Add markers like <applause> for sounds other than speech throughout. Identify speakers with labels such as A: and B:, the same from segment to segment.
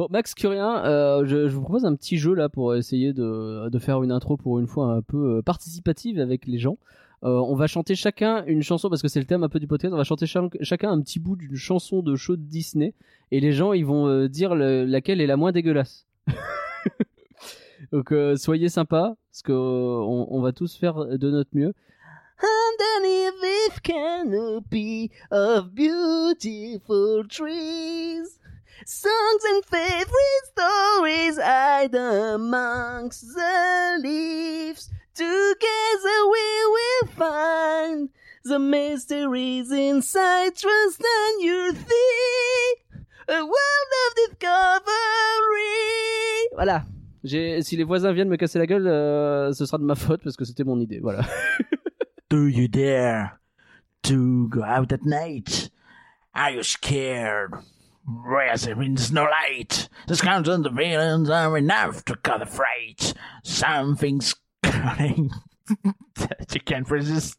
A: Bon, Max Curien, euh, je, vous propose un petit jeu là pour essayer de, de faire une intro pour une fois un peu euh, participative avec les gens. Euh, on va chanter chacun une chanson parce que c'est le thème un peu du podcast. On va chanter cha- chacun un petit bout d'une chanson de show de Disney et les gens ils vont dire le- laquelle est la moins dégueulasse. <laughs> Donc soyez sympas parce que on, va tous faire de notre mieux. Underneath canopy of beautiful trees. Songs and favorite stories hide amongst the leaves. Together we will find the mysteries inside. Trust and you'll see a world of discovery. Voilà. Si les voisins viennent me casser la gueule, euh, ce sera de ma faute parce que c'était mon idée. Voilà. <laughs>
B: Do you dare to go out at night? Are you scared? Is no light? The scoundrels and the villains are enough to cut the freight. Something's <laughs> coming that you can't resist.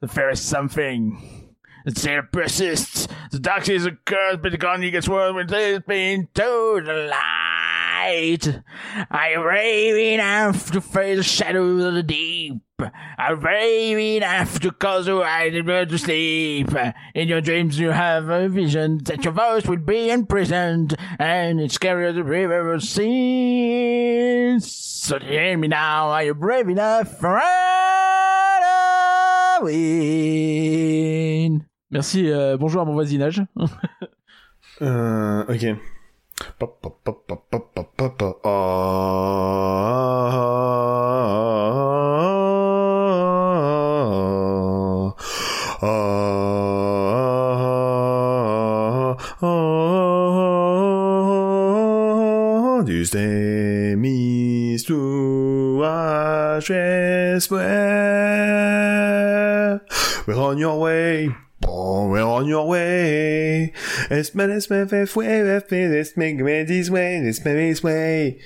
B: There is something that still persists. The dark is a curse, but the gun gets worse when it's been to the light. I'm brave enough to face the shadows of the deep. I'm brave enough to cause the white bird to sleep. In your dreams you have a vision that your voice will be imprisoned, and it's scary as the river of sin. So hear me now, are you brave enough for Halloween? Merci, euh, bonjour à mon voisinage. <laughs>
C: Euh, ok. On your way. Oh, we're on your way. It's me, it's me, it's me, it's me, it's me, me this way, it's me this way,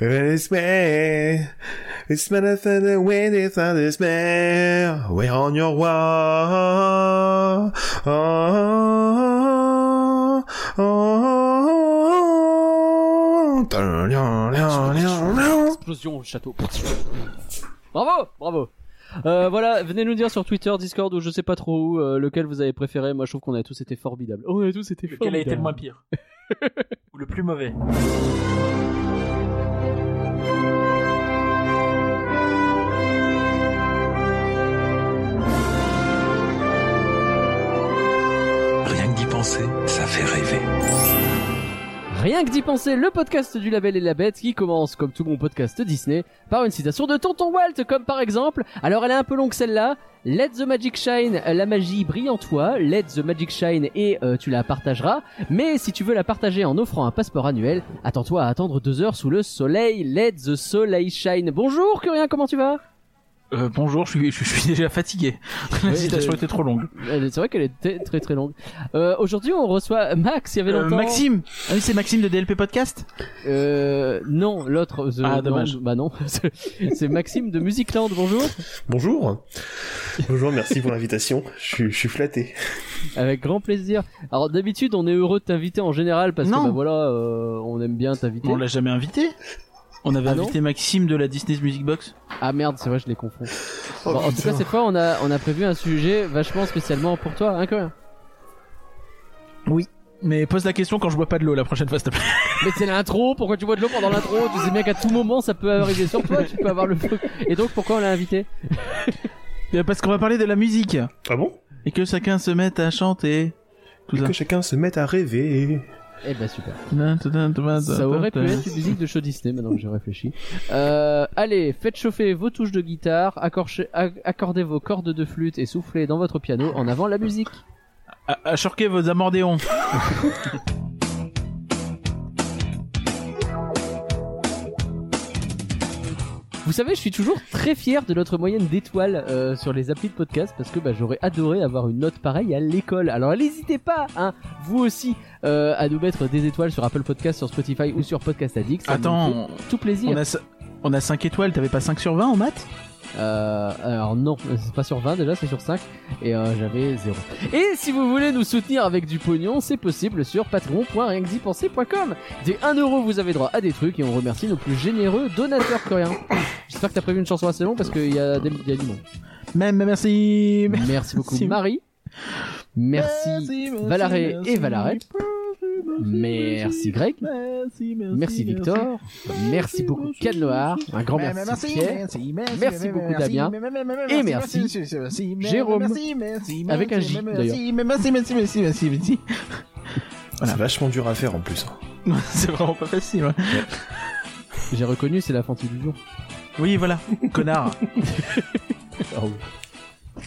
C: this way. It's me, the way, it's not this way. We're on your way. Oh, oh, oh.
A: Explosion au château. Bravo, bravo. Euh, voilà, venez nous dire sur Twitter, Discord ou je sais pas trop où euh, lequel vous avez préféré. Moi, je trouve qu'on a tous été formidables. Oh, on a tous été
B: Lequel a été le moins pire? Ou le plus mauvais?
D: Rien que d'y penser, ça fait rêver.
A: Rien que d'y penser, le podcast du Label et la Bête qui commence, comme tout bon podcast Disney, par une citation de Tonton Walt, comme par exemple, alors elle est un peu longue celle-là, Let the magic shine, la magie brille en toi, Let the magic shine et euh, tu la partageras, mais si tu veux la partager en offrant un passeport annuel, attends-toi à attendre deux heures sous le soleil, Let the soleil shine. Bonjour Curien, comment tu vas?
B: Euh, bonjour, je suis, je suis <laughs> déjà fatigué. La citation était trop longue.
A: Elle- C'est vrai qu'elle était très très longue. Euh, Aujourd'hui on reçoit Max, il y avait
B: Euh,
A: longtemps...
B: Maxime Ah oui, c'est Maxime de DLP Podcast
A: Euh, non, l'autre. The-
B: Ah,
A: non,
B: dommage.
A: bah non, <laughs> c'est Maxime de Musicland. Bonjour.
C: Bonjour. Bonjour, merci pour l'invitation. Je suis, je suis flatté.
A: Avec grand plaisir. Alors d'habitude, on est heureux de t'inviter en général parce
B: Non.
A: que bah voilà, euh, on aime bien t'inviter.
B: On l'a jamais invité On avait
A: Ah
B: invité Maxime de la Disney's Music Box
A: Ah merde, c'est vrai, je les confonds.
C: Oh,
A: Bon, en tout cas, cette fois, on a on a prévu un sujet vachement spécialement pour toi, hein, Corinne
B: Mais pose la question quand je bois pas de l'eau la prochaine fois, s'il te plaît. <laughs>
A: Mais c'est l'intro. Pourquoi tu bois de l'eau pendant l'intro? Tu sais bien qu'à tout moment, ça peut arriver sur toi. Tu peux avoir le truc. Et donc, pourquoi on l'a invité? <laughs>
B: Euh, Parce qu'on va parler de la musique.
C: Ah bon?
B: Et que chacun se mette à chanter. Tout
C: Et
B: ça.
C: que chacun se mette à rêver.
A: Eh ben super.
B: Ça
A: aurait pu être une musique de show Disney maintenant que j'ai réfléchi. Euh, allez, faites chauffer vos touches de guitare, accordez vos cordes de flûte et soufflez dans votre piano en avant la musique.
B: Chorquer vos amordéons. <laughs>
A: Vous savez, je suis toujours très fier de notre moyenne d'étoiles euh, sur les applis de podcast parce que bah, j'aurais adoré avoir une note pareille à l'école. Alors n'hésitez pas, hein, vous aussi, euh, à nous mettre des étoiles sur Apple Podcast, sur Spotify ou sur Podcast Addict. Ça
B: Attends,
A: fait tout plaisir.
B: on a, On a 5 étoiles, t'avais pas 5 sur 20 en maths?
A: Euh, alors non, c'est pas sur 20 déjà, c'est sur 5 et euh, j'avais 0. Et si vous voulez nous soutenir avec du pognon, c'est possible sur patreon.rienquedipenser.com. Dès 1 euro, vous avez droit à des trucs et on remercie nos plus généreux donateurs coréens. J'espère que t'as prévu une chanson assez longue parce qu'il y a des y a du monde.
B: Même, merci.
A: Merci beaucoup
B: Merci.
A: Marie. Merci Valaré et Valaret. Merci Greg.
B: Merci, merci,
A: Merci Victor. Merci beaucoup Cal Noir. Un grand merci Pierre. Merci beaucoup, Damien. Et merci, Jérôme. Avec un J, d'ailleurs.
B: Merci, merci, merci, merci, merci.
C: C'est vachement dur à faire en plus. hein.
B: C'est vraiment pas facile. ouais.
A: J'ai reconnu, c'est la fantaisie du jour.
B: Oui, voilà. Connard.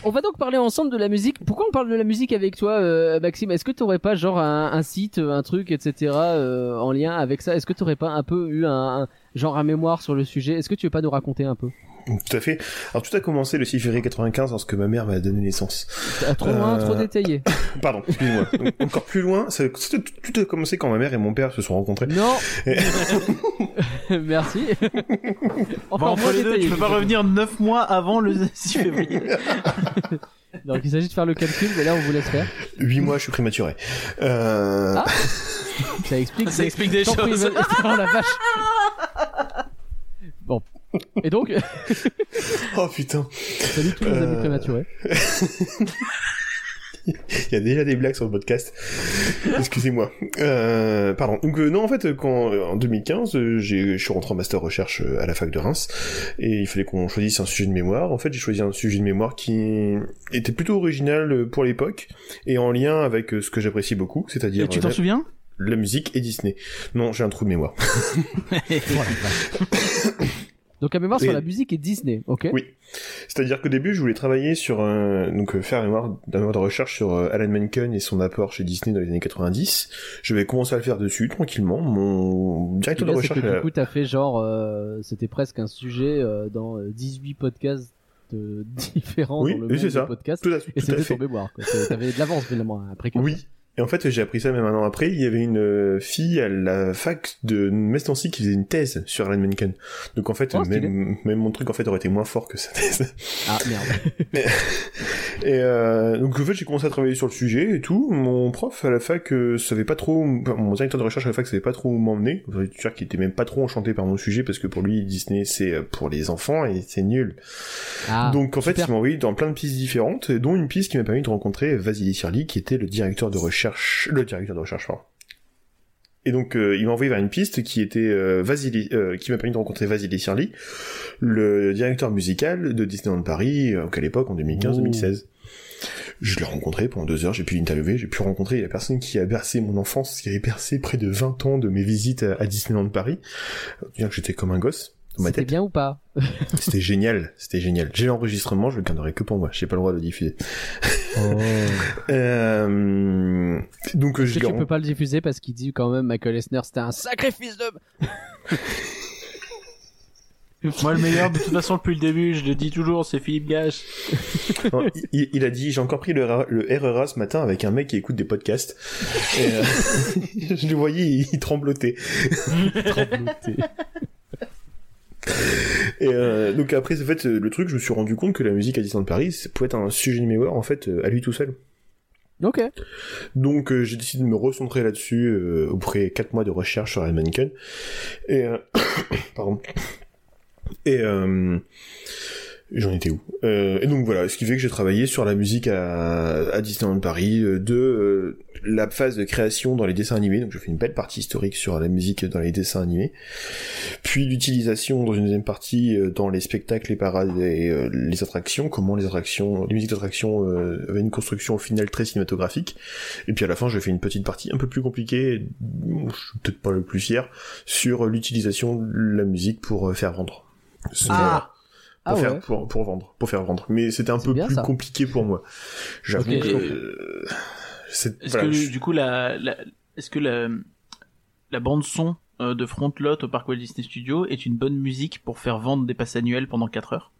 A: On va donc parler ensemble de la musique. Pourquoi on parle de la musique avec toi, euh, Maxime? Est-ce que t'aurais pas genre un, site, un truc, etc. euh, en lien avec ça? Est-ce que t'aurais pas un peu eu un, un- genre un mémoire sur le sujet? Est-ce que tu veux pas nous raconter un peu?
C: Tout à fait. Alors tout a commencé le 6 février 95 lorsque ma mère m'a donné naissance.
A: Trop loin,
C: Euh,
A: trop détaillé. <laughs>
C: Pardon, excuse-moi. Encore plus loin, ça- tout, tout a commencé quand ma mère et mon père se sont rencontrés.
A: Non.
C: Et- <laughs>
A: Merci.
B: Bon,
A: Encore
B: entre
A: moins
B: les deux, tu peux pas revenir 9 mois avant le <laughs> 6 février.
A: Donc il s'agit de faire le calcul, mais là on vous laisse faire.
C: 8 mois, je suis prématuré. Euh...
A: Ah. Ça explique.
B: Ça explique des
A: Tant pis,
B: choses.
A: Oh la vache. <laughs> Et donc, <laughs>
C: Oh putain,
A: salut tous nos amis
C: Euh,
A: prématurés. <laughs>
C: il y a déjà des blagues sur le podcast. Excusez-moi. Euh, pardon. Donc euh, non, en fait, quand en 2015, euh, j'ai, je suis rentré en master recherche à la fac de Reims et il fallait qu'on choisisse un sujet de mémoire. En fait, j'ai choisi un sujet de mémoire qui était plutôt original pour l'époque et en lien avec ce que j'apprécie beaucoup, c'est-à-dire
B: Et tu t'en souviens?
C: la musique et Disney. Non, j'ai un trou de mémoire.
A: Donc à mémoire
C: Et-
A: sur la musique et Disney, ok?
C: Oui. C'est-à-dire qu'au début, je voulais travailler sur un, donc euh, faire un mémoire, de recherche sur euh, Alan Menken et son apport chez Disney dans les années 90. Je vais commencer à le faire dessus tranquillement. Mon directeur de recherche,
A: que du
C: euh,
A: coup t'as fait genre, euh, c'était presque un sujet euh, dans euh, 18 podcasts euh, <laughs> différents
C: Oui,
A: dans le
C: oui,
A: monde des
C: ça.
A: podcasts.
C: tout à,
A: Et
C: tout à
A: c'était ton mémoire, T'avais de l'avance finalement après.
C: Oui. Et en fait, j'ai appris ça même un an après. Il y avait une euh, fille à la fac de Mestancy qui faisait une thèse sur Alan Menken. Donc en fait,
A: Oh,
C: même, même mon truc en fait aurait été moins fort que sa thèse.
A: Ah merde. <laughs>
C: Et euh, donc en fait j'ai commencé à travailler sur le sujet et tout. Mon prof à la fac euh, savait pas trop, enfin, mon directeur de recherche à la fac savait pas trop où m'emmener. Dire qu'il était même pas trop enchanté par mon sujet parce que pour lui Disney c'est pour les enfants et c'est nul.
A: Ah,
C: donc en fait il m'a envoyé dans plein de pistes différentes, dont une piste qui m'a permis de rencontrer Vasily Sirli qui était le directeur de recherche, le directeur de recherche pardon. Et donc euh, il m'a envoyé vers une piste qui était euh, Vasily, euh, qui m'a permis de rencontrer Vasily Sirli, le directeur musical de Disneyland Paris, qu'à l'époque en 2015-2016. Je l'ai rencontré pendant deux heures, j'ai pu l'interviewer, j'ai pu rencontrer la personne qui a bercé mon enfance, qui avait bercé près de 20 ans de mes visites à, à Disneyland Paris. J'étais comme un gosse dans ma
A: C'était bien ou pas? <laughs>
C: C'était génial, c'était génial. J'ai l'enregistrement, je le garderai que pour moi, j'ai pas le droit de le diffuser. <laughs> Euh, donc euh,
A: Est-ce
C: je l'ai
A: tu peux pas le diffuser parce qu'il dit quand même Michael Esner c'était un sacrifice de. <laughs>
B: Moi, le meilleur, de toute façon, depuis le début, je le dis toujours, c'est Philippe Gache.
C: Non, il, il a dit j'ai encore pris le, RRA le RRA ce matin avec un mec qui écoute des podcasts. Et, euh, je le voyais, il, il tremblotait. <laughs> Et euh, donc après en fait le truc, je me suis rendu compte que la musique à Disneyland Paris, ça pouvait être un sujet de mémoire en fait euh, à lui tout seul.
A: Ok.
C: Donc euh, j'ai décidé de me recentrer là-dessus euh, après quatre mois de recherche sur Menken. Et euh, <coughs> pardon. Et euh, j'en étais où euh, Et donc voilà, ce qui fait que j'ai travaillé sur la musique à, à Disneyland Paris, euh, de euh, la phase de création dans les dessins animés. Donc j'ai fait une belle partie historique sur la musique dans les dessins animés. Puis l'utilisation dans une deuxième partie euh, dans les spectacles, les parades et euh, les attractions. Comment les attractions, les musiques d'attractions euh, avaient une construction au final très cinématographique. Et puis à la fin, j'ai fait une petite partie un peu plus compliquée, je suis peut-être pas le plus fier, sur l'utilisation de la musique pour faire vendre. C'est-
B: Ah.
A: Ah
C: pour,
A: ouais.
C: faire, pour, pour vendre, pour faire vendre. Mais c'était un peu
A: bien,
C: plus
A: ça.
C: compliqué pour moi. J'avoue que euh, c'est-
B: Est-ce
C: voilà,
B: que,
C: je-
B: du coup, la, la- est-ce que la, la bande son euh, de Frontlot au Parc Walt Disney Studio est une bonne musique pour faire vendre des passes annuelles pendant 4 heures?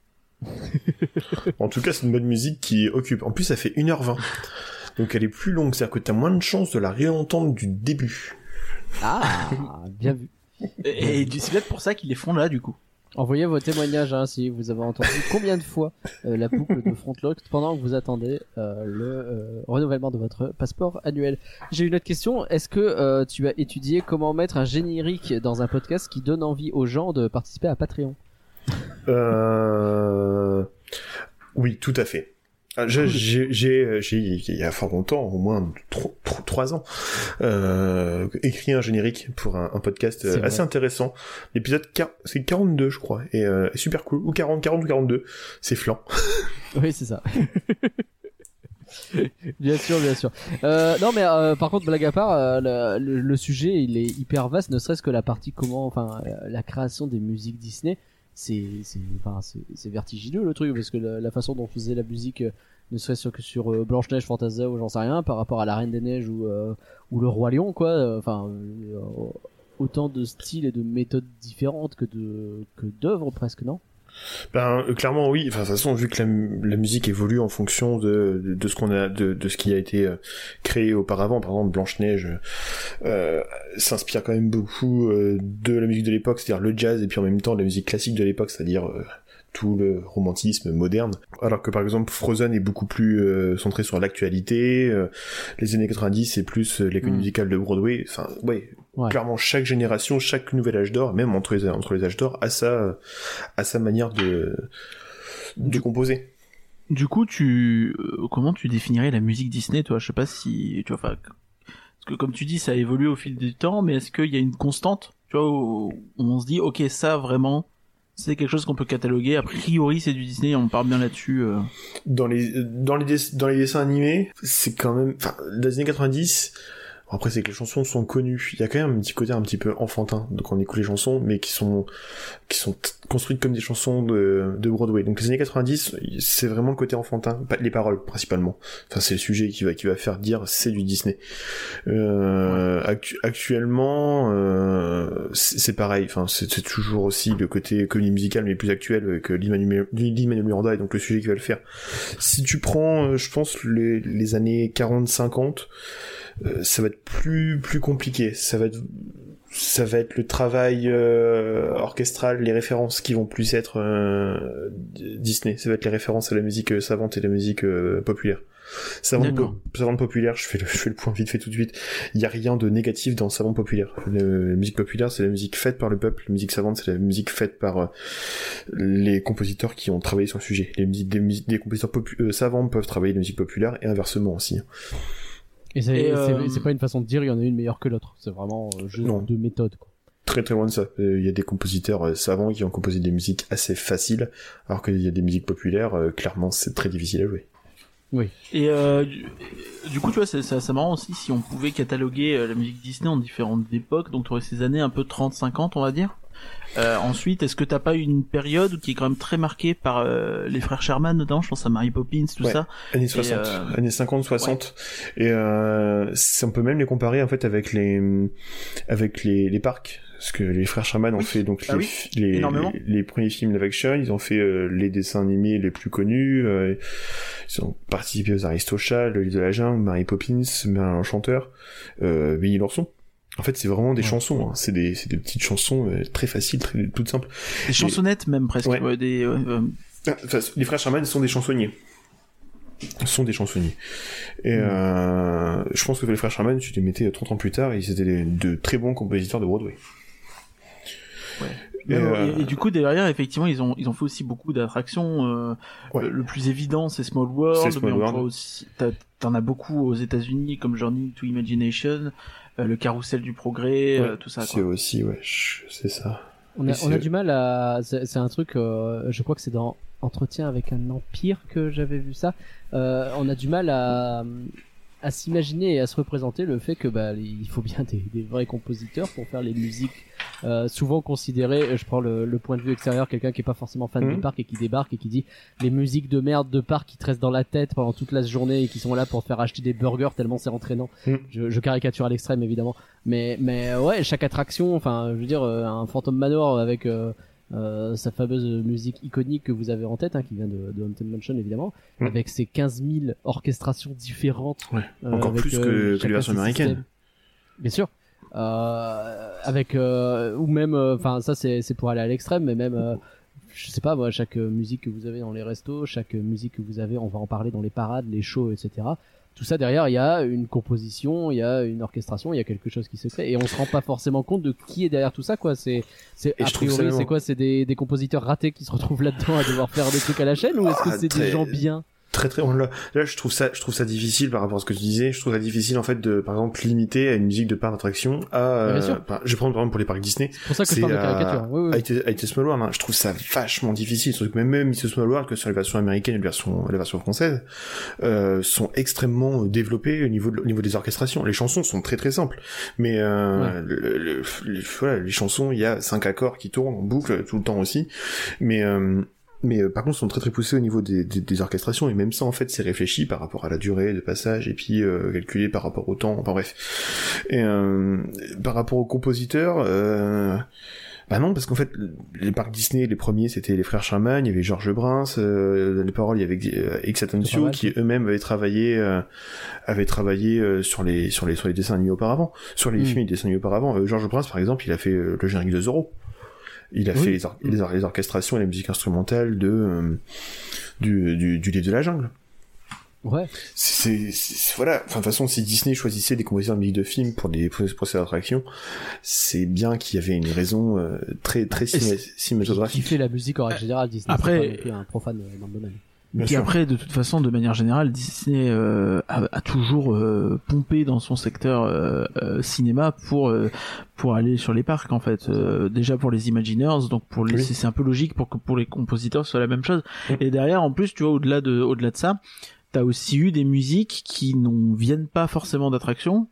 B: <laughs>
C: En tout cas, c'est une bonne musique qui occupe. En plus, ça fait 1h20. Donc elle est plus longue, c'est-à-dire que t'as moins de chances de la réentendre du début.
A: Ah, <laughs> bien vu.
B: Et, et c'est peut-être pour ça qu'ils les font là, du coup.
A: Envoyez vos témoignages hein, si vous avez entendu combien de fois euh, la boucle de Frontlock pendant que vous attendez euh, le euh, renouvellement de votre passeport annuel. J'ai une autre question. Est-ce que tu as étudié comment mettre un générique dans un podcast qui donne envie aux gens de participer à Patreon?
C: Oui, tout à fait. Ah, J'ai, j'ai, j'ai, il y a fort longtemps, au moins tro- tro- trois ans, euh, écrit un générique pour un, un podcast euh, assez
A: vrai.
C: intéressant. L'épisode, c'est 42, je crois, et euh, super cool. Ou 40, 40 ou 42. C'est flan. <laughs>
A: Oui, c'est ça. <laughs> bien sûr, bien sûr. Euh, non, mais euh, par contre, blague à part, euh, le, le- le sujet il est hyper vaste, ne serait-ce que la partie comment, enfin, euh, la création des musiques Disney, c'est, enfin, vertigineux le truc parce que la, façon dont on faisait la musique, euh, ne serait-ce que sur euh, Blanche Neige, Fantasia ou j'en sais rien, par rapport à la Reine des Neiges ou euh, ou le Roi Lion, quoi. Enfin, autant de styles et de méthodes différentes que de que d'œuvres presque, non?
C: Ben euh, clairement oui. Enfin de toute façon vu que la, la musique évolue en fonction de, de, ce qu'on a de, de ce qui a été euh, créé auparavant. Par exemple Blanche Neige euh, s'inspire quand même beaucoup euh, de la musique de l'époque, c'est-à-dire le jazz et puis en même temps de la musique classique de l'époque, c'est-à-dire euh, tout le romantisme moderne. Alors que par exemple Frozen est beaucoup plus euh, centré sur l'actualité. euh, les années 90 c'est plus euh, les comédies
A: Mm.
C: musicales de Broadway. Enfin ouais.
A: Ouais.
C: Clairement, chaque génération, chaque nouvel âge d'or, même entre les, entre les âges d'or, a sa, a sa manière de, de composer.
B: Du coup, tu euh, comment tu définirais la musique Disney, toi? Je sais pas si tu vois, enfin, parce que comme tu dis, ça a évolué au fil du temps, mais est-ce qu'il y a une constante, tu vois, où on se dit, ok, ça vraiment, c'est quelque chose qu'on peut cataloguer. A priori, c'est du Disney, on part bien là-dessus. euh.
C: Dans les, dans les, dans les dessins animés, c'est quand même, enfin, les années 90, bon, après c'est que les chansons sont connues. Il y a quand même un petit côté un petit peu enfantin donc on écoute les chansons, mais qui sont, qui sont construites comme des chansons de, de Broadway. Donc les années 90, c'est vraiment le côté enfantin, les paroles principalement. Enfin, c'est le sujet qui va, qui va faire dire c'est du Disney. Euh, actu- actuellement, euh, c'est pareil. Enfin, c'est toujours aussi le côté comédie musicale, mais plus actuel que Lin-Manuel Lin-Manuel Miranda, et donc le sujet qui va le faire. Si tu prends, euh, je pense, les, les années 40-50, euh, ça va être plus plus compliqué. Ça va être ça va être le travail euh, orchestral, les références qui vont plus être euh, Disney. Ça va être les références à la musique euh, savante et la musique euh, populaire. Savante,
B: D'accord.
C: po- savante populaire, je fais, le, <laughs> je fais le point vite fait tout de suite. Il y a rien de négatif dans savante populaire. Le- la musique populaire, c'est la musique faite par le peuple. La musique savante, c'est la musique faite par les compositeurs qui ont travaillé sur le sujet. Les musiques des, musi- des compositeurs savants peuvent travailler la musique populaire et inversement aussi.
A: Et c'est
B: Et,
A: c'est-
B: euh,
A: pas une façon de dire il y en a une meilleure que l'autre. C'est vraiment euh, juste
C: Non.
A: deux méthodes. Quoi.
C: Très très loin de ça. Euh, Il y a des compositeurs euh, savants qui ont composé des musiques assez faciles, alors qu'il y a des musiques populaires, euh, clairement c'est très difficile à jouer.
B: Et euh, du, du coup, tu vois, c'est c'est assez marrant aussi si on pouvait cataloguer euh, la musique Disney en différentes époques, donc tu aurais ces années un peu 30-50, on va dire? Euh, ensuite, est-ce que t'as pas une période qui est quand même très marquée par euh, les frères Sherman, notamment, je pense à Mary Poppins, tout
C: Ouais.
B: ça
C: Années 60,
B: euh,
C: années 50, 60. Et euh, on peut même les comparer en fait avec les avec les, les parcs. Parce que les frères Sherman ont
B: Oui.
C: fait donc
B: Ah
C: les,
B: oui,
C: les,
B: énormément.
C: les, les premiers films live action, ils ont fait euh, les dessins animés les plus connus, euh, ils ont participé aux Aristochats, le livre de la jungle, Mary Poppins, Merlin l'Enchanteur, euh, Winnie l'Ourson. En fait, c'est vraiment des
A: Ouais.
C: chansons, hein. c'est des, petites chansons euh, très faciles, très, toutes simples.
B: Des chansonnettes même presque,
C: Ouais.
B: ouais, des, euh, euh,
C: Ah, enfin, les frères Sherman sont des chansonniers. sont des chansonniers. Et
B: Mm.
C: euh, je pense que les frères Sherman, tu les mettais 30 ans plus tard, ils étaient de très bons compositeurs de Broadway. Et,
B: Et,
C: euh,
B: et du coup derrière effectivement ils ont ils ont fait aussi beaucoup d'attractions euh,
C: Ouais.
B: le, le plus évident c'est Small World
C: Small
B: mais on
C: World.
B: aussi t'en as beaucoup aux États-Unis comme Journey to Imagination le carrousel du progrès euh,
C: Ouais,
B: tout ça
C: C'est aussi, ouais, je- c'est ça.
A: On a, on a du mal à. C'est un truc, euh, je crois que c'est dans Entretien avec un empire que j'avais vu ça. Euh, on a du mal à, à s'imaginer et à se représenter le fait que bah, il faut bien des, des vrais compositeurs pour faire les musiques euh, souvent considérées. Je prends le, le point de vue extérieur, quelqu'un qui est pas forcément fan
C: Mhm.
A: du parc et qui débarque et qui dit les musiques de merde de parc qui te restent dans la tête pendant toute la journée et qui sont là pour te faire acheter des burgers tellement c'est entraînant.
C: Mhm.
A: Je, je caricature à l'extrême évidemment, mais mais ouais, chaque attraction, enfin, je veux dire, euh, un Phantom Manor avec euh, euh, sa fameuse musique iconique que vous avez en tête, hein, qui vient de, de Haunted Mansion évidemment,
C: Mm.
A: avec ses 15 000 orchestrations différentes.
C: Ouais.
A: euh,
C: Encore
A: avec,
C: plus
A: euh,
C: que- que les versions américaines.
A: Bien sûr. euh, avec euh, ou même, euh, enfin ça c'est c'est pour aller à l'extrême, mais même euh, je sais pas moi, chaque musique que vous avez dans les restos, chaque musique que vous avez, on va en parler dans les parades, les shows, etc. Tout ça derrière, il y a une composition, il y a une orchestration, il y a quelque chose qui se crée, et on se rend pas forcément compte de qui est derrière tout ça, quoi. C'est, c'est a priori, c'est quoi? C'est des, des compositeurs ratés qui se retrouvent là-dedans à devoir faire des trucs à la chaîne, ou est-ce que
C: Ah,
A: c'est des gens bien?
C: Très très là, là je trouve ça je trouve ça difficile par rapport à ce que tu disais je trouve ça difficile en fait de par exemple limiter à une musique de parc d'attraction à
A: Bien sûr.
C: je vais prendre par exemple pour les parcs Disney
A: C'est pour ça que je parle de caricature. Oui, oui.
C: à IT, à Small World, hein, je trouve ça vachement difficile surtout que même même IT Small World que sur les versions américaines et la version la version française euh, sont extrêmement développés au niveau de- au niveau des orchestrations les chansons sont très très simples mais euh, le- le- le- voilà les chansons il y a cinq accords qui tournent en boucle tout le temps aussi mais euh, mais euh, par contre, ils sont très très poussés au niveau des, des, des orchestrations et même ça en fait c'est réfléchi par rapport à la durée de passage et puis euh, calculé par rapport au temps. Enfin bref. Et euh, par rapport aux compositeurs, euh, bah non parce qu'en fait les parcs Disney, les premiers c'était les frères Sherman, il y avait Georges Bruns, euh, les paroles il y avait euh, X
A: C'est pas
C: Atencio
A: mal,
C: qui eux-mêmes avaient travaillé euh, avaient travaillé euh, sur les sur les sur les dessins animés auparavant, sur les
A: Mm.
C: films et les dessins animés auparavant. Euh, Georges Bruns par exemple, il a fait euh, le générique de Zorro. Il a
A: Oui.
C: fait les, or- les, or- les orchestrations et la musique instrumentale de euh, du, du, du livre de la jungle.
A: Ouais.
C: C'est voilà. Enfin, de toute façon, si Disney choisissait des compositeurs de musique de film pour des ses attractions, c'est bien qu'il y avait une raison euh, très très
B: c'est-
C: ciné-
A: Qui
C: cinématographique.
A: fait la musique en règle générale Disney
B: Après-
A: un profane euh, dans le domaine.
C: Bien
B: Puis
C: sûr.
B: après, de toute façon, de manière générale, Disney euh, a, a toujours euh, pompé dans son secteur euh, euh, cinéma pour euh, pour aller sur les parcs en fait. Euh, déjà pour les Imagineers, donc pour les,
C: Oui.
B: c'est un peu logique pour que pour les compositeurs ce soit la même chose. Et derrière, en plus, tu vois, au-delà de au-delà de ça, t'as aussi eu des musiques qui n'ont viennent pas forcément d'attraction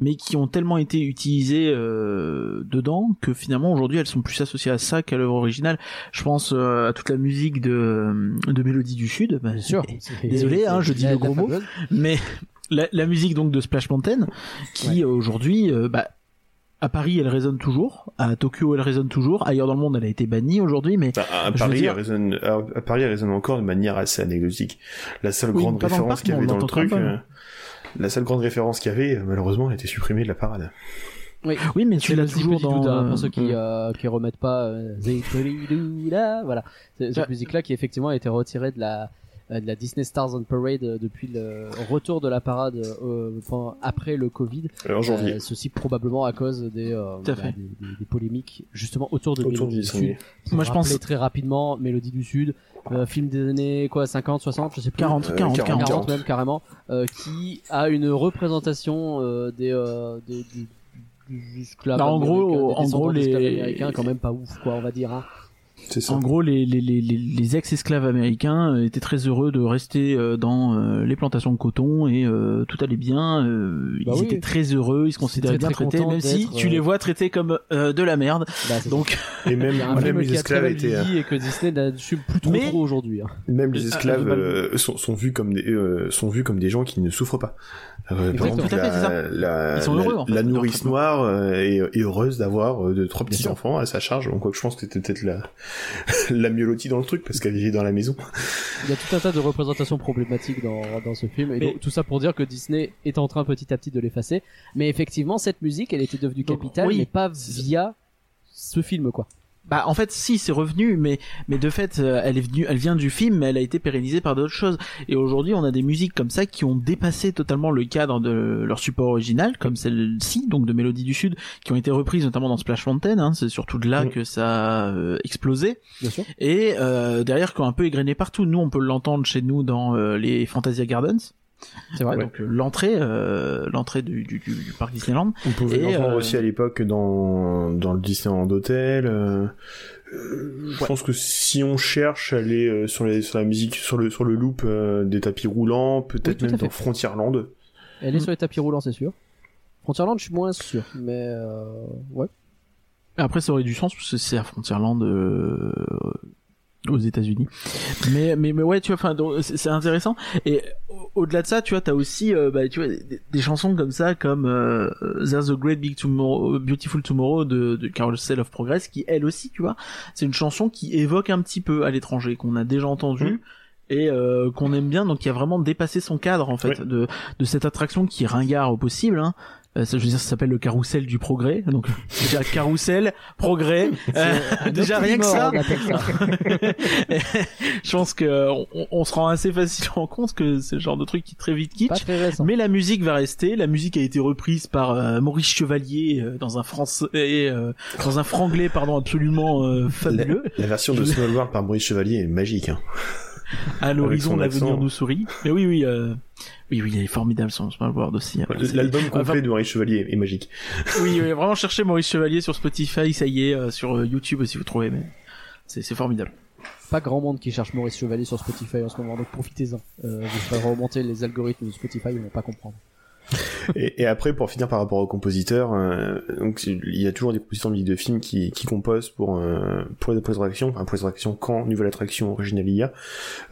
B: mais qui ont tellement été utilisées euh, dedans que finalement aujourd'hui elles sont plus associées à ça qu'à l'œuvre originale. Je pense euh, à toute la musique de, de Mélodie du Sud, bah,
A: Bien sûr.
B: Désolé, hein, je dis le gros mot. mais la, la musique donc de Splash Mountain, qui aujourd'hui, euh, bah, à Paris elle résonne toujours, à Tokyo elle résonne toujours, ailleurs dans le monde elle a été bannie aujourd'hui, mais
C: Bah, à, Paris,
B: dire-
C: elle résonne, à, à Paris, elle résonne encore de manière assez anecdotique. La seule
B: Oui,
C: grande
B: dans
C: référence qu'il y avait dans le
B: quand
C: truc,
B: même.
C: La seule grande référence qu'il y avait, malheureusement, elle a été supprimée de la parade.
A: Oui.
B: oui, mais
A: Tu
B: l'as toujours dans.
A: pour ceux qui
C: Mm.
A: euh, qui remettent pas euh, voilà cette
B: Ouais.
A: musique là qui effectivement a été retirée de la de la Disney Stars on Parade euh, depuis le retour de la parade euh, pendant- après le Covid
C: Euh, en janvier.
A: Euh, ceci probablement à cause des, euh, bah, des, des- des polémiques justement autour de
C: Autour
A: Mélodie
C: du
A: Sud
B: Moi, je pense-
A: très rapidement Mélodie du Sud euh, film des années quoi 50 60 je sais plus
B: 40,
C: Euh,
B: 40, 40,
C: 40.
A: 40 même carrément, euh, qui a une représentation euh, des, euh, des du, du esclave
B: Bah, en gros,
A: des
B: en gros, les-
A: américains quand même pas ouf quoi on va dire hein.
C: C'est ça.
B: En gros, les, les, les, les, les ex-esclaves américains euh, étaient très heureux de rester euh, dans euh, les plantations de coton et euh, tout allait bien.
A: Bah
B: ils
A: oui.
B: étaient très heureux, ils se considéraient
A: très,
B: bien
A: très
B: traités, même si tu les vois traités comme euh, de la merde.
A: Bah,
B: Donc,
C: Et même, les esclaves étaient,
A: vieilli et que Disney n'a su plus trop
B: Mais-
A: trop aujourd'hui. hein.
C: même les esclaves euh, sont, sont vus comme des, euh, sont vus comme des gens qui ne souffrent pas. Euh, par exemple, la, la,
B: Ils sont
C: la-
B: heureux, en fait,
C: la nourrice noire euh, est, est heureuse d'avoir euh, de trois petits enfants à sa charge. Donc, quoi que je pense que c'était peut-être la, <laughs> la mieux lotie dans le truc parce qu'elle vivait dans la maison.
A: Il y a tout un tas de représentations problématiques dans, dans ce film et
B: Mais-
A: donc, tout ça pour dire que Disney est en train petit à petit de l'effacer. Mais effectivement cette musique elle était devenue
B: Donc,
A: capitale
B: oui.
A: mais pas via ce film quoi.
B: Bah en fait, si c'est revenu, mais mais de fait, euh, elle est venue, elle vient du film, mais elle a été pérennisée par d'autres choses. Et aujourd'hui, on a des musiques comme ça qui ont dépassé totalement le cadre de leur support original, comme celle-ci, donc de Mélodie du Sud, qui ont été reprises notamment dans Splash Mountain. Hein, c'est surtout de là que ça a euh, explosé.
A: Bien sûr.
B: et euh, derrière qui ont un peu égrené partout. Nous, on peut l'entendre chez nous dans euh, les Fantasia Gardens,
A: C'est vrai.
B: donc euh, l'entrée, euh, l'entrée du, du, du, du parc Disneyland.
C: On pouvait l'entendre
B: euh,
C: aussi à l'époque dans, dans le Disneyland Hotel. euh, je
B: Ouais.
C: pense que si on cherche à aller sur, les, sur la musique, sur le, sur le loop euh, des tapis roulants, peut-être même dans Frontierland.
A: Elle est
B: Mm.
A: sur les tapis roulants c'est sûr. Frontierland je suis moins sûr mais euh, ouais.
B: Après, ça aurait du sens parce que c'est à Frontierland euh, aux États-Unis. Mais, mais mais ouais, tu vois, enfin, c'est intéressant. Et au- au-delà de ça, tu vois, t'as aussi, euh, bah, tu vois, des, des chansons comme ça, comme euh, There's a Great Big Tomorrow, Beautiful Tomorrow de, de Carousel of Progress, qui elle aussi, tu vois, c'est une chanson qui évoque un petit peu à l'étranger, qu'on a déjà entendu.
C: Mhm.
B: Et euh, qu'on aime bien, donc qui a vraiment dépassé son cadre en fait
C: Oui.
B: de de cette attraction qui ringard au possible, hein, Euh, ça, je veux dire, ça s'appelle le carrousel du progrès. Donc <laughs> déjà carrousel, progrès. <laughs> euh, déjà rien que ça. <laughs> Je pense que on, on se rend assez facilement compte que c'est le genre de truc qui est très vite
A: Pas
B: kitsch. Mais la musique va rester. La musique a été reprise par euh, Maurice Chevalier euh, dans un français, euh, dans un franglais, pardon, absolument euh, fabuleux.
C: La version de Small World par Maurice Chevalier est magique. Hein.
B: À l'horizon, l'avenir nous sourit. Mais oui, oui, euh, oui, oui, il est formidable son Small World aussi. hein.
C: L'album complet
B: enfin,
C: de Maurice Chevalier est magique.
B: Oui, oui, vraiment cherchez Maurice Chevalier sur Spotify, ça y est, euh, sur euh, YouTube aussi vous trouvez. Mais c'est c'est formidable.
A: Pas grand monde qui cherche Maurice Chevalier sur Spotify en ce moment, donc profitez-en. Euh, vous ferez remonter les algorithmes de Spotify, ils vont pas comprendre.
C: Et, et après, pour finir par rapport aux compositeurs, euh, donc il y a toujours des compositeurs de musique de film qui, qui composent pour euh, pour les attractions, enfin pour les attractions quand nouvelle attraction originale il y a.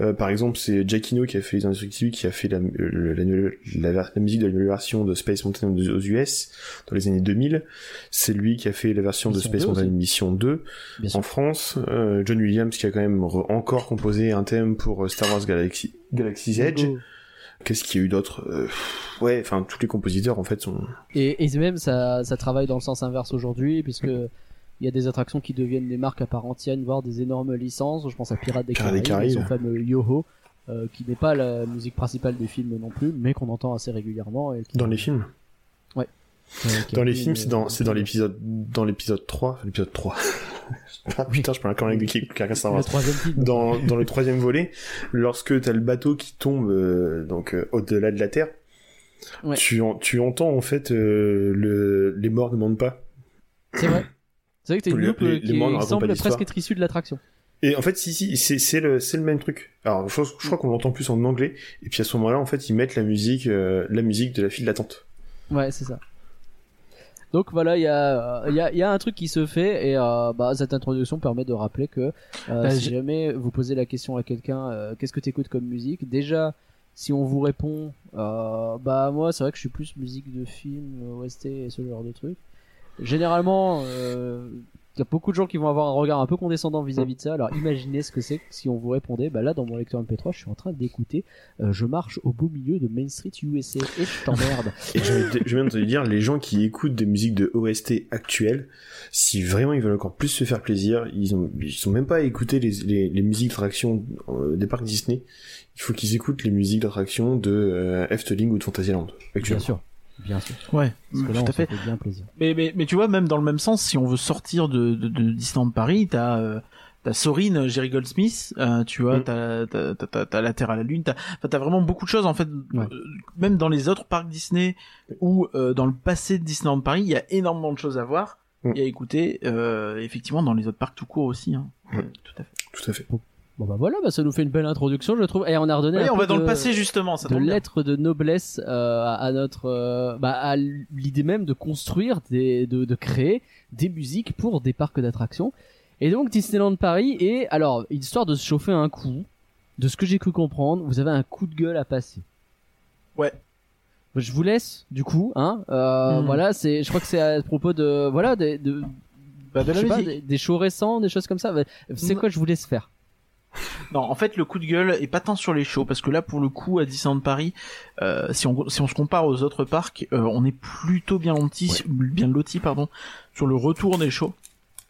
C: Euh, par exemple, c'est Giacchino qui a fait les Indestructibles, qui a fait la, la, la, la musique de la nouvelle version de Space Mountain aux US dans les années 2000. C'est lui qui a fait la version de Space
A: 2
C: Mountain. Mission 2
A: Bien sûr.
C: en France. Euh, John Williams qui a quand même re- encore composé un thème pour euh, Star Wars Galaxy, Galaxy's Edge.
A: Go.
C: Qu'est-ce qu'il y a eu d'autre Euh, Ouais, enfin tous les compositeurs en fait sont
A: Et, et même ça, ça travaille dans le sens inverse aujourd'hui, puisque il y a des attractions qui deviennent des marques à part entière, voire des énormes licences. Je pense à Pirates des Caraïbes, et son
C: Caraïbes.
A: fameux Yoho, euh, qui n'est pas la musique principale des films non plus, mais qu'on entend assez régulièrement. Et qui,
C: dans les films.
A: euh, qui
C: Dans les
A: été
C: films, c'est dans, c'est dans l'épisode, dans l'épisode 3, enfin, l'épisode 3. <laughs> ah, putain, je parle encore avec des qui. Dans, dans le troisième volet, lorsque t'as le bateau qui tombe, euh, donc, euh, au-delà de la Terre,
A: Ouais.
C: tu, en- tu entends, en fait, euh, le, les morts ne mentent pas.
A: C'est vrai. C'est vrai que t'as une
C: Les-
A: loupe
C: les- les
A: qui
C: racontent
A: semble presque être issue de l'attraction.
C: Et en fait, si, si, c'est, c'est le, c'est le même truc. Alors, je, je crois qu'on l'entend plus en anglais, et puis à ce moment-là, en fait, ils mettent la musique, la musique de la file d'attente.
A: Ouais, c'est ça. Donc voilà, il y a, euh, il y, a, il y a un truc qui se fait et euh, bah, cette introduction permet de rappeler que euh,
B: Bah,
A: si jamais vous posez la question à quelqu'un, euh, qu'est-ce que t'écoutes comme musique Déjà, si on vous répond, bah moi c'est vrai que je suis plus musique de film, OST et ce genre de trucs. Généralement, euh, il y a beaucoup de gens qui vont avoir un regard un peu condescendant vis-à-vis de ça. Alors imaginez ce que c'est si on vous répondait, bah là dans mon lecteur MP3, je suis en train d'écouter euh, Je marche au beau milieu de Main Street USA et je t'emmerde. <laughs>
C: Et je, viens de te dire, les gens qui écoutent des musiques de OST actuelles, si vraiment ils veulent encore plus se faire plaisir, ils ont, ils sont même pas à écouter les, les, les musiques d'attraction euh, des parcs Disney. Il faut qu'ils écoutent les musiques d'attraction de euh, Efteling ou de Fantasyland.
A: Bien
C: Actuellement.
A: sûr, bien sûr.
B: Ouais,
A: Parce que
B: tout
A: là,
B: à fait.
A: fait bien plaisir.
B: Mais, mais, mais tu vois, même dans le même sens, si on veut sortir de, de, de Disneyland Paris, t'as euh, t'as Sorine, Jerry Goldsmith, euh, tu vois,
C: Mm.
B: t'as t'as t'as- t'as la Terre à la Lune, t'as t'as vraiment beaucoup de choses en fait.
A: Ouais.
B: euh, même dans les autres parcs Disney ou euh, dans le passé de Disneyland Paris, il y a énormément de choses à voir
C: Mm.
B: et à écouter. Euh, effectivement, dans les autres parcs tout court aussi. Hein.
C: Mm.
B: Tout à fait.
C: Tout à fait.
A: Bon bah voilà, bah ça nous fait une belle introduction, je trouve. Et on a redonné
B: Oui,
A: un
B: on
A: peu
B: va dans
A: de,
B: le passé justement. Ça
A: de lettres de noblesse euh, à à notre, euh, bah, à l'idée même de construire, des, de, de créer des musiques pour des parcs d'attractions. Et donc Disneyland Paris et alors histoire de se chauffer un coup, de ce que j'ai cru comprendre, vous avez un coup de gueule à passer.
B: Ouais.
A: Je vous laisse du coup, hein. Euh,
B: Mhm.
A: Voilà, c'est, je crois que c'est à propos de, voilà, des- de,
B: Bah, de
A: je
B: la
A: sais pas,
B: musique.
A: des, des shows récents, des choses comme ça. C'est
B: Mm.
A: quoi, je vous laisse faire?
B: Non, en fait, le coup de gueule est pas tant sur les shows, parce que là, pour le coup, à Disneyland Paris, euh, si on si on se compare aux autres parcs, euh, on est plutôt bien loti, bien loti, pardon, sur le retour des shows.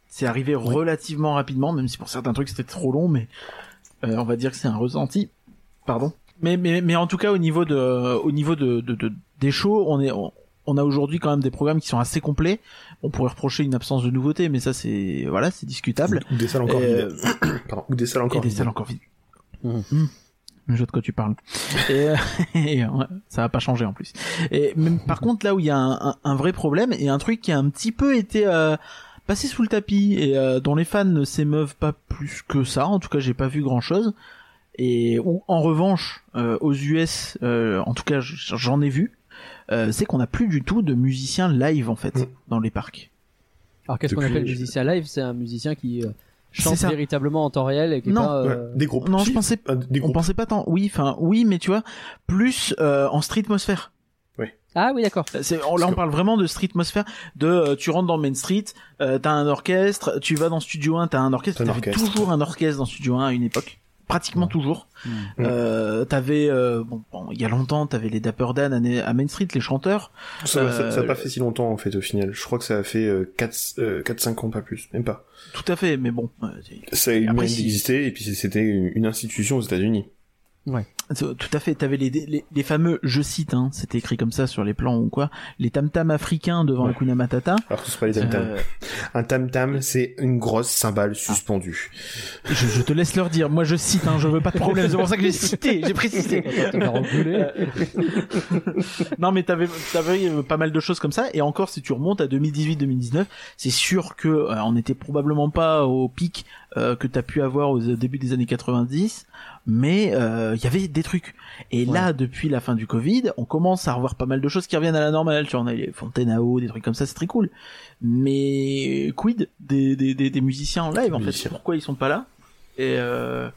B: C'est arrivé relativement rapidement, même si pour certains trucs c'était trop long, mais euh, on va dire que c'est un ressenti. Pardon. Mais mais mais en tout cas, au niveau de au niveau de, de, de- des shows, on est on, on a aujourd'hui quand même des programmes qui sont assez complets. On pourrait reprocher une absence de nouveautés, mais ça c'est voilà, c'est discutable.
C: Ou des salles encore
B: Euh,
C: vides. <coughs> Pardon. Ou des salles encore
B: et des
C: vides.
B: salles encore vides.
A: Mhm.
B: Hmm. Je vois de quoi tu parles. Et, euh, <laughs> et, ouais, ça va pas changer en plus. Et même, par contre, là où il y a un, un- un vrai problème et un truc qui a un petit peu été euh, passé sous le tapis et euh, dont les fans ne s'émeuvent pas plus que ça. En tout cas, j'ai pas vu grand chose. Et où, en revanche, euh, aux US, euh, en tout cas, j'en ai vu. Euh, c'est qu'on n'a plus du tout de musiciens live en fait
C: Mm.
B: dans les parcs.
A: Alors qu'est-ce qu'on appelle musicien live? C'est un musicien qui euh, chante véritablement en temps réel et qui est
B: Non.
A: pas,
C: Ouais,
A: euh,
C: des groupes.
B: Non,
C: Si,
B: je pensais
C: euh, des
B: On
C: groupes.
B: pensait pas tant. Oui, enfin oui, mais tu vois, plus euh, en streetmosphère.
A: Ah oui, d'accord.
B: C'est, on- là, on parle vraiment de streetmosphère. De, euh, tu rentres dans Main Street, euh, t'as un orchestre, tu vas dans Studio 1, t'as un orchestre. T'avais
C: orchestre.
B: toujours un orchestre dans Studio 1 à une époque. Pratiquement toujours.
A: Mm.
B: Euh, t'avais, euh, bon, bon, il y a longtemps, t'avais les Dapper Dan à, à Main Street, les chanteurs.
C: Ça, ça, ça a
B: Euh,
C: pas fait si longtemps en fait au final. Je crois que ça a fait euh, 4-5 ans pas plus, même pas.
B: Tout à fait, mais bon, euh,
C: Ça a eu d'exister et puis c'était une institution aux États-Unis.
B: C'est- Tout à fait. T'avais les, les, les fameux, je cite, hein, c'était écrit comme ça sur les plans ou quoi, les tam tam africains devant
C: Ouais.
B: le Kuna Matata.
C: Alors que c'est pas les tam tam.
B: Euh,
C: Un tam tam, c'est une grosse cymbale suspendue.
B: je, je te laisse leur dire. Moi, je cite, hein, je veux pas de problème. C'est pour ça que j'ai cité, j'ai précisé. <laughs> Non, mais t'avais, t'avais euh, pas mal de choses comme ça. Et encore, si tu remontes à 2018-2019, c'est sûr que euh, on n'était probablement pas au pic euh, que t'as pu avoir au début des années 90, mais euh, il y avait des trucs. Et là, depuis la fin du Covid, on commence à revoir pas mal de choses qui reviennent à la normale. Tu vois, on a les fontaines à eau, des trucs comme ça, c'est très cool. Mais quid des, des, des, des musiciens en live, en fait. Pourquoi ils sont pas là Et euh,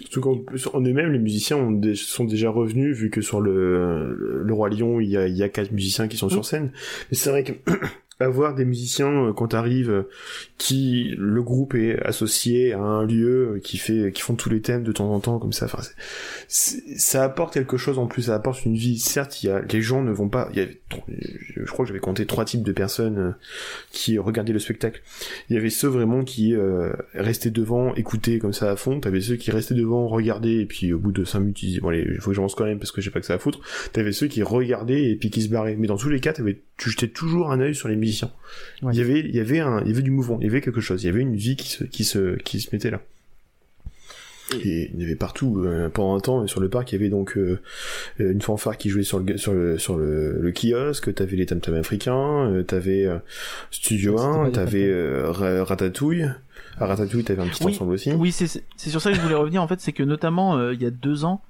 C: Surtout qu'en plus, en eux-mêmes, les musiciens ont sont déjà revenus, vu que sur le, le Roi Lion, il y a, il y a quatre musiciens qui sont sur scène. Mais c'est vrai que <clears throat> avoir des musiciens, euh, quand t'arrives, euh, qui, le groupe est associé à un lieu, euh, qui fait, qui font tous les thèmes de temps en temps, comme ça, ça apporte quelque chose en plus, ça apporte une vie. Certes, il y a, les gens ne vont pas, il y avait, je crois que j'avais compté trois types de personnes euh, qui regardaient le spectacle. Il y avait ceux vraiment qui euh, restaient devant, écoutaient comme ça à fond. T'avais ceux qui restaient devant, regardaient, et puis au bout de cinq minutes, ils disaient, bon allez, il faut que j'avance quand même parce que j'ai pas que ça à foutre. T'avais ceux qui regardaient et puis qui se barraient. Mais dans tous les cas, t'avais, tu jetais toujours un œil sur les musiciens.
A: Ouais.
C: Il y avait, il y avait un, il y avait du mouvement, il y avait quelque chose, il y avait une vie qui se, qui se, qui se mettait là. Et il y avait partout euh, pendant un temps sur le parc il y avait donc euh, euh, une fanfare qui jouait sur le sur le sur le, le kiosque t'avais les tam tam africains euh, t'avais euh, Studio
A: Ouais, c'était pas
C: 1
A: les
C: t'avais euh, Ra- Ratatouille à Ratatouille t'avais un petit
B: Oui.
C: ensemble aussi
B: Oui, c'est c'est sur ça que je voulais revenir en fait, c'est que notamment euh, il y a deux ans,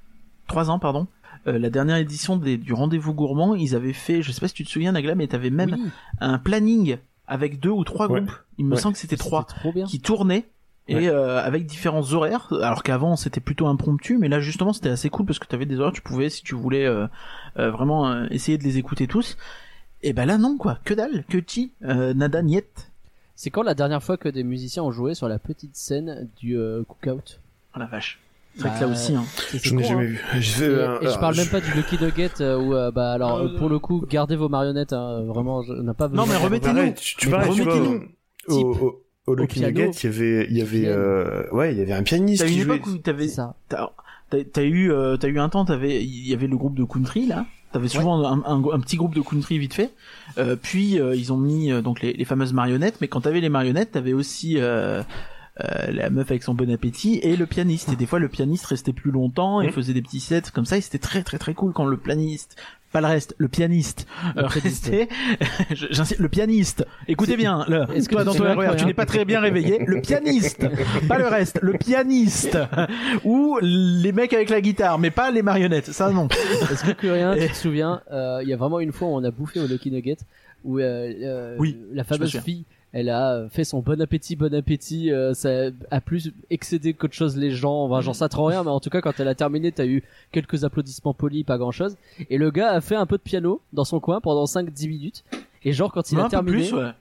B: trois ans pardon, euh, la dernière édition des, du rendez-vous gourmand, ils avaient fait, je sais pas si tu te souviens Nagla, mais t'avais même
A: Oui,
B: un planning avec deux ou trois
C: Ouais.
B: groupes. Il me
C: Ouais.
B: semble que c'était trois
A: trop bien.
B: qui tournaient. Et
C: Ouais.
B: euh, avec différents horaires, alors qu'avant c'était plutôt impromptu, mais là justement c'était assez cool parce que t'avais des horaires, tu pouvais si tu voulais euh, euh, vraiment euh, essayer de les écouter tous. Et ben là non quoi, que dalle, que ti, euh, nada niet.
A: C'est quand la dernière fois que des musiciens ont joué sur la petite scène du euh, cookout
B: Oh la vache. C'est vrai
A: Bah,
B: que là aussi, hein.
C: Je n'ai jamais
A: hein.
C: vu fait,
A: Et,
C: euh,
A: et je parle même pas du Lucky Nugget euh, où euh, bah alors pour le coup gardez vos marionnettes hein, vraiment je- on n'a pas
B: Non,
A: besoin
B: mais
A: de-
B: remettez-nous.
C: Tu, tu
A: Mais
C: tu
B: remettez-nous.
C: au, au, Lucky Nugget, il y avait, il y avait, euh, ouais, il y avait un pianiste
B: T'as
C: qui
B: une
C: jouait.
B: époque où t'avais,
A: ça
B: t'as, eu, euh, t'as eu un temps, t'avais, il y avait le groupe de country là. T'avais souvent un, un, un petit groupe de country vite fait. Euh, puis euh, ils ont mis euh, donc les, les fameuses marionnettes. Mais quand t'avais les marionnettes, t'avais aussi euh, euh, la meuf avec son bon appétit et le pianiste. Et des fois le pianiste restait plus longtemps et
C: Mhm.
B: faisait des petits sets comme ça. Et c'était très très très cool quand le pianiste, pas le reste, le pianiste
A: Le
B: euh, J'insiste, le pianiste. Écoutez bien. Le,
A: Est-ce
B: toi dans ton RER, tu n'es pas très bien réveillé. <laughs> Le pianiste, pas le reste. Le pianiste ou les mecs avec la guitare, mais pas les marionnettes. Ça non.
A: est-ce que que rien tu te souviens euh, il y a vraiment une fois où on a bouffé au Lucky Nugget où euh, euh,
B: Oui,
A: la
B: me
A: fameuse fille elle a fait son bon appétit bon appétit euh, ça a plus excédé qu'autre chose les gens enfin j'en sais trop rien mais en tout cas quand elle a terminé t'as eu quelques applaudissements polis pas grand chose et le gars a fait un peu de piano dans son coin pendant 5-10 minutes et genre quand il a terminé
B: plus, ouais.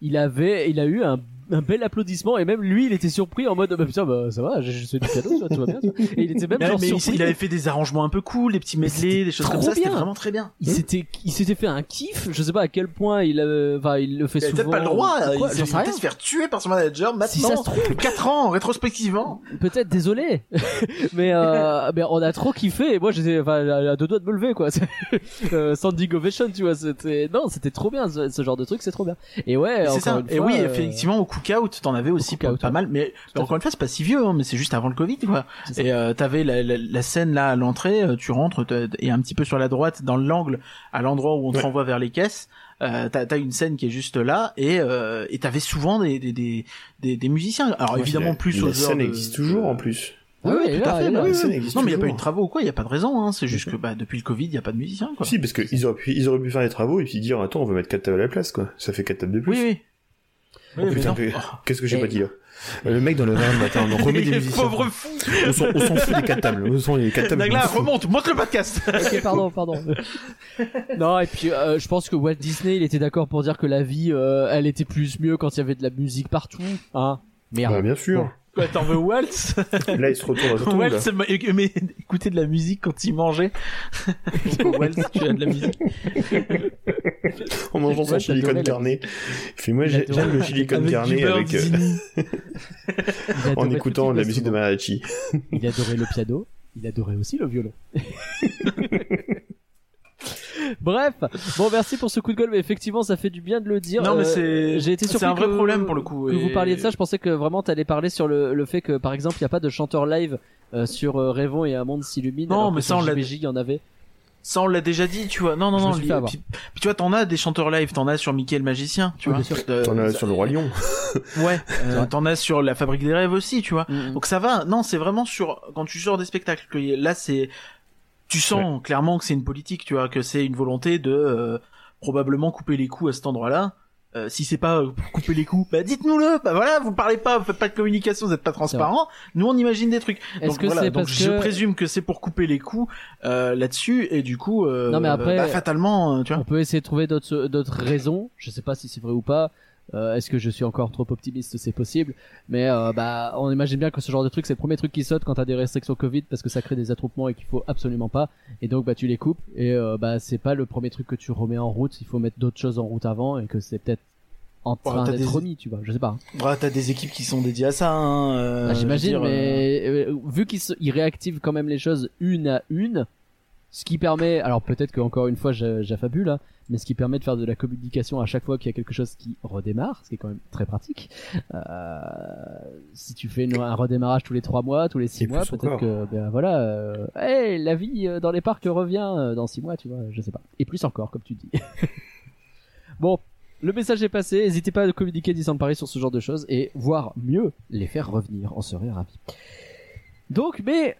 A: il avait il a eu un, un bel applaudissement et même lui il était surpris en mode bah putain bah ça va j'ai juste fait du piano tu vois, tout va bien et il était même
B: Mais,
A: genre
B: mais il,
A: surpris
B: il avait fait des arrangements un peu cool, des petits medley, des choses comme ça. C'était vraiment très bien.
A: il s'était il s'était fait un kiff je sais pas à quel point il avait enfin il le fait
B: Il
A: souvent
B: peut-être pas le droit.
A: quoi,
B: il s'est se faire tuer par son manager
A: si
B: maintenant.
A: ça se trouve
B: 4 ans, rétrospectivement.
A: peut-être désolé <laughs> mais euh, mais on a trop kiffé et moi j'étais enfin à deux doigts de me lever quoi <laughs> euh, standing ovation tu vois c'était non c'était trop bien ce, ce genre de truc c'est trop bien et ouais
B: C'est ça.
A: une
B: Et
A: fois,
B: oui,
A: euh,
B: effectivement, au cookout, t'en avais aussi
A: cookout,
B: pas,
A: ouais.
B: mal. Mais
A: à
B: encore une fois, c'est pas si vieux, hein, mais c'est juste avant le Covid, quoi. Et euh, t'avais la, la, la scène là à l'entrée, euh, tu rentres, t'as- et un petit peu sur la droite, dans l'angle, à l'endroit où on te
C: Ouais.
B: renvoie vers les caisses. Euh, t'as t'as une scène qui est juste là et euh, et t'avais souvent des des, des des des musiciens alors
C: Ouais,
B: évidemment
C: la-
B: plus
C: la
B: aux heures
C: scène
B: de-
C: existe toujours en plus.
A: oui,
B: Oui, tout à
A: là,
B: fait,
A: là,
B: bah oui,
C: La
B: oui. non mais il y a pas eu de travaux ou quoi il y a pas de raison hein c'est juste que bah depuis le Covid il y a pas de musiciens quoi
C: Si, parce que ils auraient pu, ils auraient pu faire des travaux et puis dire, attends, on veut mettre quatre tables à la place, quoi. Ça fait quatre tables de plus.
B: oui oui
C: Oh, putain, mais- qu'est-ce que j'ai
A: Et-
C: pas dit là Le mec dans le verre le matin, on <laughs> remet des
B: Les
C: musiciens.
B: pauvres fous
C: On s'en on s'en fout des quatre tables. On s'en les quatre tables.
B: Nagla remonte monte le podcast <laughs>
A: ok pardon pardon <laughs> non et puis euh, je pense que Walt Disney il était d'accord pour dire que la vie euh, elle était plus mieux quand il y avait de la musique partout hein merde
C: Bah, bien sûr.
B: Quoi, t'en veux Waltz <laughs>
C: Là, il se retourne à son
B: Waltz, mais, mais écouter de la musique quand il mangeait. <laughs> Donc, Waltz, tu as de la musique.
C: En mangeant son
A: j'adorais la
C: carné. Il fait, moi, j'aime le
B: du
C: carné
B: beurre
C: avec, euh, <laughs> en écoutant
A: tout
C: de la musique de mariachi.
A: Il adorait le piano, il adorait aussi le violon. Bref, bon merci pour ce coup de gueule, mais effectivement ça fait du bien de le dire.
B: Non, mais
A: Euh,
B: c'est-
A: j'ai été
B: c'est
A: surpris
B: un vrai
A: que-
B: problème pour le coup,
A: Que
B: et-
A: vous parliez de ça, je pensais que vraiment t'allais parler sur le, le fait que par exemple il n'y a pas de chanteur live euh, sur euh, Rêvons et un monde s'illumine.
B: Non,
A: alors
B: mais
A: que
B: ça, on l'a-
A: il y en avait.
B: Ça, on l'a déjà dit, tu vois. Non, non,
A: Je
B: non.
A: avoir.
B: puis, puis tu vois, t'en as des chanteurs live, t'en as sur Mickey le magicien, tu
A: Oui,
B: vois. Euh,
C: T'en as sur le Roi Lion. <laughs>
B: Ouais. euh, t'en as sur la Fabrique des rêves aussi, tu vois.
A: Mm, mm.
B: Donc ça va. Non, c'est vraiment sur quand tu sors des spectacles que là c'est tu sens clairement que c'est une politique, tu vois, que c'est une volonté de euh, probablement couper les coups à cet endroit-là. Euh, si c'est pas euh, pour couper les coups, bah dites-nous-le. Bah voilà, vous parlez pas, vous faites pas de communication, vous êtes pas transparent. Nous on imagine des trucs. Donc
A: que
B: voilà, donc je
A: que
B: présume que c'est pour couper les coups euh, là-dessus et du coup euh,
A: Non, mais après-
B: bah, fatalement, tu vois.
A: on peut essayer de trouver d'autres d'autres raisons. Je sais pas si c'est vrai ou pas. Euh, Est-ce que je suis encore trop optimiste? C'est possible, mais euh, bah on imagine bien que ce genre de truc c'est le premier truc qui saute quand t'as des restrictions Covid parce que ça crée des attroupements et qu'il faut absolument pas. Et donc bah tu les coupes et euh, bah c'est pas le premier truc que tu remets en route. Il faut mettre d'autres choses en route avant et que c'est peut-être en train d'être
B: des-
A: remis, tu vois. Je sais pas. hein.
B: Bah, t'as des équipes qui sont dédiées à ça. Hein, euh,
A: Ah, J'imagine, mais euh, vu qu'ils se- réactivent quand même les choses une à une, ce qui permet, alors peut-être que encore une fois j'a- j'affabule, hein, mais ce qui permet de faire de la communication à chaque fois qu'il y a quelque chose qui redémarre, ce qui est quand même très pratique. Euh, si tu fais une- un redémarrage tous les trois mois, tous les six
C: Et
A: mois, peut-être que ben voilà, euh, hey, la vie euh, dans les parcs revient euh, dans six mois, tu vois, je sais pas. Et plus encore, comme tu dis. <laughs> bon. Le message est passé, n'hésitez pas à communiquer Disneyland Paris sur ce genre de choses et voire mieux, les faire revenir, on serait ravis. Donc, mais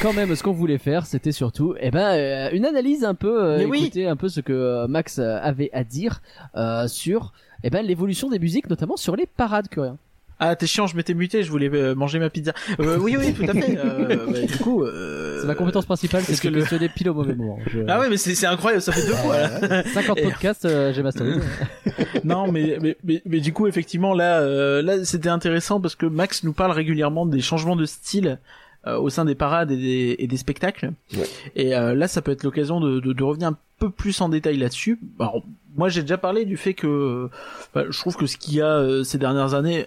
A: quand même, ce qu'on voulait faire, c'était surtout, eh ben, euh, une analyse un peu, euh,
B: oui.
A: écouter un peu ce que euh, Max euh, avait à dire euh, sur, eh ben, l'évolution des musiques, notamment sur les parades coréens.
B: Ah, t'es chiant, je m'étais muté, je voulais manger ma pizza. Euh, oui, oui, tout à fait. Euh, <laughs> bah, du coup, euh...
A: C'est ma compétence principale, c'est de
B: que
A: te
B: le-
A: questionner pile au mauvais moment. Je-
B: Ah ouais, mais c'est incroyable, ça fait deux fois. Là. <laughs>
A: 50
B: Et-
A: podcasts, j'ai masterisé. <laughs>
B: non, mais, mais mais mais du coup, effectivement, là, euh, là, c'était intéressant parce que Max nous parle régulièrement des changements de style. Euh, au sein des parades et des, et des spectacles.
C: Ouais.
B: Et euh, là, ça peut être l'occasion de, de, de revenir un peu plus en détail là-dessus. Alors, moi, j'ai déjà parlé du fait que bah, je trouve que ce qu'il y a euh, ces dernières années,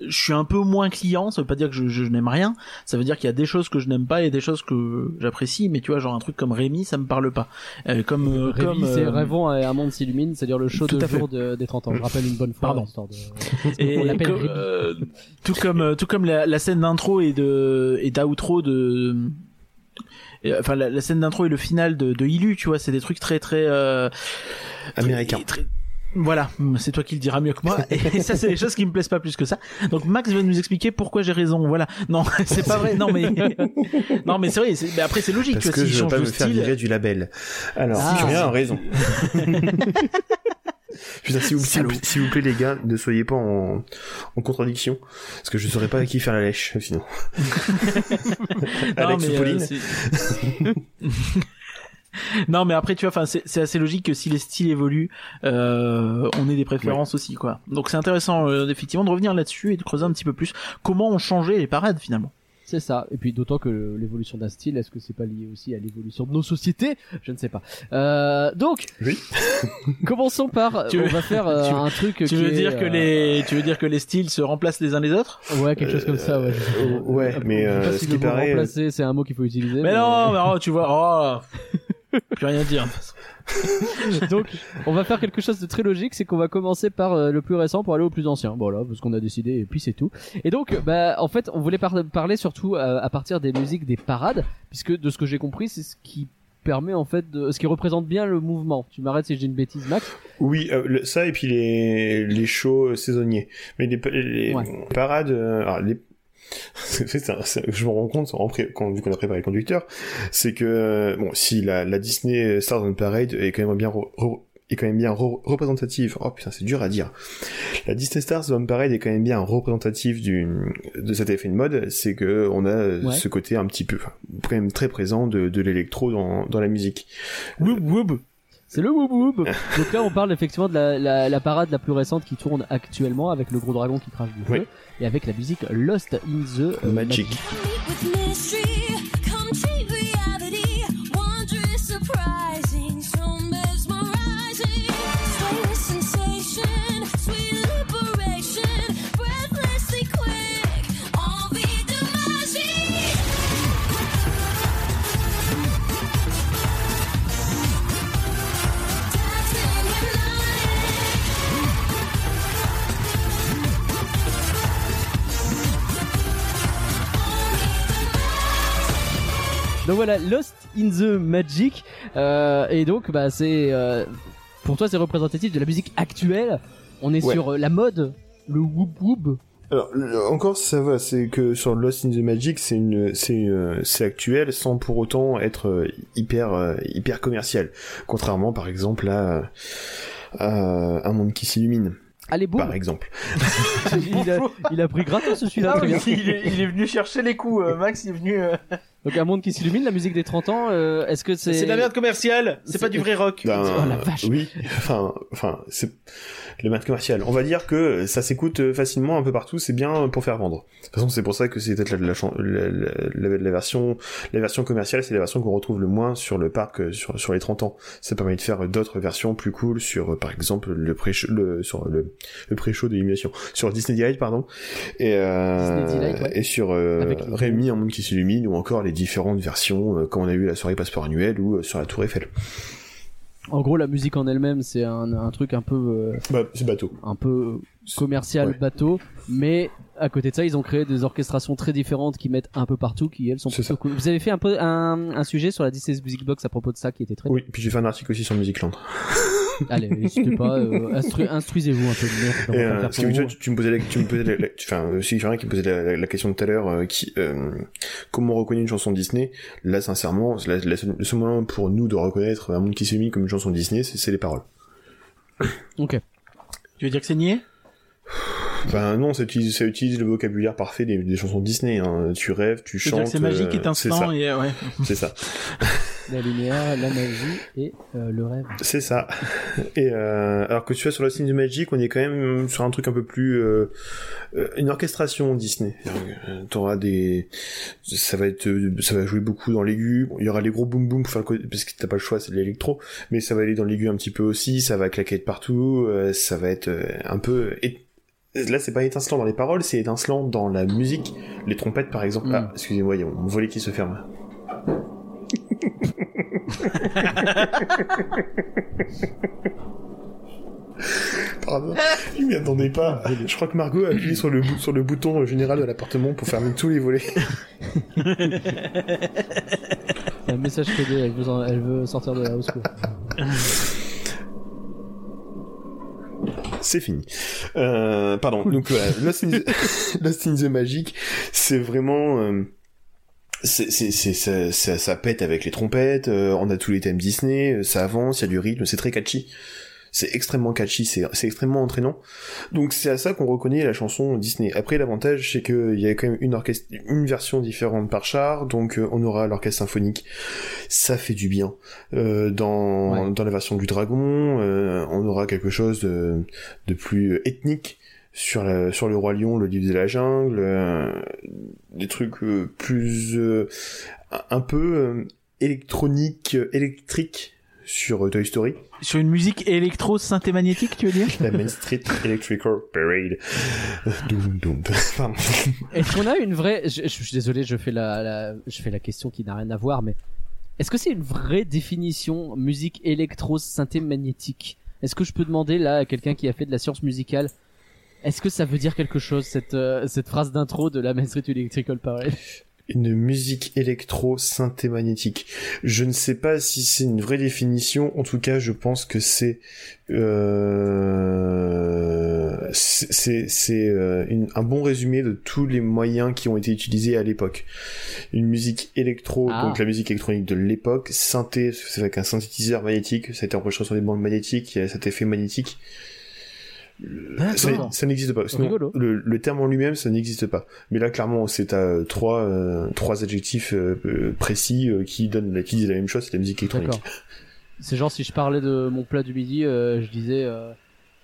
B: je suis un peu moins client. Ça veut pas dire que je, je n'aime rien. Ça veut dire qu'il y a des choses que je n'aime pas et des choses que j'apprécie. Mais tu vois, genre un truc comme Rémi, ça me parle pas. Euh, comme euh,
A: Rémi,
B: comme
A: c'est
B: euh,
A: Rêvons et un monde s'illumine, c'est-à-dire le show de
B: à
A: jour de- des 30 ans. Je rappelle une bonne fois,
B: Pardon.
A: histoire de... <laughs>
B: Et
A: On l'appelle
B: comme,
A: Rémi.
B: euh, tout comme tout comme la, la scène d'intro et de et d'outro de enfin la, la scène d'intro et le final de, de Ilu tu vois c'est des trucs très très euh,
C: Américain.
B: très- très- voilà c'est toi qui le diras mieux que moi <laughs> et ça c'est des choses qui me plaisent pas plus que ça donc Max va nous expliquer pourquoi j'ai raison voilà non <laughs> c'est pas vrai non mais <laughs> non mais c'est vrai mais après c'est logique
C: Parce
B: tu vois
C: que
B: s'il
C: je veux pas me faire
B: style
C: virer du label. Alors,
A: Ah.
C: tu as raison. Putain, s'il vous, s'il vous-
B: Salaud.
C: s'il vous plaît, les gars, ne soyez pas en, en contradiction. Parce que je saurais pas à qui faire la lèche, sinon.
B: Non,
C: Alex
B: mais,
C: ou
B: euh,
C: Pauline
B: c'est- <laughs> non, mais après, tu vois, enfin, c'est c'est assez logique que si les styles évoluent, euh, on ait des préférences aussi, quoi. Donc c'est intéressant, euh, effectivement, de revenir là-dessus et de creuser un petit peu plus comment ont changé les parades finalement.
A: C'est ça. Et puis d'autant que l'évolution d'un style, est-ce que c'est pas lié aussi à l'évolution de nos sociétés? Je ne sais pas. Euh, donc,
C: Oui. <laughs>
A: commençons par. <laughs>
B: Tu
A: on
B: veux-
A: va faire euh,
B: tu-
A: un truc.
B: Tu
A: qui
B: veux
A: est,
B: dire que
A: euh,
B: les, tu veux dire que les styles se remplacent les uns les autres?
A: Ouais, quelque chose comme ça. Ouais.
C: Euh, ouais, mais,
A: Je sais
C: euh,
A: pas
C: ce
A: si
C: qui
A: mot
C: paraît, euh,
A: remplacer, c'est un mot qu'il faut utiliser.
B: Mais non, mais oh, tu vois, oh, plus rien dire. <laughs>
A: Donc, on va faire quelque chose de très logique, c'est qu'on va commencer par euh, le plus récent pour aller au plus ancien. Voilà, parce qu'on a décidé et puis c'est tout. Et donc, bah, en fait, on voulait par- parler surtout euh, à partir des musiques des parades, puisque de ce que j'ai compris, c'est ce qui permet en fait de, ce qui représente bien le mouvement. Tu m'arrêtes si j'ai une bêtise, Max.
C: Oui, euh, le- ça et puis les, les shows saisonniers. Mais les, les
A: Ouais.
C: parades, euh, alors les... <laughs> c'est- c'est un- c'est- je me rends compte en pré- quand, vu qu'on a préparé le conducteur, c'est que euh, bon, si la, la Disney Stars on Parade est quand même bien re- re- est quand même bien re- représentative. Oh putain, c'est dur à dire. La Disney Stars on Parade est quand même bien représentative du de cet effet de mode. C'est que on a euh,
A: Ouais.
C: ce côté un petit peu, quand même très présent de, de l'électro dans, dans la musique.
B: Woub, woub.
A: C'est le whoop whoop. Donc là, on parle effectivement de la, la, la parade la plus récente qui tourne actuellement avec le gros dragon qui crache du feu
C: Oui.
A: Et avec la musique Lost in the euh,
C: Magic.
A: Donc voilà, Lost in the Magic. Euh, et donc, bah, c'est euh, pour toi, c'est représentatif de la musique actuelle. On est
C: Ouais.
A: sur euh, la mode, le whoop whoop.
C: Alors, encore, ça va, c'est que sur Lost in the Magic, c'est une, c'est, c'est actuel sans pour autant être hyper, hyper commercial. Contrairement, par exemple, à, à Un monde qui s'illumine,
A: Allez, boum.
C: par exemple. <laughs>
A: il, a, il a pris gratos celui-là,
B: Ah il, est, il est venu chercher les coups. Max il est venu.
A: Donc un monde qui s'illumine, la musique des 30 ans, euh, est-ce que c'est...
B: C'est de la merde commerciale. C'est pas du vrai rock.
C: Ben,
A: Oh la vache.
C: Oui, enfin, enfin, c'est le mode commercial. On va dire que ça s'écoute euh, facilement un peu partout, c'est bien pour faire vendre. De toute façon, c'est pour ça que c'est peut-être la, la, la, la- version, la version commerciale, c'est la version qu'on retrouve le moins sur le parc euh, sur, sur les 30 ans. Ça permet de faire d'autres versions plus cool sur, euh, par exemple, le pré le, sur le, le pré-show de l'illumination, sur Disney Delight, pardon, et, euh,
A: Disney Delight, ouais.
C: et sur euh, Rémi, un monde qui s'illumine, ou encore les différentes versions, euh, comme on a à la soirée passeport annuel ou euh, sur la Tour Eiffel.
A: En gros, la musique en elle-même, c'est un, un truc un peu, euh,
C: Bah, c'est bateau.
A: un peu commercial,
C: Ouais.
A: bateau, mais à côté de ça, ils ont créé des orchestrations très différentes qui mettent un peu partout, qui elles sont plutôt
C: ça.
A: cool. Vous avez fait un peu un, un sujet sur la Disney Music Box à propos de ça qui était très.
C: Oui, puis j'ai fait un article aussi sur Musicland. <laughs>
A: Allez, n'hésitez pas, euh, instru- instruisez-vous un peu de merde.
C: euh, parce que tu, me posais la, tu me posais la, la- enfin, euh, si rien qui me posait la, la- la question tout à l'heure, euh, qui, euh, comment on reconnaît une chanson Disney? Là, sincèrement, la, la seule- le seul moyen pour nous de reconnaître un monde qui s'est mis comme une chanson Disney, c'est c'est les paroles.
A: Ok.
B: Tu veux dire que c'est niais
C: Ben non, ça utilise, ça utilise le vocabulaire parfait des, des chansons Disney. Hein. Tu rêves, tu chantes.
B: c'est magique,
C: euh,
B: étincelant
C: C'est ça.
B: et euh, ouais.
C: C'est ça. <laughs>
A: La lumière, la magie et euh, le rêve.
C: C'est ça. Et euh, alors que tu vois sur la scène du Magic, on est quand même sur un truc un peu plus euh, euh, une orchestration Disney. T'auras des, ça va être, ça va jouer beaucoup dans l'aigu. Bon, il y aura les gros boom boom pour faire le côté- parce que t'as pas le choix, c'est de l'électro, mais ça va aller dans l'aigu un petit peu aussi. Ça va claquer de partout. euh, ça va être euh, un peu. Là, c'est pas étincelant dans les paroles, c'est étincelant dans la musique. Les trompettes, par exemple.
A: Mm.
C: Ah, excusez-moi, il y a mon volet qui se ferme. <laughs> Pardon, je m'y attendais pas. Je crois que Margot a appuyé sur le, bou- sur le bouton général de l'appartement pour fermer tous les volets. <laughs>
A: Il y a un message codé, elle veut, en- elle veut sortir de la house. <laughs>
C: C'est fini. Euh, pardon. Donc voilà, Lost in, the, <laughs> Lost in the Magic, c'est vraiment. euh, c'est, c'est, c'est, ça, ça, ça pète avec les trompettes, euh, on a tous les thèmes Disney, euh, ça avance, il y a du rythme, c'est très catchy. C'est extrêmement catchy, c'est, extrêmement entraînant. Donc c'est à ça qu'on reconnaît la chanson Disney. Après l'avantage c'est qu'il y a quand même une orchestre, une version différente par char, donc euh, on aura l'orchestre symphonique. Ça fait du bien. Euh, dans,
A: Ouais.
C: dans la version du dragon, euh, on aura quelque chose de, de plus ethnique sur, la, sur le roi lion, le livre de la jungle, euh, des trucs euh, plus euh, un peu euh, électronique, euh, électrique sur euh, Toy Story,
B: Sur une musique électro synthé magnétique, tu veux dire?
C: La Main Street Electrical Parade. <laughs> Doum, doum. <laughs> Pardon.
A: Est-ce qu'on a une vraie je, je suis désolé, je fais la, la- je fais la question qui n'a rien à voir, mais est-ce que c'est une vraie définition musique électro synthé magnétique Est-ce que je peux demander là à quelqu'un qui a fait de la science musicale Est-ce que ça veut dire quelque chose cette euh, cette phrase d'intro de la Main Street Electrical Parade?
C: Une musique électro synthé magnétique. Je ne sais pas si c'est une vraie définition. En tout cas, je pense que c'est euh, c'est euh, une- un bon résumé de tous les moyens qui ont été utilisés à l'époque. Une musique électro,
A: Ah.
C: donc la musique électronique de l'époque, synthé, c'est avec un synthétiseur magnétique, ça a été enregistré sur des bandes magnétiques, il y a cet effet magnétique. Ça, n'existe pas. Sinon, le, le terme en lui-même, ça n'existe pas. Mais là, clairement, c'est à trois, euh, trois adjectifs euh, euh, précis euh, qui donnent, qui disent la même chose, c'est la musique électronique.
A: C'est genre si je parlais de mon plat du midi, euh, je disais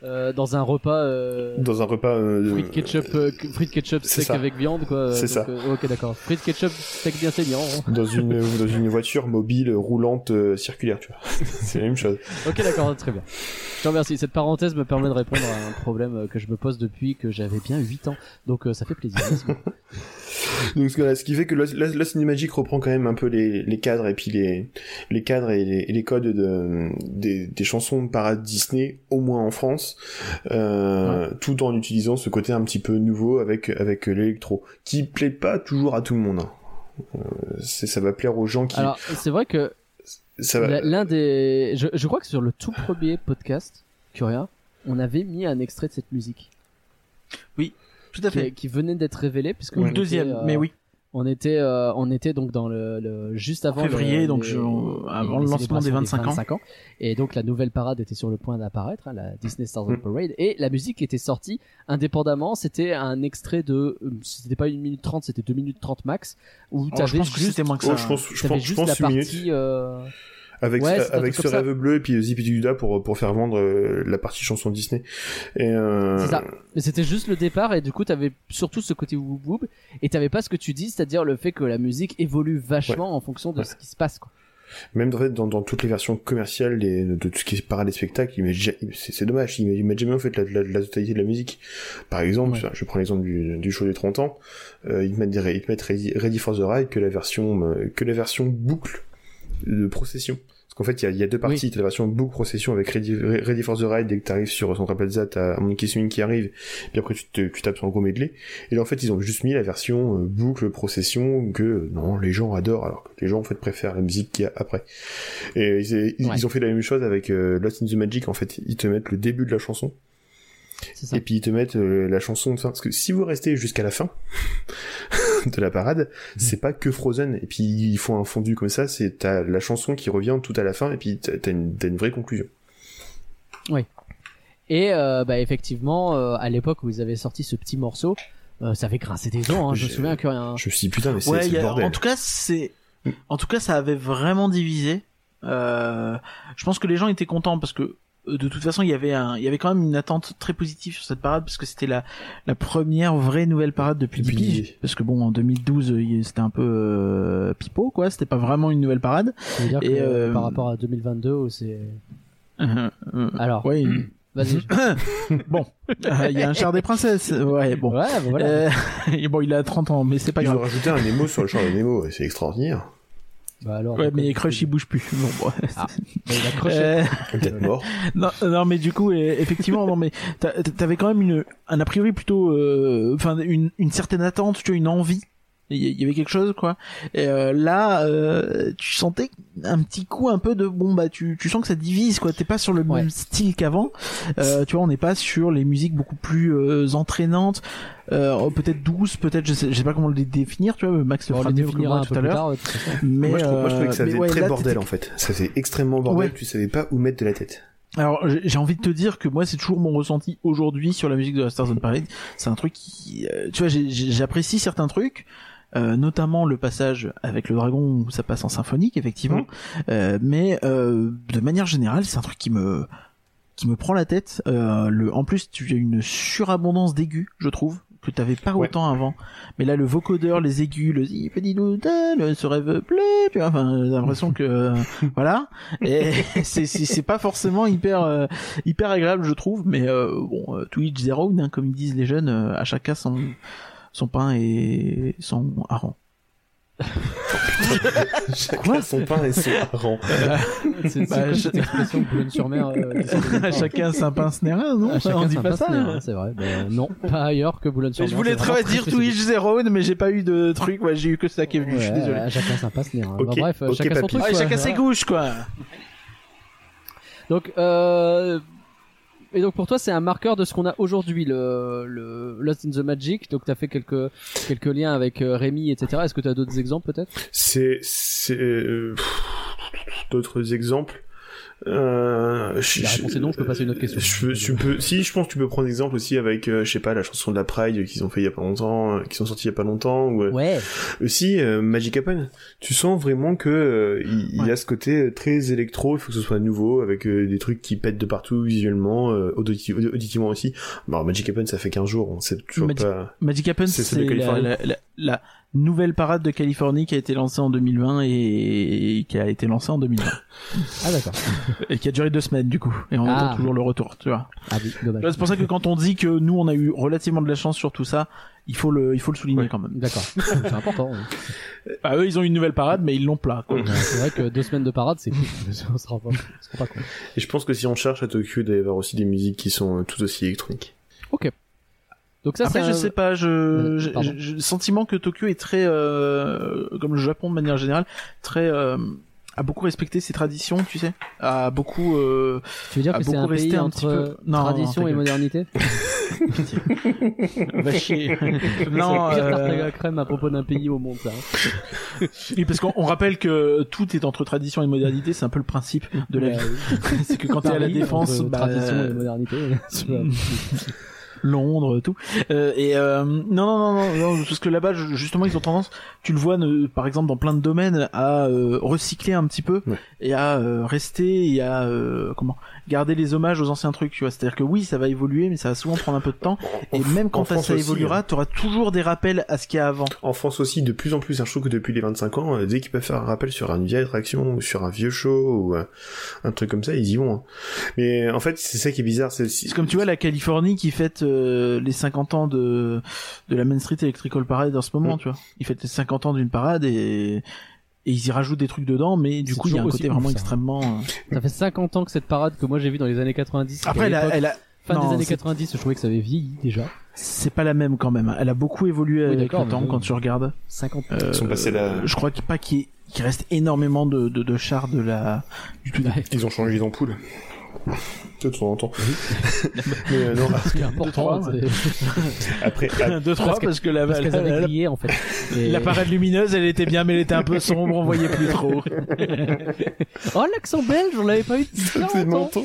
A: euh, dans un repas euh,
C: Dans un repas. euh,
A: frites ketchup, euh, frites ketchup steak
C: ça.
A: avec viande quoi.
C: C'est ça.
A: euh, ok d'accord. Frites ketchup steak bien saignant. <laughs>
C: dans une dans une voiture mobile roulante circulaire, tu vois. <laughs> c'est la même chose.
A: ok d'accord, très bien. Je te remercie. Cette parenthèse me permet de répondre à un problème que je me pose depuis que j'avais bien 8 ans. Donc ça fait plaisir. <laughs>
C: Donc voilà, ce qui fait que Lost, Lost- Magic reprend quand même un peu les, les cadres et puis les les cadres et les, et les codes de, des, des chansons de parade Disney, au moins en France, euh, tout en utilisant ce côté un petit peu nouveau avec avec l'électro, qui plaît pas toujours à tout le monde. hein. Euh, c'est ça va plaire aux gens qui
A: Alors c'est vrai que
C: ça va
A: La- L'un des, je, je crois que sur le tout premier podcast Curia, on avait mis un extrait de cette musique
B: Tout à
A: qui,
B: fait.
A: qui venait d'être révélé puisque
B: Ou le
A: était,
B: deuxième,
A: euh,
B: mais oui.
A: On était, euh, on était donc dans le, le juste avant
B: Février,
A: le-
B: donc
A: les-
B: je- avant
A: les
B: le lancement des
A: célébrations
B: 25 ans.
A: Et donc la nouvelle parade était sur le point d'apparaître, hein, la Disney Stars
C: Mm.
A: Parade, et la musique était sortie indépendamment. C'était un extrait de, euh, c'était pas une minute trente, c'était deux minutes trente max, où
B: Oh, je
A: t'avais
B: pense que
A: juste,
B: c'était moins que
C: Oh,
B: ça.
C: je pense je pense, je
A: juste
C: pense
A: la partie. euh,
C: avec
A: Ouais, un
C: avec ce
A: ça.
C: rêve bleu et puis Zipiduda pour pour faire vendre euh, la partie chanson Disney. Et euh,
A: C'est ça. Mais c'était juste le départ et du coup t'avais surtout ce côté whoop whoop et t'avais pas ce que tu dis, c'est-à-dire le fait que la musique évolue vachement en fonction de
C: Ouais.
A: ce qui se passe quoi.
C: Même en fait, dans, dans toutes les versions commerciales des, de tout ce qui est parade des spectacles, c'est dommage, ils, mettent jamais en fait la, la, la totalité de la musique. Par exemple,
A: Ouais.
C: je prends l'exemple du, du show des 30 ans, euh, ils te mettent, des- ils te mettent Ready, Ready for the Ride que la version euh, que la version boucle de procession. Parce qu'en fait, il y y a deux parties. T'as la version boucle procession avec Ready, Ready for the Ride. Dès que t'arrives sur Central Plaza, t'as Monkey Swing qui arrive. Puis après, tu, te, tu tapes sur un gros medley. Et là, en fait, ils ont juste mis la version euh, boucle procession que non, les gens adorent, alors que les gens en fait préfèrent la musique qu'il y a après. Et ils, ils-
A: Ouais.
C: ils ont fait la même chose avec euh, Lost in the Magic. En fait, ils te mettent le début de la chanson
A: ça.
C: et puis ils te mettent euh, la chanson de fin. Parce que si vous restez jusqu'à la fin <laughs> de la parade, c'est pas que Frozen. Et puis ils font un fondu comme ça, c'est t'as la chanson qui revient tout à la fin et puis t'as une, une vraie conclusion.
A: Et euh, bah effectivement, euh, à l'époque où ils avaient sorti ce petit morceau, euh, ça avait grincé des dents. Hein, je me souviens que rien.
C: Je me suis dit putain mais c'est
B: Ouais,
C: le bordel.
B: en tout cas, c'est, en tout cas, ça avait vraiment divisé. Euh, je pense que les gens étaient contents parce que de toute façon, il y avait un, il y avait quand même une attente très positive sur cette parade parce que c'était la, la première vraie nouvelle parade depuis,
C: Depuis
B: 10 piges.
C: dix.
B: Parce que bon, en 2012, euh, c'était un peu euh, pipeau, quoi. C'était pas vraiment une nouvelle parade.
A: Ça veut dire que
B: Et,
A: euh,
B: euh,
A: par rapport à 2022, où c'est. <laughs>
B: Euh, euh,
A: Alors,
B: ouais. <clears throat>
A: vas-y. <laughs>
B: bon, Euh, il y a un char des princesses. Ouais, bon.
A: Ouais, voilà.
B: Euh, et <laughs> bon, il a 30 ans, mais c'est pas
C: Ils ont
B: grave.
C: rajouté un Nemo sur le champ de Nemo, c'est extraordinaire.
A: Bah alors.
B: Ouais, mais
A: euh,
B: Crush, il bouge plus. Bon, bon. <laughs>
A: Ah. bah, il a croché.
B: Euh,
C: Peut-être <laughs> mort.
B: non, non, mais du coup, euh, effectivement, non, mais t'a- t'avais quand même une, un a priori plutôt, euh, enfin, une, une certaine attente, tu vois, une envie. Il y avait quelque chose, quoi. Et euh, là, euh, tu sentais un petit coup un peu de bon bah tu, tu sens que ça divise, quoi. T'es pas sur le
A: Ouais.
B: même style qu'avant. Euh, tu vois, on n'est pas sur les musiques beaucoup plus euh, entraînantes, euh, peut-être douces, peut-être, je sais, je sais pas comment les définir, tu vois. Max le
A: on
B: fera mieux que moi tout à l'heure. Mais
C: moi, je, trouve, moi, je trouvais que ça
B: euh,
C: faisait
B: ouais,
C: très
B: là,
C: bordel en fait. Ça faisait extrêmement bordel,
B: Ouais.
C: tu savais pas où mettre de la tête.
B: Alors j'ai envie de te dire que moi c'est toujours mon ressenti aujourd'hui sur la musique de la Stars on Parade. C'est un truc qui, euh, tu vois, j'apprécie certains trucs, euh, notamment le passage avec le dragon où ça passe en symphonique effectivement, Euh, mais euh, de manière générale c'est un truc qui me qui me prend la tête. Euh, le, en plus tu as une surabondance d'aigus, je trouve que t'avais pas
C: Ouais.
B: autant avant. Mais là, le vocodeur, les aigus, le zipididou, le ce rêve bleu, tu vois, enfin, j'ai l'impression que, voilà. Et <laughs> c'est, c'est, c'est pas forcément hyper, euh, hyper agréable, je trouve, mais euh, bon, euh, their own, hein, comme ils disent les jeunes, euh, à chacun son, son pain et son hareng. <laughs>
C: Chacun son pain et son hareng. <laughs>
A: C'est c'est
B: Bah,
A: quoi
B: je-
A: cette expression euh, s'en connaît pas,
B: à chacun sa pain snérin, non?
A: Chacun
B: On dit pas ça. hein.
A: c'est vrai. Ben, non, pas ailleurs que Boulogne-sur-Mer.
B: je voulais très
A: vraiment
B: dire their own, mais j'ai pas eu de truc, ouais, j'ai eu que ça qui est venu, je suis
A: Ouais,
B: désolé.
A: chacun sa passe nerf.
C: Ok,
A: Bah, bref, chacun son
C: papy.
A: truc.
B: Ouais,
A: quoi.
B: chacun ses gauches, quoi.
A: Donc, euh... et donc pour toi, c'est un marqueur de ce qu'on a aujourd'hui, le, le Lost in the Magic. Donc, t'as fait quelques quelques liens avec euh, Rémi, etc. Est-ce que t'as d'autres exemples peut-être?
C: C'est, c'est, euh, d'autres exemples. Euh, je-
A: La réponse est non, je peux passer une autre question.
C: Je, tu peux, si, je pense que tu peux prendre exemple aussi avec, euh, je sais pas, la chanson de la Pride qu'ils ont fait il y a pas longtemps, euh, qui sont sortis il y a pas longtemps, ou euh,
A: Ouais.
C: aussi euh, Magic Happen. Tu sens vraiment que euh, il, il y a ce côté très électro, il faut que ce soit nouveau, avec des trucs qui pètent de partout visuellement, euh, auditi- audi- auditivement aussi. Bon, Magic Happen, ça fait 15 jours, on sait toujours
B: Magic-
C: pas.
B: Magic Happen,
C: C'est
B: la, la- la nouvelle parade de Californie qui a été lancée en 2020 et qui a été lancée en 2020
A: Ah d'accord.
B: et qui a duré deux semaines du coup. Et on
A: Ah.
B: attend toujours le retour, tu vois.
A: Ah oui, dommage.
B: C'est pour ça que quand on dit que nous on a eu relativement de la chance sur tout ça, il faut le, il faut le souligner
C: Ouais.
B: quand même.
A: D'accord. <laughs> C'est important.
B: Bah, eux ils ont eu une nouvelle parade mais ils l'ont plat.
A: C'est vrai que deux semaines de parade, c'est cool. On se rend pas, on se rend pas compte.
C: Et je pense que si on cherche à Tokyo, il doit y avoir aussi des musiques qui sont euh, tout aussi électroniques.
A: Donc ça,
B: Après je
A: un-
B: sais pas, je,
A: Euh,
B: j'ai le sentiment que Tokyo est très, euh, comme le Japon de manière générale, très euh, a beaucoup respecté ses traditions, tu sais, a beaucoup euh,
A: Tu veux dire
B: a
A: que c'est
B: beaucoup
A: un pays
B: resté un petit
A: entre
B: peu- Non,
A: tradition et modernité <laughs>
B: va chier.
A: C'est <laughs>
B: non, euh,
A: tarte à la crème à propos d'un pays au monde, ça. hein. <laughs>
B: oui, parce qu'on on rappelle que tout est entre tradition et modernité, c'est un peu le principe de la
A: Ouais,
B: vie.
A: oui.
B: c'est que quand t'es à la défense,
A: entre
B: bah,
A: tradition et modernité.
B: Londres, tout. Euh, et euh, non, non, non, non, non, parce que là-bas, justement, ils ont tendance, tu le vois, ne- par exemple, dans plein de domaines, à euh, recycler un petit peu
C: Ouais.
B: et à euh, rester et à euh, comment garder les hommages aux anciens trucs. Tu vois, c'est-à-dire que oui, ça va évoluer, mais ça va souvent prendre un peu de temps. Et
C: En-
B: même quand ça, ça
C: aussi,
B: évoluera,
C: hein.
B: tu auras toujours des rappels à ce qu'il y a avant.
C: En France aussi, de plus en plus, hein, je trouve que depuis les 25 ans, euh, dès qu'ils peuvent faire un rappel sur une vieille attraction ou sur un vieux show ou euh, un truc comme ça, ils y vont. hein. Mais en fait, c'est ça qui est bizarre, c'est
B: comme tu vois la Californie qui fête euh, les 50 ans de de la Main Street Electrical Parade en ce moment,
C: Mm.
B: tu vois. Ils fêtent les 50 ans d'une parade et et ils y rajoutent des trucs dedans, mais du coup il y a un côté vraiment
A: ouf,
B: extrêmement. euh,
A: Ça fait 50 ans que cette parade que moi j'ai vue dans les années 90.
B: Après elle a,
A: l'époque,
B: elle a
A: fin
B: non,
A: des années
B: c'est-
A: 90, je trouvais que ça avait vieilli déjà.
B: c'est pas la même quand même. Elle a beaucoup évolué avec le temps quand tu regardes.
A: 50 ans.
B: Euh,
C: Ils sont passés là-
B: Je crois qu'il pas qu'il reste énormément de, de, de chars de la du tout.
C: Ils ont changé d'ampoule. De temps en temps. Mais euh, non,
A: Ce qui est important,
B: trois,
A: c'est
C: après, <laughs> ah,
B: Deux trois
A: Parce que-
B: parce que la
A: parce qu'elles
B: la-
A: avaient
B: la-
A: grillé en fait. Et-
B: la parade lumineuse, elle était bien, mais elle était un peu sombre, on voyait plus trop. <laughs>
A: Oh l'accent belge, on l'avait pas eu depuis
C: c'est
A: 40 ans.
C: menton.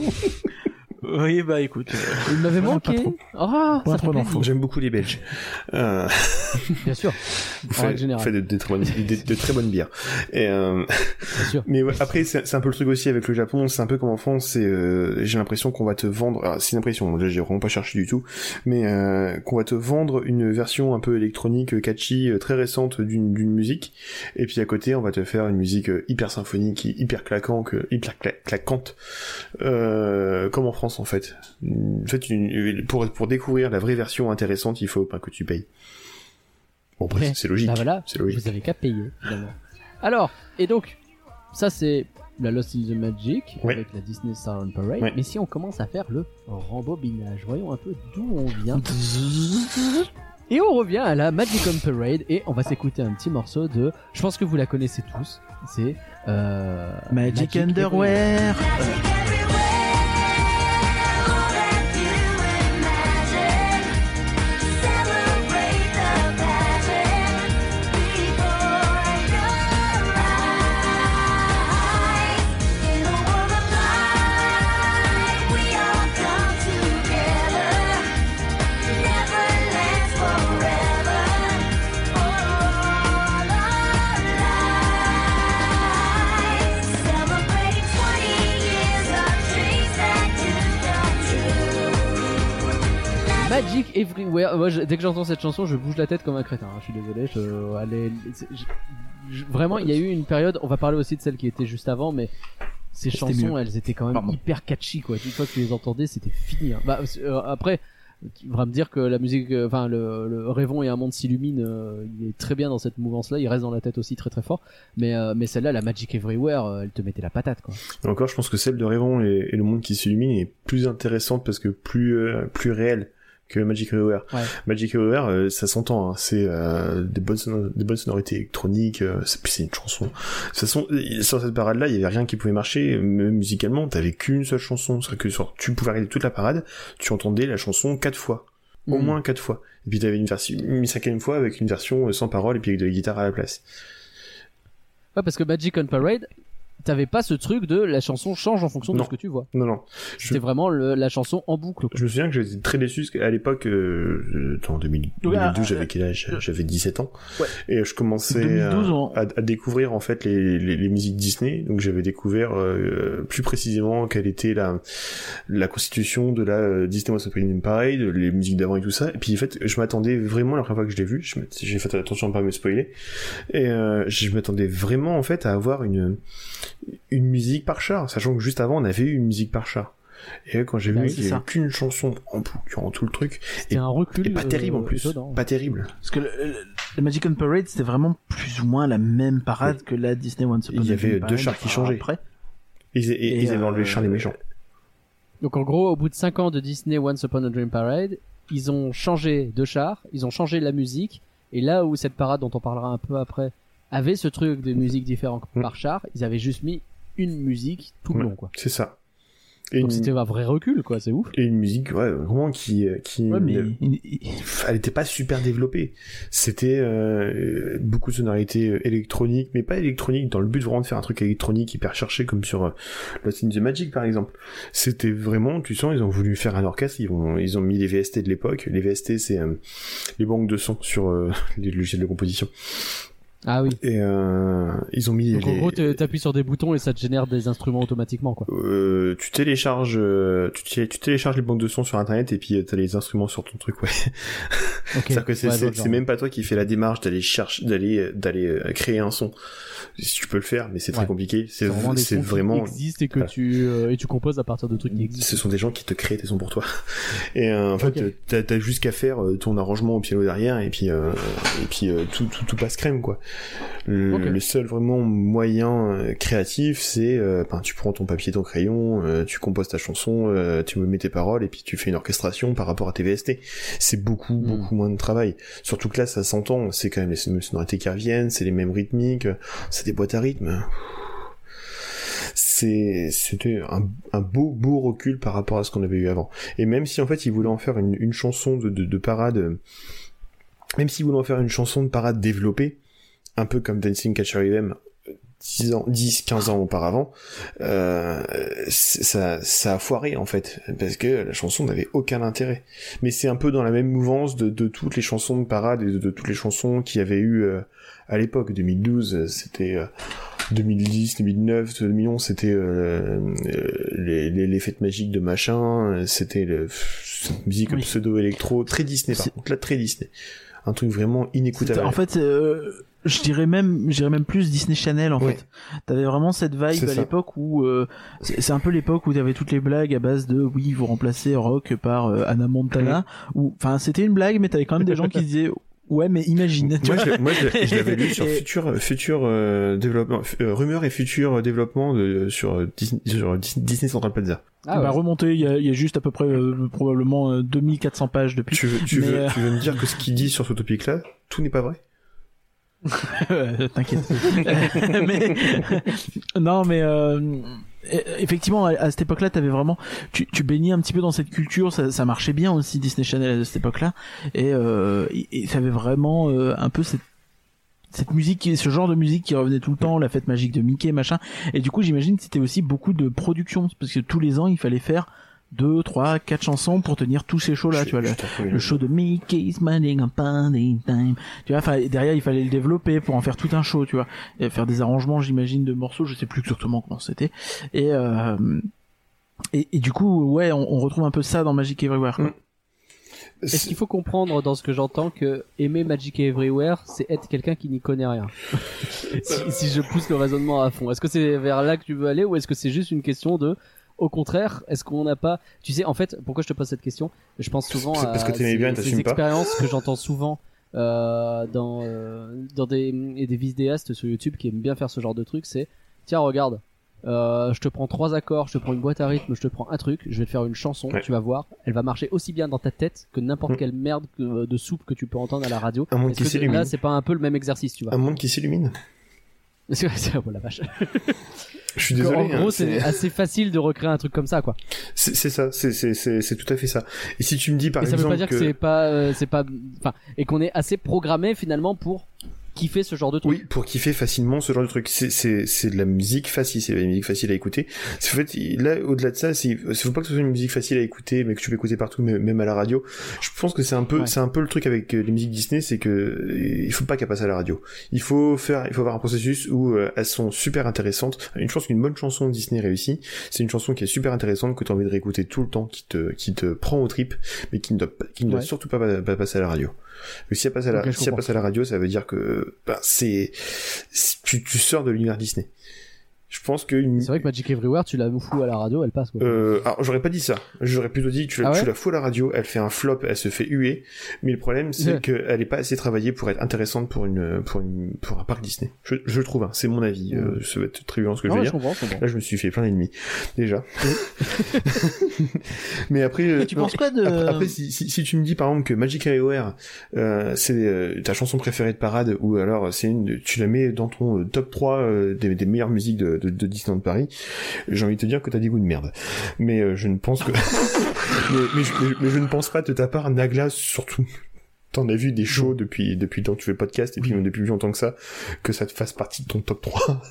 B: Oui, bah écoute. euh, <laughs>
A: Il m'avait manqué.
B: pas trop. Pas
A: ça fait plaisir.
C: J'aime beaucoup les Belges. Euh, <laughs>
A: Bien sûr. <laughs>
C: vous
A: En
C: faites, faites de, de très bonnes, de, de très bonnes bières. Et euh,
A: Bien sûr.
C: Mais ouais, après, c'est un peu le truc aussi avec le Japon, c'est un peu comme en France, c'est euh, j'ai l'impression qu'on va te vendre, c'est une impression, déjà j'ai vraiment pas cherché du tout, mais euh, qu'on va te vendre une version un peu électronique, euh, catchy, très récente d'une d'une musique, et puis à côté on va te faire une musique hyper symphonique, hyper claquante, hyper cla- claquante, euh, comme en France en fait. En fait, une- pour pour découvrir la vraie version intéressante, il faut pas que tu payes. Bon, bref, c'est logique.
A: Bah voilà,
C: C'est logique.
A: vous avez qu'à payer, finalement. Alors, et donc, ça c'est la Lost in the Magic,
C: Ouais.
A: avec la Disney Silent Parade.
C: Ouais.
A: Mais si on commence à faire le rembobinage, voyons un peu d'où on vient. Et on revient à la Magic on Parade, et on va s'écouter un petit morceau de... Je pense que vous la connaissez tous, c'est... Euh,
B: Magic Underwear.
E: Celebrating
A: Everywhere. Moi, je- dès que j'entends cette chanson, je bouge la tête comme un crétin. hein. Je suis désolé. Je, je- vraiment, il y a eu une période. On va parler aussi de celle qui était juste avant, mais ces chansons,
B: mieux.
A: elles étaient quand même
B: Pardon.
A: hyper catchy, quoi. Une fois que tu les entendais, c'était fini. hein. Bah, euh, après, tu vas me dire que la musique, euh, enfin, le, le Rêvons et un monde s'illumine. euh, il est très bien dans cette mouvance-là. Il reste dans la tête aussi très très fort. Mais, euh, mais celle-là, la Magic Everywhere, euh, elle te mettait la patate, quoi.
C: Et encore, je pense que celle de Rêvon et, et le monde qui s'illumine est plus intéressante parce que plus euh, plus réelle que Magic.
A: Ouais.
C: Magic Everywhere, euh, ça s'entend, hein, c'est euh, des bonnes des bonnes sonorités électroniques, euh, c'est puis c'est une chanson. De toute façon, sur cette parade-là, il y avait rien qui pouvait marcher même musicalement. T'avais qu'une seule chanson, c'est que sur, tu pouvais regarder toute la parade, tu entendais la chanson quatre fois, au
A: Mm.
C: moins quatre fois. Et puis t'avais une version, une cinquième fois avec une version euh, sans parole et puis avec de la guitare à la place.
A: Ouais, parce que Magic on Parade, t'avais pas ce truc de la chanson change en fonction de
C: Non.
A: ce que tu vois.
C: Non, non. Je,
A: C'était vraiment le- la chanson en boucle. quoi.
C: je me souviens que j'étais très déçu parce qu'à l'époque, euh, en 2000
B: Ouais,
C: 2012,
B: euh,
C: j'avais quel âge? J'avais 17 ans.
B: Ouais.
C: Et je commençais
B: 2012,
C: à,
B: on-
C: à, à découvrir en fait les, les, les musiques Disney. Donc j'avais découvert euh, plus précisément quelle était la, la constitution de la euh, Disney Once Upon a Time Parade, les musiques d'avant et tout ça. Et puis en fait, je m'attendais vraiment la première fois que je l'ai vu, j'ai fait attention à pas me spoiler. Et euh, je m'attendais vraiment en fait à avoir une une musique par char, sachant que juste avant on avait eu une musique par char. Et quand j'ai
A: Bah
C: vu qu'il
B: c'est
C: y avait qu'une chanson en durant tout le truc,
A: C'était un recul.
C: et pas
A: euh,
C: terrible en plus, pas terrible.
B: Parce que le, le- le Magic on Parade, c'était vraiment plus ou moins la même parade que la Disney Once Upon
C: Il y
B: a
C: avait deux
B: Parade,
C: chars qui changeaient.
B: Après.
C: Ils, et,
B: Et,
C: ils avaient enlevé
B: euh,
C: Charles et Méchant.
A: Donc en gros, au bout de 5 ans de Disney Once Upon a Dream Parade, ils ont changé de char, ils ont changé la musique, et là où cette parade dont on parlera un peu après avait ce truc de musique différente
C: Mm.
A: par char, ils avaient juste mis une musique tout le
C: Ouais.
A: long quoi.
C: C'est ça. Et
A: Donc
C: une,
A: c'était un vrai recul quoi, c'est ouf.
C: et une musique, ouais, vraiment qui, euh, qui,
B: Ouais, mais
C: elle était pas super développée. C'était euh, beaucoup de sonorités euh, électroniques, mais pas électroniques dans le but vraiment de faire un truc électronique hyper cherché comme sur euh, Lost in the Magic par exemple. C'était vraiment, tu sens, ils ont voulu faire un orchestre, ils ont, ils ont mis les VST de l'époque. Les VST, c'est euh, les banques de son sur euh, <laughs> les logiciels de composition.
A: Ah oui.
C: Et euh, ils ont mis
A: Donc en gros, t'appuies sur des boutons et ça te génère des instruments automatiquement quoi.
C: Euh, tu télécharges, euh, tu, tu télécharges les banques de son sur internet et puis euh, t'as les instruments sur ton truc, ouais. <laughs>
A: Ok.
C: C'est-à-dire que c'est
A: Ouais,
C: même pas toi qui fais la démarche d'aller chercher, d'aller, euh, d'aller créer un son. Si tu peux le faire, mais c'est très
A: Ouais.
C: compliqué. C'est
A: C'est vraiment des
C: c'est
A: sons qui
C: vraiment,
A: existent et que
C: Voilà.
A: tu euh, et tu composes à partir de trucs qui existent.
C: ce sont des gens qui te créent tes sons pour toi. <laughs> Et euh, en fait,
A: Ok.
C: euh, t'as, t'as juste qu'à faire ton arrangement au piano derrière et puis euh, et puis euh, tout, tout tout passe crème quoi. Le, seul vraiment moyen euh, créatif, c'est euh, ben, tu prends ton papier, ton crayon, euh, tu composes ta chanson, euh, tu me mets tes paroles et puis tu fais une orchestration par rapport à tes VST. C'est beaucoup
A: Hmm.
C: beaucoup moins de travail. Surtout que là, ça s'entend. C'est quand même les mêmes sonorités qui reviennent, c'est les mêmes rythmiques, c'est des boîtes à rythme c'est c'était un, un beau beau recul par rapport à ce qu'on avait eu avant et même si en fait ils voulaient en faire une, une chanson de, de, de parade même s'ils voulaient en faire une chanson de parade développée un peu comme Dancing Catch Rhythm 10 ans 10 15 ans auparavant euh, ça ça a foiré en fait parce que la chanson n'avait aucun intérêt mais c'est un peu dans la même mouvance de, de toutes les chansons de parade et de, de toutes les chansons qu'il y avait eu euh, à l'époque 2012 euh, c'était euh, 2010, 2009, 2011, c'était euh, euh, les, les, les fêtes magiques de machin, c'était cette musique
B: Oui.
C: pseudo-électro, très Disney par contre, là très Disney. Un truc vraiment inécoutable.
B: En fait, euh, je dirais même, je dirais même plus Disney Channel en fait. T'avais vraiment cette vibe à l'époque où euh, c'est un peu l'époque où t'avais toutes les blagues à base de oui, vous remplacez Rock par euh, Anna Montana. Ou enfin, c'était une blague, mais t'avais quand même des gens qui disaient <laughs> ouais, mais imagine. tu
C: moi,
B: vois.
C: je, moi, je, l'avais lu sur
B: Et-
C: futur, futur euh, développement, euh, rumeur et futur développement de, sur, euh, Disney, sur Dis- Disney Central Plaza.
A: Ah
B: bah
A: ouais.
B: remonter, il y a, il y a juste à peu près euh, probablement euh, 2400 pages depuis.
C: Tu veux, tu,
B: Mais,
C: veux,
B: euh,
C: tu veux me dire que ce qu'il dit sur ce topic-là, tout n'est pas vrai?
B: Euh, <laughs> T'inquiète. <laughs> mais non, mais euh, e- effectivement, à, cette époque-là, t'avais vraiment, tu, tu baignais un petit peu dans cette culture. Ça, ça marchait bien aussi Disney Channel à cette époque-là, et, euh, et, t'avais vraiment euh, un peu cette cette musique, ce genre de musique qui revenait tout le temps, la fête magique de Mickey, machin. Et du coup, j'imagine que c'était aussi beaucoup de production, parce que tous les ans, il fallait faire deux, trois, quatre chansons pour tenir tous ces shows-là,
C: Je-
B: tu vois. le- le show de Mickey's Money on Party Time. Tu vois, enfin, derrière, il fallait le développer pour en faire tout un show, tu vois. Et faire des arrangements, j'imagine, de morceaux, je sais plus exactement comment c'était. Et, euh, et, et du coup, ouais, on, on retrouve un peu ça dans Magic Everywhere, quoi.
C: Mm.
A: Est-ce qu'il faut comprendre dans ce que j'entends que aimer Magic Everywhere, c'est être quelqu'un qui n'y connaît rien? <laughs> Si, si je pousse le raisonnement à fond, est-ce que c'est vers là que tu veux aller ou est-ce que c'est juste une question de au contraire, est-ce qu'on n'a pas, tu sais, en fait, pourquoi je te pose cette question? Je pense souvent
C: C'est
A: à
C: parce que
A: ces,
C: bien
A: ces expériences que j'entends souvent euh, dans euh, dans des et des vidéastes sur YouTube qui aiment bien faire ce genre de truc. C'est tiens, regarde, euh, je te prends trois accords, je te prends une boîte à rythme, je te prends un truc, je vais te faire une chanson,
C: Ouais.
A: tu vas voir, elle va marcher aussi bien dans ta tête que n'importe
C: Mm.
A: quelle merde que- de soupe que tu peux entendre à la radio.
C: Un monde qui s'illumine.
A: là, c'est pas un peu le même exercice, tu vois
C: Un monde qui s'illumine. <laughs>
A: C'est- oh la vache.
C: Je suis désolé.
A: en gros,
C: hein,
A: c'est assez facile de recréer un truc comme ça, quoi.
C: C'est ça, c'est tout à fait ça. Et si tu me dis par
A: Et ça veut
C: exemple
A: pas dire que, c'est pas, euh, c'est pas, enfin, et qu'on est assez programmé finalement pour kiffer ce genre de truc.
C: Oui, pour kiffer facilement ce genre de truc. C'est, c'est, c'est de la musique facile, c'est de la musique facile à écouter. C'est, en fait, là, au-delà de ça, c'est, faut pas que ce soit une musique facile à écouter, mais que tu peux écouter partout, même à la radio. Je pense que c'est un peu,
A: Ouais.
C: c'est un peu le truc avec euh, les musiques Disney, c'est que il faut pas qu'elles passent à la radio. Il faut faire, il faut avoir un processus où euh, elles sont super intéressantes. Une chance qu'une bonne chanson Disney réussie, c'est une chanson qui est super intéressante, que tu as envie de réécouter tout le temps, qui te, qui te prend au trip, mais qui ne doit, qui ne doit
A: Ouais.
C: surtout pas, pas passer à la radio. Mais si elle passe à la,
A: Ok, je
C: si elle
A: comprends.
C: passe à la radio, ça veut dire que ben, c'est, c'est- tu, tu sors de l'univers Disney. Je pense que une,
A: C'est vrai que Magic Everywhere, tu la fous à la radio, elle passe. Quoi.
C: euh, alors j'aurais pas dit ça. J'aurais plutôt dit tu la,
A: Ah ouais
C: tu la fous à la radio, elle fait un flop, elle se fait huer. Mais le problème c'est
A: Ouais.
C: qu'elle est pas assez travaillée pour être intéressante pour une pour une pour un parc Disney. Je, je le trouve. Hein. C'est mon avis. Euh, ça va être très violent ce que
A: Non,
C: je vais
A: ouais, je
C: dire.
A: comprends, je comprends.
C: Là je me suis fait plein d'ennemis déjà. <laughs> mais après. euh,
B: tu
C: non,
B: penses quoi de...
C: après, après, si, si, si tu me dis par exemple que Magic Everywhere euh, c'est euh, ta chanson préférée de parade ou alors c'est une tu la mets dans ton euh, top 3 euh, des, des meilleures musiques de, de, de Disneyland Paris, j'ai envie de te dire que t'as des goûts de merde. Mais euh, je ne pense que <laughs> mais, mais, je, mais- mais je ne pense pas de ta part Nagla surtout. T'en as vu des shows depuis depuis le temps que tu fais le podcast et puis même depuis plus longtemps que ça que ça te fasse partie de ton top 3.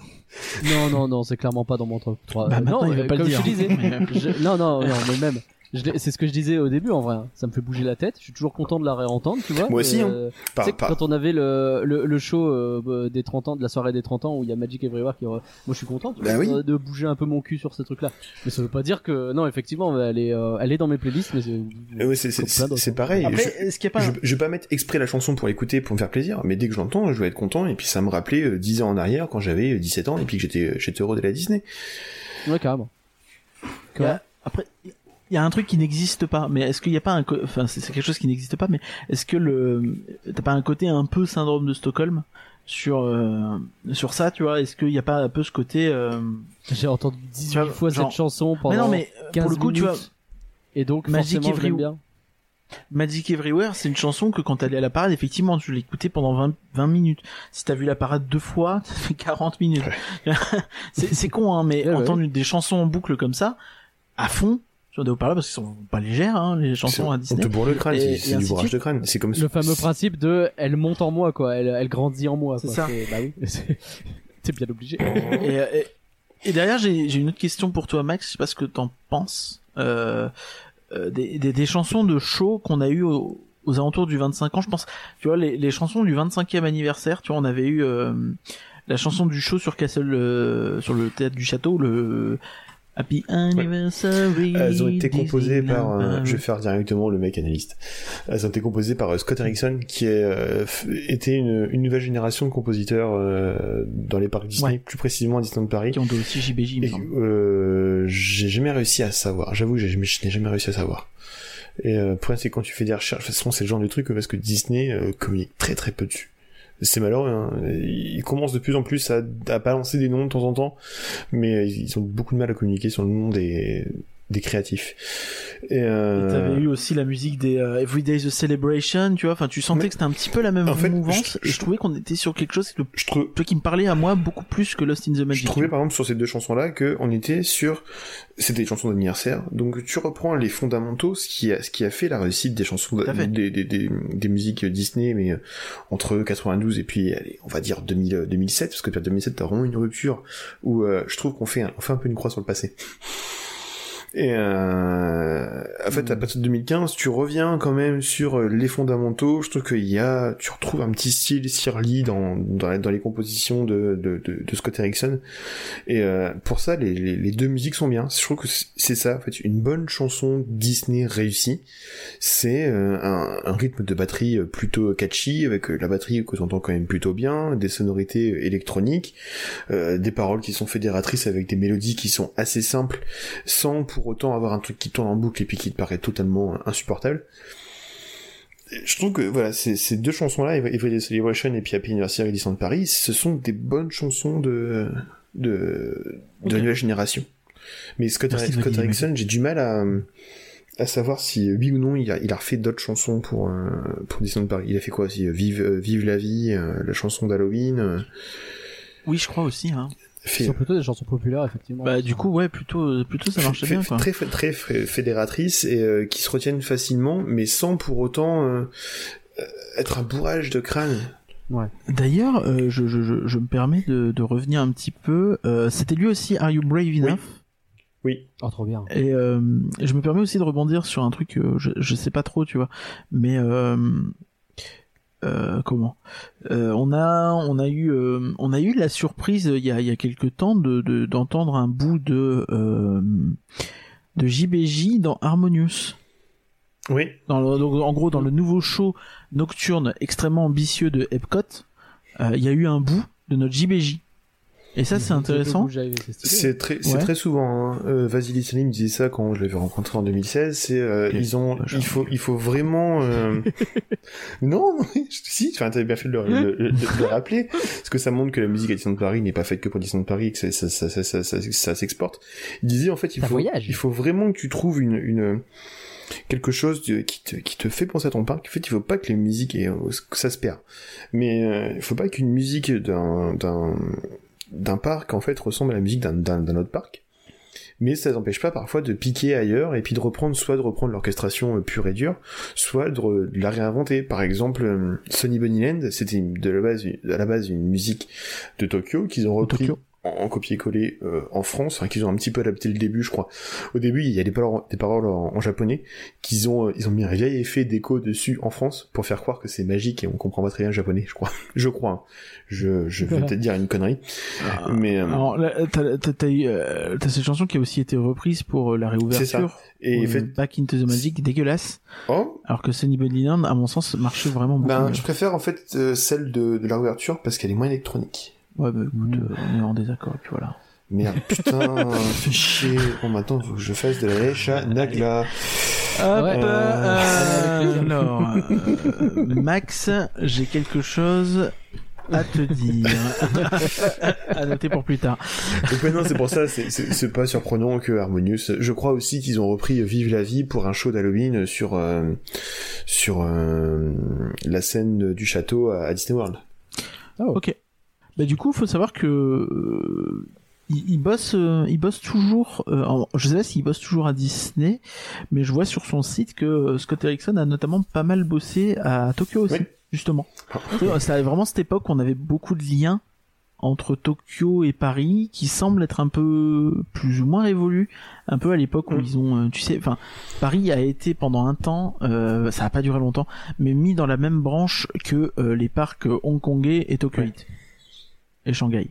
A: Non, non, non, c'est clairement pas dans mon top 3.
B: Bah,
A: Euh, non,
B: il va
A: euh,
B: pas le
A: comme
B: dire.
A: je disais. <laughs> Je- Non, non, non, mais même. Je l'ai- C'est ce que je disais au début en vrai. hein. Ça me fait bouger la tête. Je suis toujours content de la réentendre, tu vois.
C: Moi aussi, hein.
A: Euh,
C: pas-
A: quand on avait le, le, le show euh, des 30 ans, de la soirée des 30 ans où il y a Magic Everywhere qui. re- Moi je suis content tu
C: Bah oui.
A: euh, de bouger un peu mon cul sur ces trucs là. Mais ça veut pas dire que. Non, effectivement, elle est, euh, elle est dans mes playlists, mais c'est.
C: Euh, ouais, c'est c'est pareil.
B: Après,
C: Je-
B: qu'il n'y a pas...
C: Je, je vais pas mettre exprès la chanson pour l'écouter, pour me faire plaisir, mais dès que je l'entends, je vais être content, et puis ça me rappelait euh, 10 ans en arrière, quand j'avais euh, 17 ans, et puis que j'étais, j'étais heureux de la Disney.
A: Ouais, carrément.
B: Y Après, il y a un truc qui n'existe pas, mais est-ce qu'il n'y a pas un, co- enfin, c'est quelque chose qui n'existe pas, mais est-ce que le, t'as pas un côté un peu syndrome de Stockholm sur euh, sur ça, tu vois? Est-ce qu'il n'y a pas un peu ce côté euh...
A: J'ai entendu 18
B: Tu vois,
A: fois
B: genre-
A: cette chanson pendant
B: Mais non, mais euh,
A: 15
B: pour le coup, tu
A: minutes.
B: vois,
A: Et donc,
B: Magic Everywhere.
A: bien.
B: Magic Everywhere, c'est une chanson que quand elle est à la parade, effectivement, tu l'écoutais pendant 20, 20 minutes. Si t'as vu la parade deux fois, <laughs> ça fait 40 minutes. <laughs> c'est c'est con, hein, mais
A: Ouais, ouais.
B: entendre des chansons en boucle comme ça, à fond, sur des haut-parleurs, parce qu'ils sont pas légères, hein, les chansons à
C: On
B: Disney.
C: te bourre le crâne, c'est- du
B: de
C: bourrage de crâne. C'est comme
A: Le fameux principe de elle monte en moi, quoi. Elle, elle grandit en moi.
B: C'est ça.
A: Bah oui, <laughs> c'est c'est bien obligé.
B: et, et, et derrière, j'ai j'ai une autre question pour toi, Max. Je sais pas ce que t'en penses. Euh, euh, des, des, des chansons de show qu'on a eu au- aux alentours du 25 ans. Je pense, tu vois, les, les chansons du 25e anniversaire. Tu vois, on avait eu euh, la chanson du show sur Castle, euh, sur le théâtre du château, le Happy Anniversary.
C: Elles ont été composées par, euh, je vais faire directement le mec analyste. Elles ont été composées par euh, Scott Erickson, qui est, euh, était une, une nouvelle génération de compositeurs euh, dans les parcs Disney,
B: Ouais.
C: plus précisément à Disneyland Paris.
B: qui ont aussi JBJ,
C: euh, j'ai jamais réussi à savoir. J'avoue, je n'ai jamais réussi à savoir. Et euh, le problème, c'est quand tu fais des recherches, de toute façon, c'est le genre de truc parce que Disney euh, communique très très peu dessus. C'est malheureux, hein. ils commencent de plus en plus à, à balancer des noms de temps en temps, mais ils ont beaucoup de mal à communiquer sur le nom des, des créatifs. Et, euh,
B: t'avais eu aussi la musique des euh, Every Day's a Celebration, tu vois. Enfin, tu sentais
C: Mais-
B: que c'était un petit peu la même
C: En fait,
B: mouvance.
C: je-
B: et je trouvais qu'on était sur quelque chose que,
C: je
B: qui me parlait à moi beaucoup plus que Lost in the
C: Je
B: Magic.
C: trouvais par exemple sur ces deux chansons-là que on était sur, c'était des chansons d'anniversaire, donc tu reprends les fondamentaux, ce qui a, ce qui a fait la réussite des chansons, des, des, des, des musiques Disney, mais euh, entre 92 et puis allez, on va dire 2000, euh, 2007, parce que vers 2007 t'as vraiment une rupture où euh, je trouve qu'on fait, un, on fait un peu une croix sur le passé. Et euh, en fait, à partir de 2015, tu reviens quand même sur euh, les fondamentaux. Je trouve qu'il y a, tu retrouves un petit style Sir Lee dans, dans, dans les compositions de, de, de, de Scott Erickson. Et euh, pour ça, les, les, les deux musiques sont bien. Je trouve que c'est- ça, en fait, une bonne chanson Disney réussie. C'est euh, un, un rythme de batterie euh, plutôt catchy, avec la batterie que t'entends quand même plutôt bien, des sonorités électroniques, euh, des paroles qui sont fédératrices avec des mélodies qui sont assez simples, sans pour autant avoir un truc qui tourne en boucle et puis qui te paraît totalement insupportable. Et Je trouve que voilà, ces, ces deux chansons-là, Every Day Celebration et puis Happy Anniversary Disneyland Paris, ce sont des bonnes chansons de de de nouvelle génération. Mais Scott,
B: Merci de
C: Scott Erickson, j'ai du mal à à savoir si oui ou non il a, il a refait d'autres chansons pour euh, pour Disneyland Paris. Il a fait quoi aussi? Vive euh, Vive la vie, euh, la chanson d'Halloween. euh,
B: Oui, je crois aussi. Hein.
A: Ce sont plutôt des chansons populaires, effectivement.
B: Bah, du coup, ouais, plutôt, plutôt ça marchait
C: fait-
B: bien, quoi.
C: Très, très, très fé- fédératrice et euh, qui se retiennent facilement, mais sans pour autant euh, euh, être un bourrage de crâne.
B: D'ailleurs, euh, je, je, je, je me permets de, de revenir un petit peu. Euh, C'était lui aussi Are You Brave Enough?
C: Oui.
A: Oh, trop bien.
B: Et euh, je me permets aussi de rebondir sur un truc, euh, je, je sais pas trop, tu vois, mais euh, comment? Euh, On a, on a eu, euh, on a eu la surprise il y a, il y a quelques temps de de- d'entendre un bout de de JBJ dans Harmonious.
C: Oui.
B: Dans le- donc, en gros, dans le nouveau show nocturne extrêmement ambitieux de Epcot, il y a eu un bout de notre JBJ. Et ça, c'est intéressant.
C: C'est très, c'est
B: Ouais.
C: très souvent. Hein. Euh, Vasily Salim disait ça quand je l'avais rencontré en 2016. C'est euh, ils ont,
B: Bah,
C: il faut, il faut vraiment. euh, <laughs> non, si. Enfin, t'avais bien fait de le, de- rappeler, parce que ça montre que la musique à Disneyland Paris n'est pas faite que pour Disneyland Paris, et que ça, ça, ça, ça, ça, ça- ça s'exporte. Il disait en fait, il
A: Ça
C: faut,
A: voyage.
C: il faut vraiment que tu trouves une, une quelque chose de- qui te, qui te fait penser à ton parc. En fait, il faut pas que les musiques et que ça se perd. Mais euh, il faut pas qu'une musique d'un d'un d'un parc en fait ressemble à la musique d'un autre parc. Mais ça n'empêche pas parfois de piquer ailleurs et puis de reprendre soit de reprendre l'orchestration euh, pure et dure, soit de, de la réinventer. Par exemple, euh, Sonny Bunnyland, c'était de la base à la base une musique de Tokyo qu'ils ont repris. En, en copier-coller euh, en France, enfin qu'ils ont un petit peu adapté le début, je crois. Au début, il y a des paroles, des paroles en, en japonais qu'ils ont, euh, ils ont mis un vieil effet d'écho dessus en France pour faire croire que c'est magique et on comprend pas très bien le japonais, je crois. <laughs> Je crois. hein. Je, je vais peut-être dire une connerie, mais euh,
B: Alors, là, t'as, t'as, t'as, eu, euh, t'as cette chanson qui a aussi été reprise pour euh, la
C: C'est ça.
B: réouverture.
C: et fait,
B: Back into the Magic, dégueulasse.
C: oh,
B: Alors que Sunny Bunny Land, à mon sens, marchait vraiment beaucoup.
C: ben,
B: mieux.
C: je préfère en fait euh, celle de, de la réouverture parce qu'elle est moins électronique.
B: Ouais, bah écoute,
A: Mm.
B: euh, on est en désaccord, et puis voilà.
C: Merde, <laughs> putain, fais chier. Bon, maintenant, faut que je fasse de la lèche à Nagla.
B: Hop,
A: Ouais.
B: euh, alors, euh, Max, j'ai quelque chose à te dire. <laughs> à noter pour plus tard.
C: Donc maintenant, c'est pour ça, c'est- pas surprenant que Harmonious. Je crois aussi qu'ils ont repris Vive la vie pour un show d'Halloween sur euh, sur euh, la scène du château à, à Disney World.
B: Ok. Bah du coup, faut savoir que euh, il, il bosse, euh, il bosse toujours. euh, en- je sais pas s'il bosse toujours à Disney, mais je vois sur son site que euh, Scott Erickson a notamment pas mal bossé à Tokyo aussi,
C: Oui.
B: justement.
C: Ah.
B: Sais, C'était vraiment cette époque où on avait beaucoup de liens entre Tokyo et Paris qui semblent être un peu plus ou moins révolus un peu à l'époque où
C: Mm.
B: ils ont euh, tu sais enfin Paris a été pendant un temps euh, ça a pas duré longtemps mais mis dans la même branche que les parcs hongkongais et tokyoïtes et Shanghai.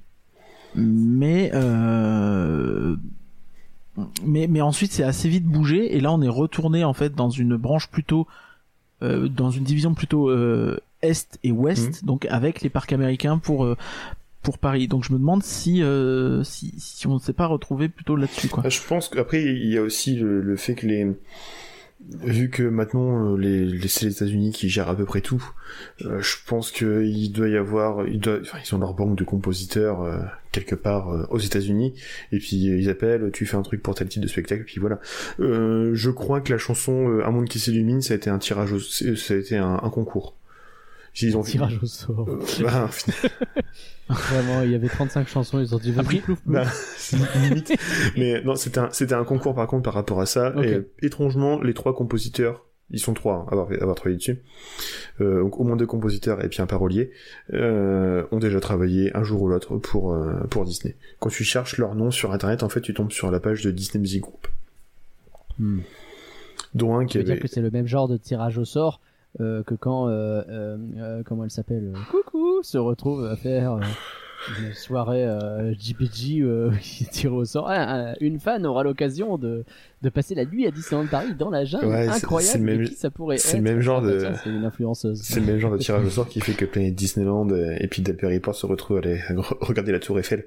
B: Mais euh, mais mais ensuite c'est assez vite bougé et là on est retourné en fait dans une branche plutôt euh, dans une division plutôt euh, est et ouest donc avec les parcs américains pour euh, pour Paris. Donc je me demande si euh, si si on ne s'est pas retrouvé plutôt là-dessus quoi.
C: Ah, Je pense qu'après, il y a aussi le, le fait que les vu que maintenant euh, les, les c'est les États-Unis qui gèrent à peu près tout, euh, je pense que il doit y avoir, enfin, ils ont leur banque de compositeurs euh, quelque part euh, aux États-Unis, et puis euh, ils appellent, tu fais un truc pour tel type de spectacle, puis voilà. Euh, je crois que la chanson Un monde qui s'illumine, ça a été un tirage, au, ça a été un, un concours. Ils ont
A: Tirage au sort.
C: Euh, bah, <laughs>
A: Vraiment, il y avait 35 chansons, ils ont dit vas-y,
B: Après,
A: plouf, plouf.
C: Bah, limite. <laughs> Mais non, c'était un, c'était un concours par contre par rapport à ça. Et étrangement, les trois compositeurs, ils sont trois hein, à avoir, à avoir travaillé dessus. Euh, donc au moins deux compositeurs et puis un parolier euh, ont déjà travaillé un jour ou l'autre pour euh, pour Disney. Quand tu cherches leur nom sur internet, en fait, tu tombes sur la page de Disney Music Group,
A: Hmm.
C: dont un
A: Ça
C: qui
A: veut dire
C: avait.
A: que c'est le même genre de tirage au sort que quand, euh, euh, euh, comment elle s'appelle, euh, Coucou, se retrouve à faire euh, une soirée euh, JPG euh, <laughs> qui tire au sort. Ah, une fan aura l'occasion de, de passer la nuit à Disneyland Paris dans la jungle.
C: Ouais, c'est-
A: Incroyable.
C: c'est le même-
A: mais qui ça pourrait
C: c'est le même genre de-
A: C'est une influenceuse.
C: C'est le même genre de <laughs> tirage au sort qui fait que Planet Disneyland euh, et puis Delphi Report se retrouvent à aller <laughs> regarder la tour Eiffel.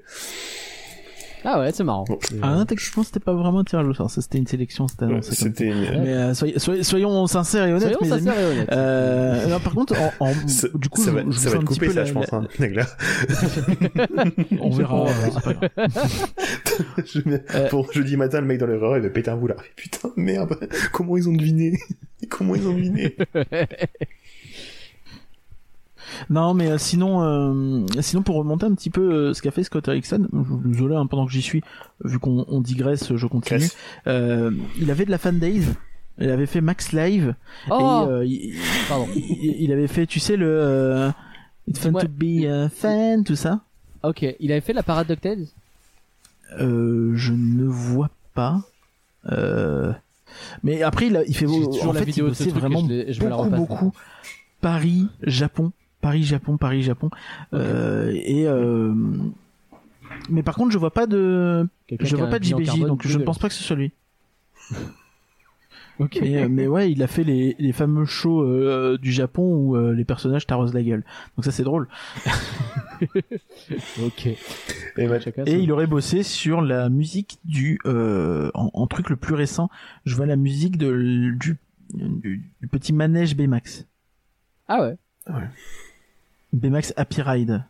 A: Ah ouais, c'est marrant.
C: Bon,
B: Ah, techniquement, c'était pas vraiment un tirage au sort, ça c'était une sélection, annoncé comme
C: C'était une...
B: Mais euh, soyez- soyez- soyons sincères et honnêtes,
A: Soyons
B: mes amis.
A: sincères et honnêtes.
B: Euh, non, par contre, en, en- du coup,
C: ça
B: je,
C: va,
B: je
C: ça va
B: un petit
C: coupé
B: peu
C: ça,
B: la-
C: je pense,
B: la-
C: hein. <laughs> <laughs>
B: On verra,
A: Ouais, <laughs>
B: c'est pas grave.
C: Je-
B: Euh.
C: Pour jeudi matin, le mec dans l'erreur, il va péter un boulard. Putain, merde, comment ils ont deviné? Comment ils ont deviné?
B: Non, mais euh, sinon, euh, sinon pour remonter un petit peu euh, ce qu'a fait Scott Erickson, désolé hein, pendant que j'y suis, vu qu'on on digresse, je continue. Euh, il avait de la fan days, il avait fait Max Live
A: Oh,
B: et euh, il,
A: pardon.
B: il- il avait fait, tu sais le, euh, It's fun to be a fan, tout ça.
E: Ok, il avait fait la parade DuckTales
B: Euh, je ne vois pas. Euh... Mais après, il, a, il fait en
E: toujours la
B: fait,
E: vidéo
B: il bossait vraiment
E: je je vais la
B: beaucoup, beaucoup. Paris, Japon, Paris, Japon, Paris, Japon. Euh, et euh... mais par contre, je vois pas de, je vois pas de JBJ, donc je ne pense pas que ce soit lui. <laughs>
E: Ok.
B: Mais, euh, mais ouais, il a fait les, les fameux shows euh, du Japon où euh, les personnages t'arrosent la gueule. Donc ça c'est drôle. <laughs>
E: ok.
C: Et
E: Chacun
B: Et il aurait bossé sur la musique du euh, en, en truc le plus récent. Je vois la musique de du, du, du petit manège Baymax.
E: Ah ouais.
B: Baymax Happy Ride.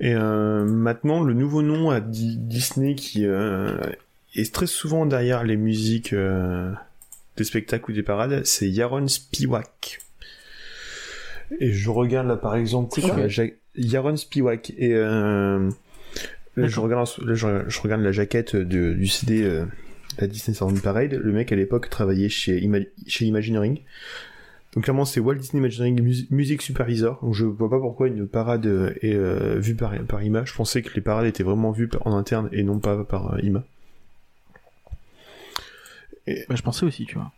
C: Et euh, maintenant, le nouveau nom à Di- Disney qui euh, est très souvent derrière les musiques euh, des spectacles ou des parades, c'est Yaron Spiwak. Et je regarde là par exemple sur la ja- Yaron Spiwak et euh, là, je regarde là, je, je regarde la jaquette de- du CD euh, la Disney Sound Parade. Le mec à l'époque travaillait chez Ima- chez Imagineering. Donc clairement c'est Walt Disney Imagineering Mus- Music Supervisor. Donc je vois pas pourquoi une parade euh, est euh, vue par, par IMA. Je pensais que les parades étaient vraiment vues en interne et non pas par euh, IMA.
B: Bah, je pensais aussi, tu vois.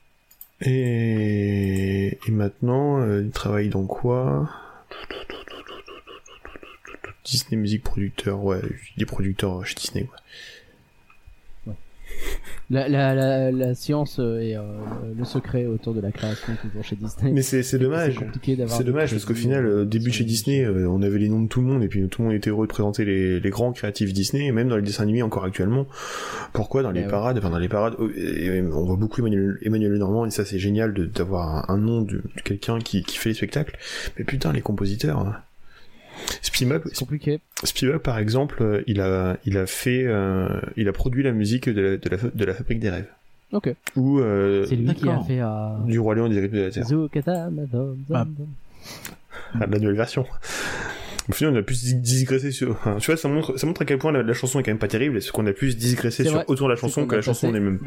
C: Et, et maintenant, euh, il travaille dans quoi? Disney Music Producteur, ouais, des producteurs chez Disney. quoi.
E: La, la, la, la science euh, et euh, le secret autour de la création toujours chez Disney.
C: Mais c'est dommage. C'est dommage parce qu'au final,
E: euh,
C: début chez
E: les-
C: Disney, euh, on avait les noms de tout le monde et puis tout le monde était heureux de présenter les, les grands créatifs Disney et même dans les dessins animés encore actuellement. Pourquoi dans les
E: Eh ouais.
C: parades, enfin dans les parades, oh, on voit beaucoup Emmanuel, Emmanuel Lenormand et ça c'est génial d'avoir un, un nom de, de quelqu'un qui, qui fait les spectacles. Mais putain, les compositeurs. hein.
E: C'est compliqué.
C: Spivak, par exemple, euh, il a, il a fait, euh, il a produit la musique de la, de la, de la Fabrique des rêves.
E: Ok.
C: Ou euh,
E: C'est lui qui a fait euh,
C: du Roi Lion et des Griffes de la Terre.
E: Zoukata, Madame,
B: Bah,
E: Dom, Dom.
C: Ah, la nouvelle version. Au final, on a plus dis- digressé sur. tu vois, ça montre, ça montre à quel point la, la chanson est quand même pas terrible, et ce qu'on a plus digressé
E: C'est
C: sur
E: vrai.
C: autant la
E: C'est
C: chanson que la chanson
E: passé-
C: en elle-même.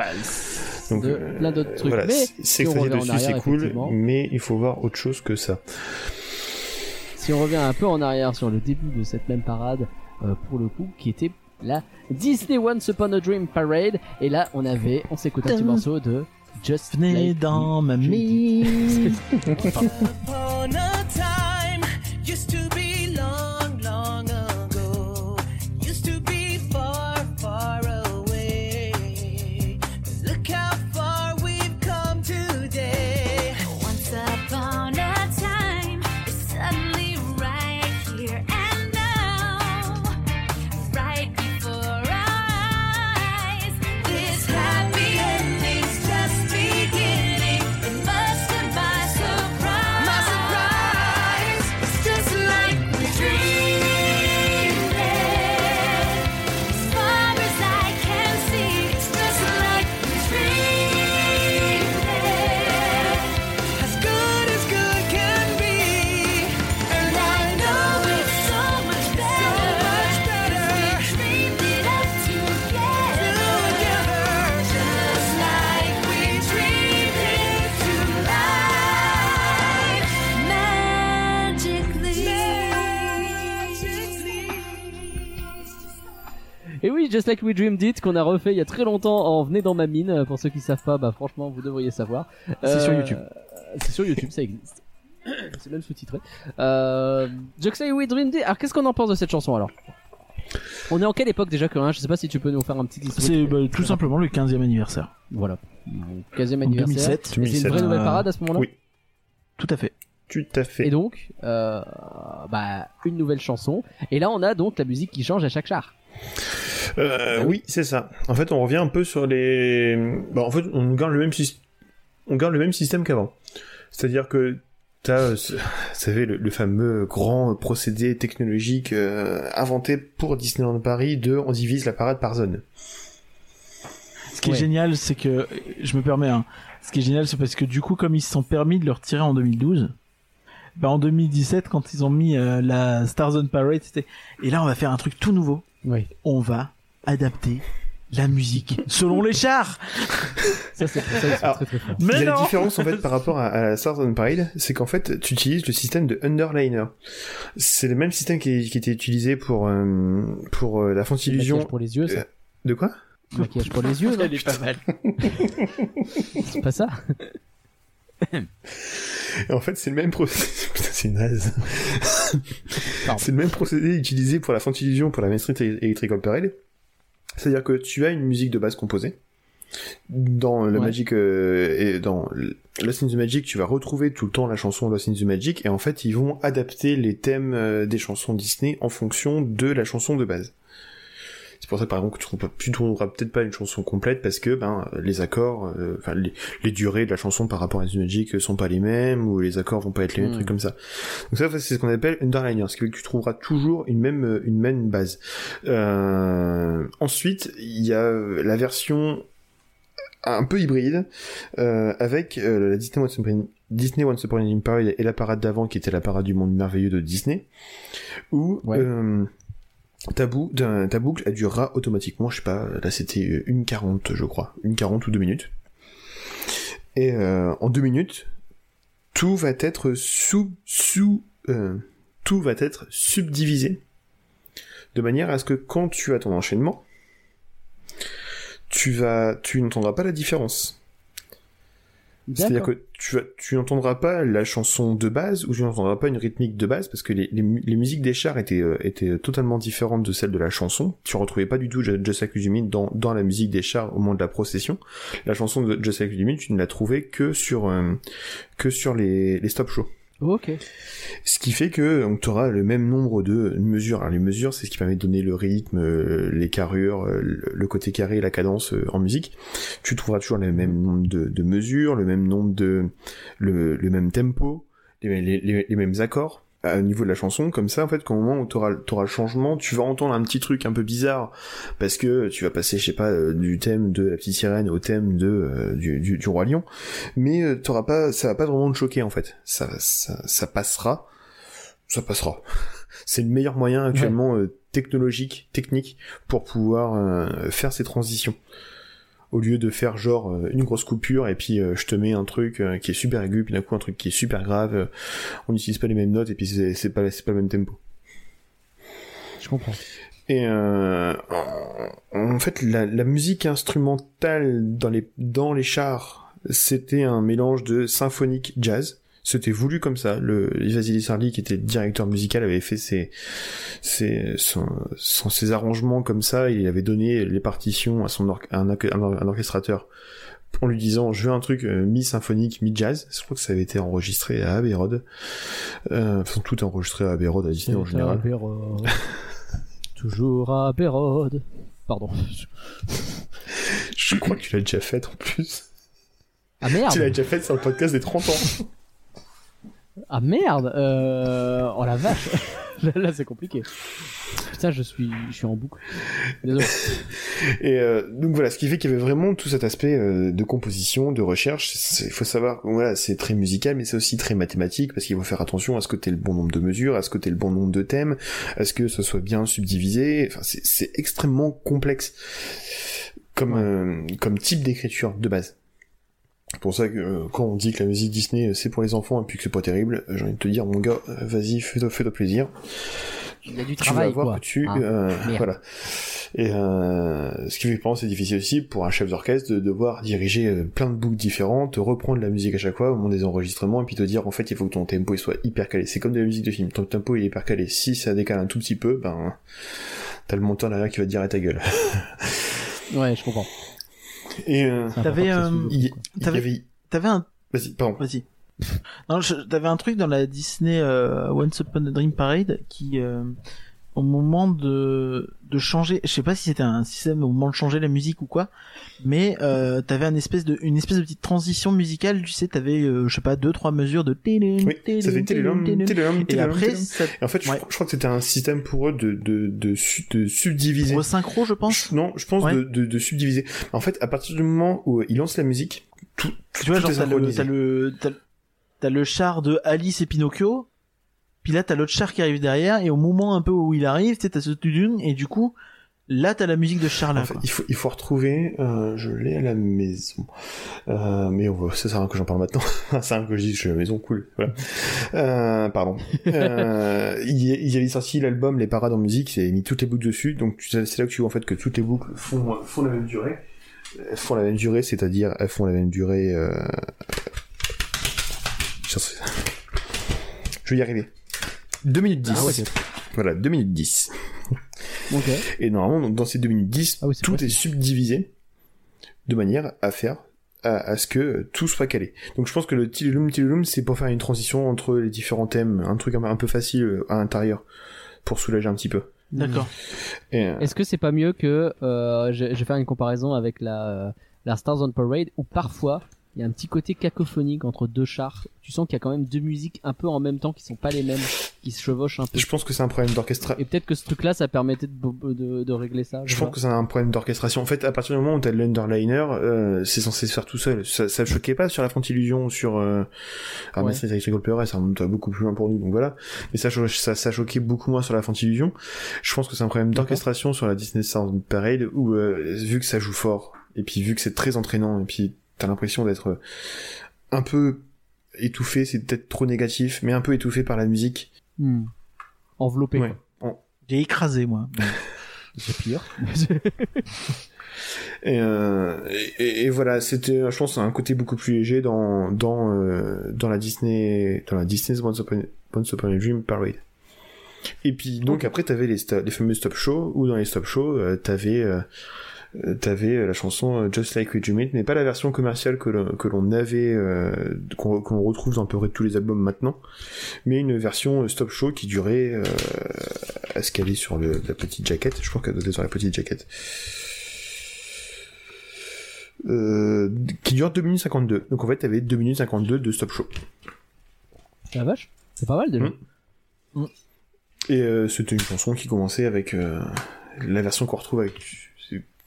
C: Donc,
E: de
C: euh,
E: plein d'autres trucs.
C: Voilà, c'est
E: si
C: c'est cool, mais il faut voir autre chose que ça.
E: Si on revient un peu en arrière sur le début de cette même parade, euh, pour le coup, qui était la Disney Once Upon a Dream Parade, et là on avait, on s'écoute un petit morceau de Just
B: Venez
E: Like
B: dans
E: Me.
B: ma
E: Je
F: Like We
A: Dreamed It,
E: qu'on a refait il y a très longtemps en Venez dans ma mine. Pour ceux qui savent pas, bah franchement, vous devriez savoir.
B: C'est sur YouTube.
E: C'est sur YouTube, ça existe. <coughs> C'est même sous-titré. Euh, Just Like We Dreamed It. Alors, qu'est-ce qu'on en pense de cette chanson alors? On est en quelle époque déjà que hein Je sais pas si tu peux nous faire un petit historique.
B: C'est bah, tout simplement le 15e anniversaire.
E: Voilà. 15e
B: En
E: anniversaire.
B: 2007.
E: Et C'est une
C: 2007.
E: vraie nouvelle
B: Euh,
E: parade à ce moment-là?
C: Oui.
B: Tout à fait.
C: Tout à fait.
E: Et donc, euh, bah, une nouvelle chanson. Et là, on a donc la musique qui change à chaque char.
C: Euh, oui, c'est ça. En fait, on revient un peu sur les. Bah, en fait, on garde le même système. On garde le même système qu'avant. C'est-à-dire que t'as, euh, ce- <laughs> vous savez, le, le fameux grand procédé technologique euh, inventé pour Disneyland Paris de on divise la parade par zone.
B: Ce qui
E: Ouais.
B: est génial, c'est que je me permets. Hein, ce qui est génial, c'est parce que du coup, comme ils se sont permis de le retirer en 2012, bah en 2017, quand ils ont mis euh, la Star Zone Parade, c'était et là on va faire un truc tout nouveau.
E: Oui.
B: On va adapter
G: la musique selon les chars.
A: Ça, c'est très très
G: Mais
C: la
G: non.
C: différence en fait par rapport à, à la Southern Parade, c'est qu'en fait tu utilises le système de underliner. C'est le même système qui, qui était utilisé pour euh, pour euh, la Fantillusion.
A: Maquillage pour les yeux, ça.
C: Euh, De quoi?
A: Maquillage pour les yeux, non
G: Elle est pas mal.
A: C'est pas ça?
C: Et En fait, c'est le même procédé. <laughs> Putain, c'est naze. C'est le même procédé utilisé pour la Fantillusion, pour la Main Street Electrical Parade. C'est-à-dire que tu as une musique de base composée. Dans le
A: Ouais.
C: Magic euh, et dans Lost in the Magic, tu vas retrouver tout le temps la chanson Lost in the Magic et en fait, ils vont adapter les thèmes euh, des chansons Disney en fonction de la chanson de base. C'est pour ça par exemple que tu trouveras, tu trouveras peut-être pas une chanson complète parce que ben les accords, euh, enfin les, les durées de la chanson par rapport à The Magic sont pas les mêmes ou les accords vont pas être les mêmes
A: Mm.
C: trucs comme ça. Donc ça c'est ce qu'on appelle underliner, ce qui fait que tu trouveras toujours une même euh, une même base. Euh, ensuite il y a euh, la version un peu hybride euh, avec euh, la Disney Once Upon, Disney Once Upon a Time et la parade d'avant qui était la parade du monde merveilleux de Disney où
A: Ouais.
C: euh, ta, bou- ta- ta boucle elle durera automatiquement je sais pas là c'était une 40 je crois. Une 40 ou deux minutes. Et euh, en deux minutes tout va être sous sous euh, tout va être subdivisé. De manière à ce que quand tu as ton enchaînement tu vas tu n'entendras pas la différence c'est-à-dire que tu, tu n'entendras pas la chanson de base ou tu n'entendras pas une rythmique de base parce que les, les, les musiques des chars étaient, euh, étaient totalement différentes de celles de la chanson. Tu retrouvais pas du tout Do Me dans, dans la musique des chars au moment de la procession. La chanson de Do Me, tu ne la trouvais que sur, euh, que sur les, les stop shows.
A: Ok.
C: Ce qui fait que tu auras le même nombre de mesures. Alors les mesures, c'est ce qui permet de donner le rythme, euh, les carrures, euh, le côté carré, la cadence euh, en musique. Tu trouveras toujours le même nombre de, mesures, le même nombre de, le, même tempo, les, mêmes accords au niveau de la chanson. Comme ça, en fait, qu'au moment où tu auras, le changement, tu vas entendre un petit truc un peu bizarre. Parce que tu vas passer, je sais pas, euh, du thème de la petite sirène au thème de euh, du, du, du roi lion. Mais euh, t'auras pas ça va pas vraiment te choquer en fait. Ça ça, ça passera. Ça passera. <laughs> C'est le meilleur moyen actuellement euh, technologique technique pour pouvoir euh, faire ces transitions au lieu de faire genre euh, une grosse coupure et puis euh, je te mets un truc euh, qui est super aigu puis d'un coup un truc qui est super grave on n'utilise pas les mêmes notes et puis c'est pas c'est pas le même tempo
A: Je comprends.
C: et euh, en, en fait, la, la musique instrumentale dans les dans les chars, c'était un mélange de symphonique jazz. C'était voulu comme ça. Le Vasily Sarli, qui était directeur musical, avait fait ses ses son- son- ses arrangements comme ça. Il avait donné les partitions à son or- à un, orc- un or- un orchestrateur en lui disant je veux un truc euh, mi-symphonique, mi-jazz. Je crois que ça avait été enregistré à Abbey Road. Euh, enfin, tout est enregistré à Abbey Road à Disney en général.
A: à Bérode. <laughs> Toujours à Bérode. Pardon.
C: Je crois que tu l'as déjà fait en plus.
A: Ah merde
C: Tu l'as déjà fait sur le podcast des 30 ans.
A: Ah merde euh... Oh la vache <laughs> Là, là, c'est compliqué. Putain, je suis, je suis en boucle. Désolé.
C: Et euh, donc voilà, ce qui fait qu'il y avait vraiment tout cet aspect euh, de composition, de recherche. Il faut savoir, voilà, c'est très musical, mais c'est aussi très mathématique parce qu'il faut faire attention à ce que t'aies le bon nombre de mesures, à ce que t'aies le bon nombre de thèmes, à ce que ce soit bien subdivisé. Enfin, c'est- c'est extrêmement complexe comme euh, comme type d'écriture de base. C'est pour ça que euh, quand on dit que la musique Disney euh, c'est pour les enfants et puis que c'est pas terrible, euh, j'ai envie de te dire mon gars, vas-y, fais-toi fais plaisir.
A: Il y a du
C: tu
A: travail,
C: vas voir
A: quoi.
C: que tu
A: Ah,
C: euh, voilà et euh, ce qui fait que c'est difficile aussi pour un chef d'orchestre de devoir diriger plein de boucles différentes reprendre la musique à chaque fois au moment des enregistrements et puis te dire en fait il faut que ton tempo il soit hyper calé c'est comme de la musique de film ton tempo il est hyper calé si ça décale un tout petit peu ben t'as le monteur derrière qui va te dire à ta gueule
A: Ouais, je comprends.
C: Et euh,
G: T'avais, euh,
C: il,
G: T'avais-
C: avait
G: T'avais un
C: vas-y pardon
G: Vas-y. non, je- t'avais un truc dans la Disney euh, Once Upon a Dream Parade qui, euh, au moment de de changer, je sais pas si c'était un système au moment de changer la musique ou quoi, mais euh, t'avais un espèce de une espèce de petite transition musicale. Tu sais, t'avais euh, je sais pas deux trois mesures de.
C: oui ça fait télélom, télélom,
G: Et après, ça
C: Et en fait je,
G: Ouais.
C: je crois que c'était un système pour eux de de de, su- de subdiviser
G: resynchro, je pense.
C: Non, je pense
G: Ouais.
C: de, de, de subdiviser. En fait, à partir du moment où il lance la musique, tout,
G: Tu vois,
C: tout
G: genre t'as le t'as le t'as le char de Alice et Pinocchio, puis là t'as l'autre char qui arrive derrière, et au moment un peu où il arrive, t'as ce tudun, et du coup, Là, t'as la musique de quoi.
C: il faut, il faut retrouver, euh, je l'ai à la maison. Euh, mais on va, ça sert à rien que j'en parle maintenant. <laughs> ça sert à rien que je que je suis à la maison, cool. Voilà. Euh, pardon. <laughs> Il y- ils avaient sorti l'album Les Parades en musique, avaient mis toutes les boucles dessus, donc c'est là que tu vois en fait que toutes les boucles font, font la même durée. Elles font la même durée, c'est-à-dire elles font la même durée. <laughs> Je vais y arriver. 2 minutes 10.
A: Ah ouais,
C: Voilà, 2 minutes 10.
A: Ok.
C: Et normalement, donc, dans ces 2 minutes 10,
A: Ah oui,
C: tout est subdivisé de manière à faire à, à ce que tout soit calé. Donc je pense que le Tilulum Tilulum, c'est pour faire une transition entre les différents thèmes, un truc un, un peu facile à l'intérieur, pour soulager un petit peu.
G: D'accord.
C: Et, euh,
A: Est-ce que c'est pas mieux que euh, je, je vais faire une comparaison avec la euh, la Stars on Parade où parfois il y a un petit côté cacophonique entre deux chars. Tu sens qu'il y a quand même deux musiques un peu en même temps qui sont pas les mêmes, qui se chevauchent un peu.
C: je pense que c'est un problème d'orchestration.
A: Et peut-être que ce truc-là, ça permettait de, de, de régler ça.
C: Je pense que c'est un problème d'orchestration. En fait, à partir du moment où t'as l'underliner, euh, c'est censé se faire tout seul. Ça, ça choquait pas sur la Font Illusion ou sur euh... ah,
A: Ouais.
C: mais Pleurer, ça remonte à beaucoup plus loin pour nous, donc voilà. Mais ça, ça, ça choquait beaucoup moins sur la Font Illusion. Je pense que c'est un problème d'orchestration sur la Disney Sound Parade où euh, vu que ça joue fort et puis vu que c'est très entraînant et puis t'as l'impression d'être euh, un peu étouffé, c'est peut-être trop négatif, mais un peu étouffé par la musique.
A: Hmm. Enveloppé.
C: Ouais.
G: J'ai écrasé, moi. <laughs>
A: C'est pire. <laughs>
C: Et, euh, et, voilà, c'était, je pense, un côté beaucoup plus léger dans dans euh, dans la Disney dans la Disney's Once Upon, Once Upon a Dream Parade. Et puis donc après t'avais les fameux stop shows où dans les stop shows euh, t'avais t'avais la chanson euh, Just Like We Dream It, mais pas la version commerciale que l'on, avait euh, qu'on, retrouve dans à peu près tous les albums maintenant, mais une version euh, stop show qui durait euh, à ce qu'elle est sur le, la petite jaquette. Je crois qu'elle doit être sur la petite jaquette euh, qui dure 2 minutes 52. Donc en fait, t'avais 2 minutes 52 de stop show.
A: La vache. C'est pas mal déjà.
C: Hmm. Et euh, c'était une chanson qui commençait avec euh, la version qu'on retrouve avec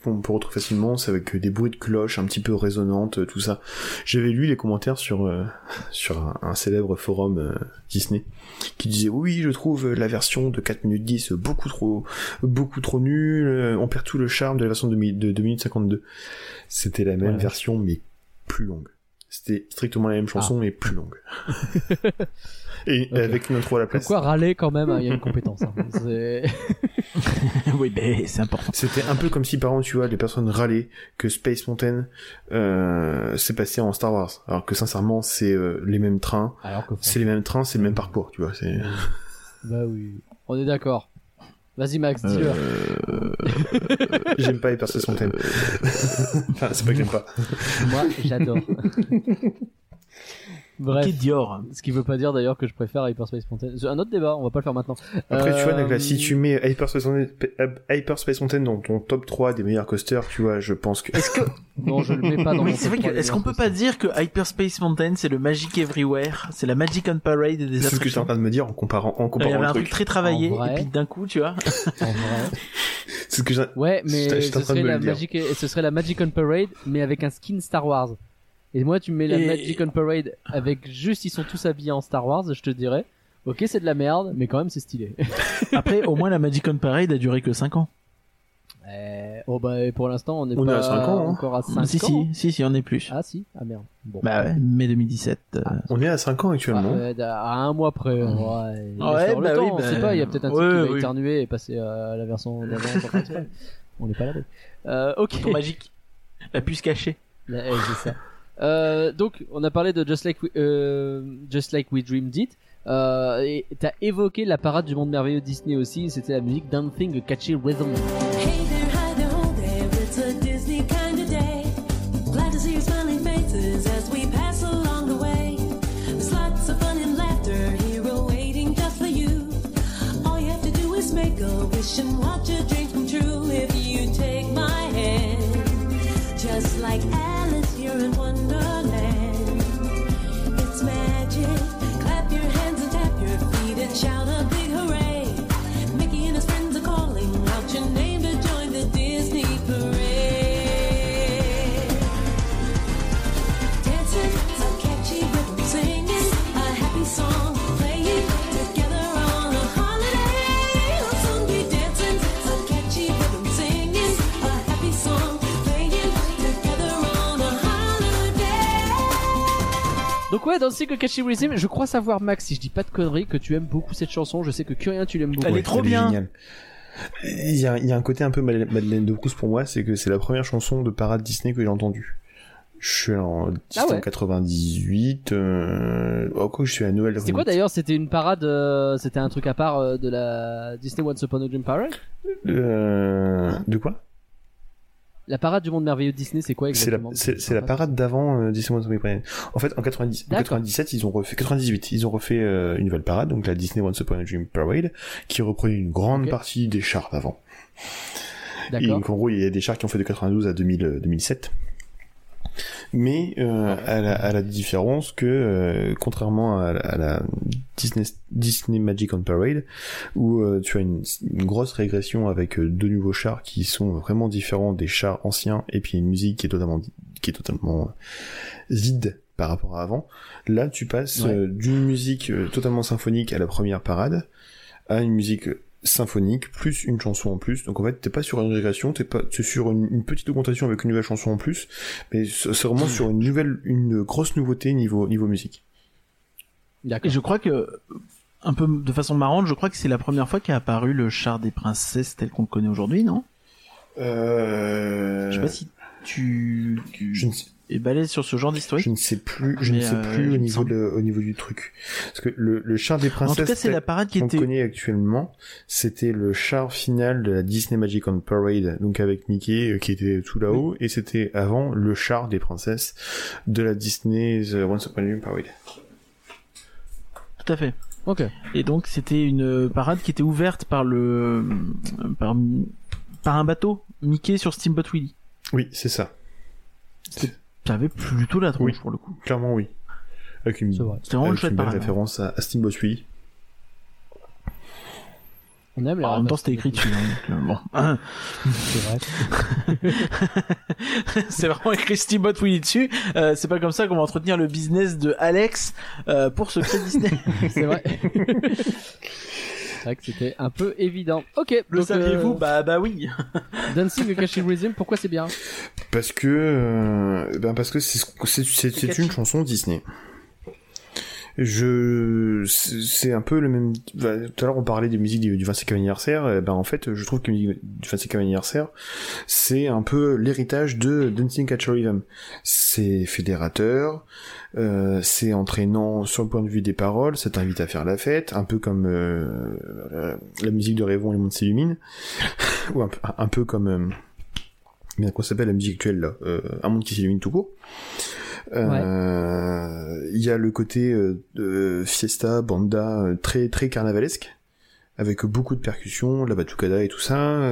C: c'est- on peut retrouver facilement, c'est avec des bruits de cloches un petit peu résonnantes, euh, tout ça. J'avais lu les commentaires sur euh, <laughs> sur un, un célèbre forum euh, Disney qui disait oui, je trouve la version de 4 minutes 10 beaucoup trop beaucoup trop nulle, euh, on perd tout le charme de la version de, de 2 minutes 52. C'était la même
A: Ouais.
C: version mais plus longue. C'était strictement la même chanson mais plus longue. <laughs> Et avec une intro à la place.
A: quoi, râler quand même, hein, il y a une compétence. hein. <laughs> C'est- <laughs>
G: oui, mais c'est important.
C: C'était un peu comme si, par exemple, tu vois, les personnes râlaient que Space Mountain euh, s'est passé en Star Wars. Alors que sincèrement, c'est euh, les mêmes trains,
A: Alors que
C: c'est les mêmes trains, c'est le même parcours, tu vois. C'est... <laughs>
A: Bah oui. On est d'accord. Vas-y Max, dis-le.
C: Euh, j'aime pas Hyper Space Mountain. enfin, c'est pas que j'aime pas.
A: Moi, j'adore. Bref.
G: Qui Dior
A: Ce qui veut pas dire d'ailleurs que je préfère Hyperspace Mountain. C'est un autre débat, on va pas le faire maintenant.
C: Après, tu vois,
A: Euh,
C: Nagla, si tu mets Hyper Space, Mountain, Space Mountain dans ton top 3 des meilleurs coasters, tu vois, je pense que...
G: Est-ce que <laughs>
A: Non, je le mets pas dans mon
G: c'est
A: top
G: vrai que
A: 3 des
G: est-ce qu'on peut pas dire que Hyperspace Mountain c'est le Magic Everywhere, c'est la Magic on Parade des
C: C'est ce que j'étais en train de me dire en comparant, en
G: Il y
C: comparant
G: avait un
C: truc.
G: truc très travaillé
A: En vrai.
G: et puis d'un coup, tu vois. <laughs>
A: en vrai.
C: C'est ce que j'ai...
A: Ouais, mais ce serait, la. Magic, ce serait la Magic on Parade, mais avec un skin Star Wars. Et moi, tu me mets la
G: Et-
A: Magic on Parade avec juste, ils sont tous habillés en Star Wars, je te dirais. Ok, c'est de la merde, mais quand même, c'est stylé. <laughs>
G: Après, au moins la Magic on Parade a duré que 5 ans.
A: Euh, oh bah, pour l'instant, on est
C: On est
A: pas
C: à cinq ans, hein.
A: encore à 5
G: si,
A: ans.
G: si, si, si, on est plus.
A: Ah si, ah merde. Bon.
G: Bah ouais, mai 2017. euh,
C: On est à 5 ans
A: Ah,
C: actuellement.
A: ouais, à un mois près. Ouais, le
G: bah
A: temps,
G: oui,
A: on
G: bah,
A: sait pas, il y a peut-être un
G: ouais,
A: qui va
G: oui.
A: éternuer et passer à la version d'avant. <laughs> on n'est pas là. Euh, ok.
G: Ton magique. La puce cachée.
A: Là, eh, c'est ça. Euh, donc, on a parlé de Just Like We, euh, Just Like We Dreamed It. Euh, et t'as évoqué la parade du monde merveilleux Disney aussi. C'était la musique Dancing Catchy Rhythm. Donc ouais, dans Cycle Catchy Rhythm, je crois savoir Max, si je dis pas de conneries, que tu aimes beaucoup cette chanson. Je sais que Curien tu l'aimes beaucoup.
B: Elle est trop
C: elle
B: bien.
C: Il y, a, il y a un côté un peu Madeleine de Proust pour moi, c'est que c'est la première chanson de parade Disney que j'ai entendue. Je suis en,
A: Ah ouais.
C: en 98, euh... oh, quoi, je suis à Noël.
A: C'était quoi d'ailleurs? C'était une parade, euh, c'était un truc à part euh, de la Disney Once Upon a Dream Parade?
C: Euh, De quoi?
A: La parade du monde merveilleux de Disney, c'est quoi
C: C'est la,
A: exactement
C: c'est, c'est la parade d'avant euh, Disney Once Upon a Dream. En fait, en, 90, en
A: D'accord.
C: 97, ils ont refait, 98, ils ont refait euh, une nouvelle parade, donc la Disney Once Upon a Dream Parade, qui reprenait une grande partie des chars d'avant. Et donc en gros, il y a des chars qui ont fait de 92 à 2000, euh, 2007. Mais euh, à, la, à la différence que, euh, contrairement à, la- à la Disney, Disney Magic on Parade, où euh, tu as une, une grosse régression avec euh, deux nouveaux chars qui sont vraiment différents des chars anciens, et puis une musique qui est totalement, qui est totalement vide par rapport à avant. Là, tu passes
A: Ouais.
C: euh, d'une musique euh, totalement symphonique à la première parade à une musique euh, symphonique plus une chanson en plus. Donc en fait, t'es pas sur une régression, t'es pas, t'es sur une, une petite augmentation avec une nouvelle chanson en plus, mais c'est vraiment sur une nouvelle, une grosse nouveauté niveau niveau musique.
B: Et je crois que, un peu de façon marrante, je crois que c'est la première fois qu'est apparu le char des princesses tel qu'on le connaît aujourd'hui, non?
C: Euh...
B: Je sais pas si tu, tu
C: je ne sais,
B: es balèze sur ce genre d'historique.
C: je ne sais plus, je
B: Mais,
C: ne sais
B: euh,
C: plus au niveau
B: semble.
C: de, au niveau du truc, parce que le, le char des
B: En
C: princesses
B: tout cas, c'est la parade qui
C: qu'on
B: était.
C: connaît actuellement, c'était le char final de la Disney Magic on Parade, donc avec Mickey euh, qui était tout là-haut, et c'était avant le char des princesses de la Disney The Once Upon a Dream Parade.
B: Tout à fait.
A: Ok.
B: Et donc, c'était une parade qui était ouverte par le, par, par un bateau, Mickey sur Steamboat Willie.
C: Oui, c'est ça.
B: Ça avait plutôt la tronche
C: Oui.
B: pour le coup.
C: Clairement, oui. Avec une,
A: C'est vrai.
B: C'était vraiment une
C: avec belle référence à, à Steamboat Willie.
A: On aime les
B: En même temps, c'était écrit dessus. hein, euh, bon.
A: C'est vrai. <laughs>
B: c'est vraiment écrit Steamboat Willie dessus. Euh, c'est pas comme ça qu'on va entretenir le business de Alex euh, pour Secret Disney. <laughs>
A: C'est vrai. <laughs> C'est vrai que c'était un peu évident. Ok.
B: Le
A: donc,
B: saviez-vous
A: euh,
B: Bah bah oui. <laughs>
A: Dancing Catchy Rhythm, pourquoi c'est bien?
C: Parce que, euh, ben parce que c'est ce- c'est c'est c'est une chanson Disney. Je, c'est un peu le même. bah, Tout à l'heure on parlait des musiques du, du 25e anniversaire. eh Ben en fait, je trouve que musique du 25e anniversaire, c'est un peu l'héritage de Dancing Catch a Rhythm. C'est fédérateur, euh, c'est entraînant sur le point de vue des paroles, ça t'invite à faire la fête, un peu comme euh, euh, la musique de Rêvons et le monde s'illumine, <laughs> ou un peu, un peu comme euh, mais comment s'appelle la musique actuelle là? Euh, Un monde qui s'illumine tout court. Euh, Il y a le côté euh, fiesta, banda euh, très très carnavalesque avec beaucoup de percussions, la batucada et tout ça.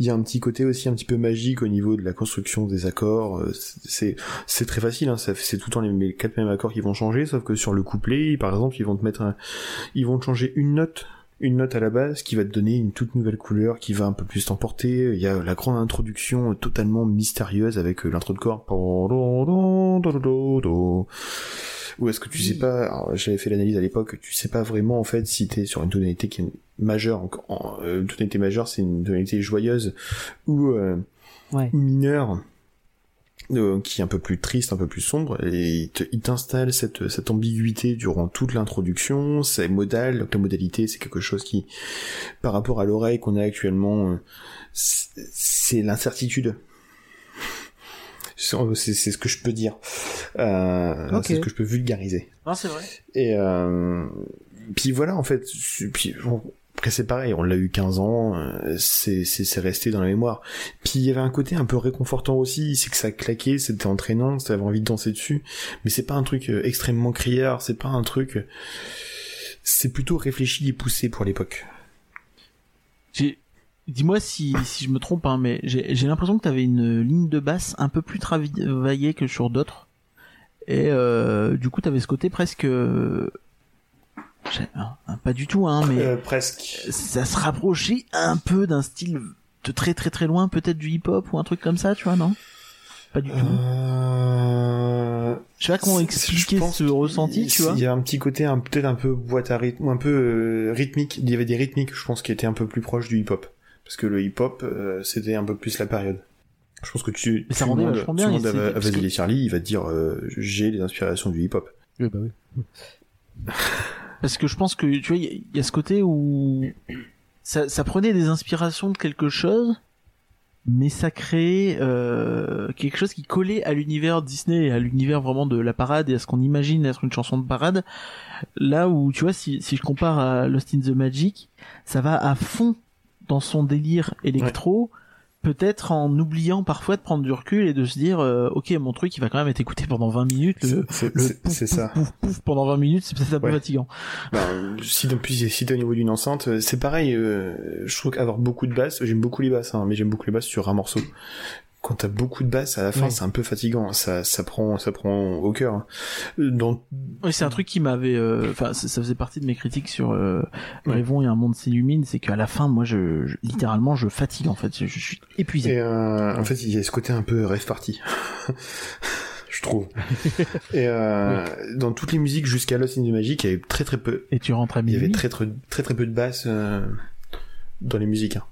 C: Il y a un petit côté aussi un petit peu magique au niveau de la construction des accords. C'est c'est très facile, hein, c'est tout le temps les quatre mêmes accords qui vont changer, sauf que sur le couplet, par exemple, ils vont te mettre un, ils vont te changer une note une note à la base qui va te donner une toute nouvelle couleur qui va un peu plus t'emporter. Il y a la grande introduction totalement mystérieuse avec euh, l'intro de corps. Ou est-ce que tu sais pas, j'avais fait l'analyse à l'époque, tu sais pas vraiment en fait si t'es sur une tonalité qui est majeure, en, euh, une tonalité majeure c'est une tonalité joyeuse ou, euh,
A: Ouais.
C: mineure. Euh, qui est un peu plus triste, un peu plus sombre, et il t'installe cette, cette ambiguïté durant toute l'introduction, c'est modal, donc la modalité c'est quelque chose qui, par rapport à l'oreille qu'on a actuellement, euh, c'est l'incertitude. C'est ce que je peux dire. Euh. C'est ce que je peux vulgariser.
B: Non, c'est vrai.
C: Et euh, puis voilà, en fait, puis bon, après c'est pareil, on l'a eu 15 ans, euh, c'est c'est resté dans la mémoire. Puis il y avait un côté un peu réconfortant aussi, c'est que ça claquait, c'était entraînant, t'avais envie de danser dessus, mais c'est pas un truc euh, extrêmement criard, c'est pas un truc, c'est plutôt réfléchi et poussé pour l'époque.
B: Dis-moi si, si je me trompe, hein, mais j'ai j'ai l'impression que tu avais une ligne de basse un peu plus travaillée que sur d'autres. Et euh, du coup, tu avais ce côté presque... j'ai- hein, pas du tout, hein, mais
C: Euh, presque.
B: ça se rapprochait un peu d'un style de très très très loin, peut-être du hip-hop ou un truc comme ça, tu vois, non? Pas du tout.
C: Euh...
B: Je sais pas comment expliquer
C: je
B: ce ressenti, tu vois?
C: Il y a un petit côté un- peut-être un peu boîte à rythme, ou un peu euh, rythmique. Il y avait des rythmiques, je pense, qui étaient un peu plus proches du hip-hop. Parce que le hip-hop, euh, c'était un peu plus la période. Je pense que tu,
B: Mais ça
C: tu
B: rendait
C: demandes,
B: vachement
C: tu
B: bien,
C: demandes à,
B: que-
C: Charlie, il va te dire euh, j'ai les inspirations du hip-hop.
A: Oui, bah oui. <laughs>
B: Parce que je pense que tu vois, il y, a- ce côté où ça, ça prenait des inspirations de quelque chose, mais ça créait euh, quelque chose qui collait à l'univers Disney à l'univers vraiment de la parade et à ce qu'on imagine être une chanson de parade. Là où tu vois, si, si je compare à Lost in the Magic, ça va à fond dans son délire électro. Peut-être en oubliant parfois de prendre du recul et de se dire, euh, ok, mon truc, il va quand même être écouté pendant 20 minutes. Le,
C: C'est ça.
B: Pouf, pouf, pendant 20 minutes, c'est peut-être un peu fatigant.
C: Ben, si depuis si au niveau d'une enceinte, euh, c'est pareil. euh, je trouve qu'avoir beaucoup de basses, j'aime beaucoup les basses, hein, mais j'aime beaucoup les basses sur un morceau. Quand t'as beaucoup de basses à la fin, c'est un peu fatigant. Ça, ça prend, ça prend au cœur. Dans
B: Oui, c'est un truc qui m'avait, euh, enfin, ça, ça faisait partie de mes critiques sur euh,
C: Ouais.
B: Rêvons et un monde s'illumine, c'est qu'à la fin, moi, je, je- littéralement, je fatigue en fait, je, je suis épuisé.
C: Et euh, en fait, il y a ce côté un peu rêve party. <laughs> je trouve. <laughs> Et euh, dans toutes les musiques jusqu'à Lost in the Magic, il y avait très très peu.
B: Et tu rentres à
C: Il y avait très très très très peu de basses euh, dans les musiques. hein.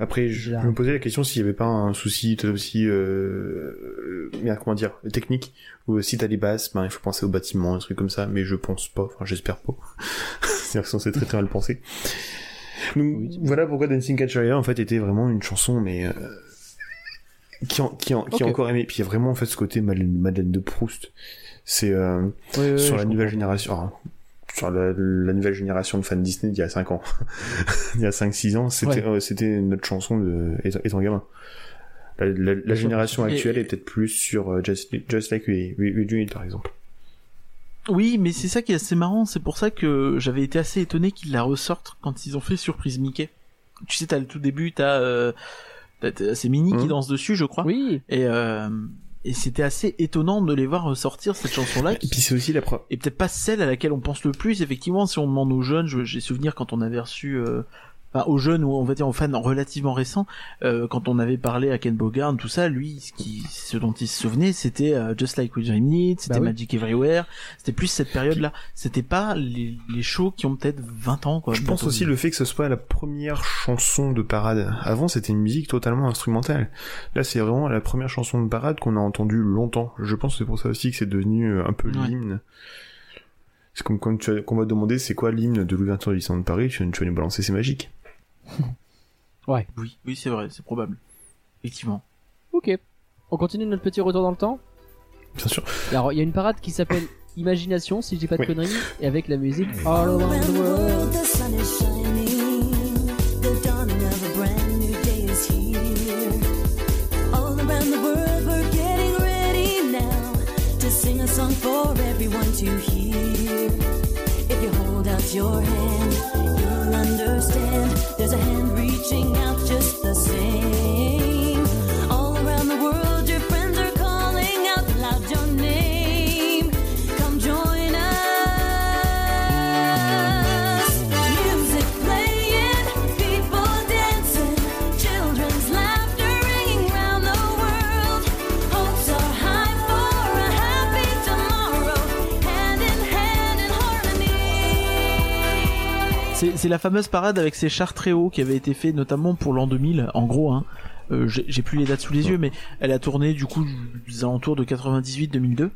C: Après, je,
A: Là.
C: me posais la question s'il y avait pas un souci aussi, euh, euh, merde, comment dire, technique, ou si t'as les basses, ben il faut penser au bâtiment, un truc comme ça, mais je pense pas, enfin j'espère pas. <laughs> C'est-à-dire que c'est très très mal pensé. Donc
A: Oui.
C: voilà pourquoi Dancing Catch en fait était vraiment une chanson, mais euh, qui en, qui en, qui encore aimé. Puis il y a vraiment en fait ce côté Madeleine, Madeleine de Proust. C'est euh, sur la nouvelle génération, sur la, la nouvelle génération de fans Disney d'il y a 5 ans, <laughs> il y a 5-6 ans, c'était euh, c'était notre chanson de étant, étant gamin. La, la- la génération
B: Et-
C: actuelle est peut-être plus sur euh, Just, Just Like We, We, We Do It, par exemple.
B: Oui, mais c'est ça qui est assez marrant, c'est pour ça que j'avais été assez étonné qu'ils la ressortent quand ils ont fait Surprise Mickey. Tu sais, t'as le tout début, t'as, euh, c'est Minnie qui
C: Mhm.
B: danse dessus, je crois.
A: Oui.
B: Et, euh, et c'était assez étonnant de les voir ressortir cette chanson-là.
C: Et puis c'est aussi la pro...
B: et peut-être pas celle à laquelle on pense le plus effectivement si on demande aux jeunes je- j'ai souvenir quand on avait reçu euh, enfin, aux jeunes ou on va dire aux fans relativement récents euh, quand on avait parlé à Ken Bogard tout ça lui ce qui ce dont il se souvenait c'était euh, Just Like We Dreamed It c'était
A: Bah oui.
B: Magic Everywhere c'était plus cette période là c'était pas les, les shows qui ont peut-être 20 ans quoi
C: Je pense aussi le fait que ce soit la première chanson de parade. Avant, c'était une musique totalement instrumentale. Là, c'est vraiment la première chanson de parade qu'on a entendue longtemps. Je pense que c'est pour ça aussi que c'est devenu euh, un peu
B: Ouais.
C: l'hymne. C'est comme quand tu qu'on va demander c'est quoi l'hymne de l'ouverture du Disneyland de Paris, tu, tu vas nous balancer c'est magique. <laughs>
B: oui oui c'est vrai c'est probable effectivement
A: Ok. On continue notre petit retour dans le temps.
C: Bien sûr.
A: Alors, il y a une parade qui s'appelle <laughs> Imagination, si je dis pas de
C: Oui.
A: conneries, et avec la musique All
E: All
A: Around the World.
E: world, the sun is shining. The dawning of a brand new day is here. All around the world, we're getting ready now to sing a song for everyone to hear. If you hold out your hand. There's a hand reaching out
B: C'est c'est la fameuse parade avec ces chars très hauts qui avait été fait notamment pour l'an 2000, en gros. Hein. Euh, J'ai j'ai plus les dates sous les yeux, mais elle a tourné du coup aux alentours de 98-2002.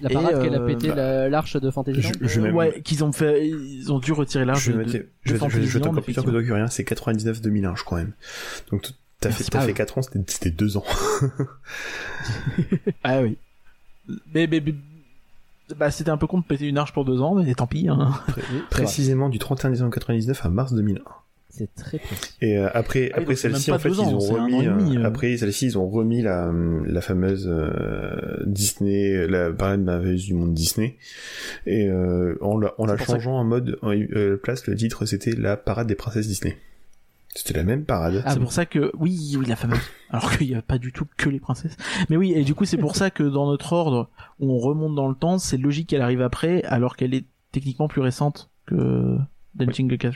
A: La
B: Et,
A: parade qu'elle a
B: euh,
A: pété
B: bah,
A: la- l'arche de Fantasyland.
C: Je- je-
B: Euh, Ouais, qu'ils ont fait, ils ont dû retirer l'arche
C: je
B: de, de,
C: mettre-
B: de
C: je vais- je je
B: Fantasyland,
C: encore plus sûr que
B: effectivement.
C: toi que rien, c'est 99-2001, je crois même. Donc t'as
B: Merci.
C: fait, t'as
B: Ah
C: fait
B: oui.
C: 4 ans, c'était- c'était 2 ans. <laughs>
B: Ah oui. Mais, mais, mais- bah, c'était un peu con de péter une arche pour deux ans, mais tant pis. Hein.
C: Précisément du 31 décembre 99 à mars 2001.
A: C'est très précis.
C: Et euh, après,
B: Ah
C: après celle-ci, en fait, ils
B: ans,
C: ont remis.
B: demi,
C: euh,
B: euh.
C: Après celle-ci, ils ont remis la, la fameuse euh, Disney, la parade merveilleuse du monde Disney, et euh, en la, en changeant en mode euh, place, le titre c'était la parade des princesses Disney. C'était la même parade.
A: Ah
B: c'est pour ça que, oui, oui, la fameuse. <laughs> Alors qu'il n'y a pas du tout que les princesses. Mais oui, et du coup, c'est pour ça que dans notre ordre, où on remonte dans le temps, c'est logique qu'elle arrive après, alors qu'elle est techniquement plus récente que Dancing the Cat.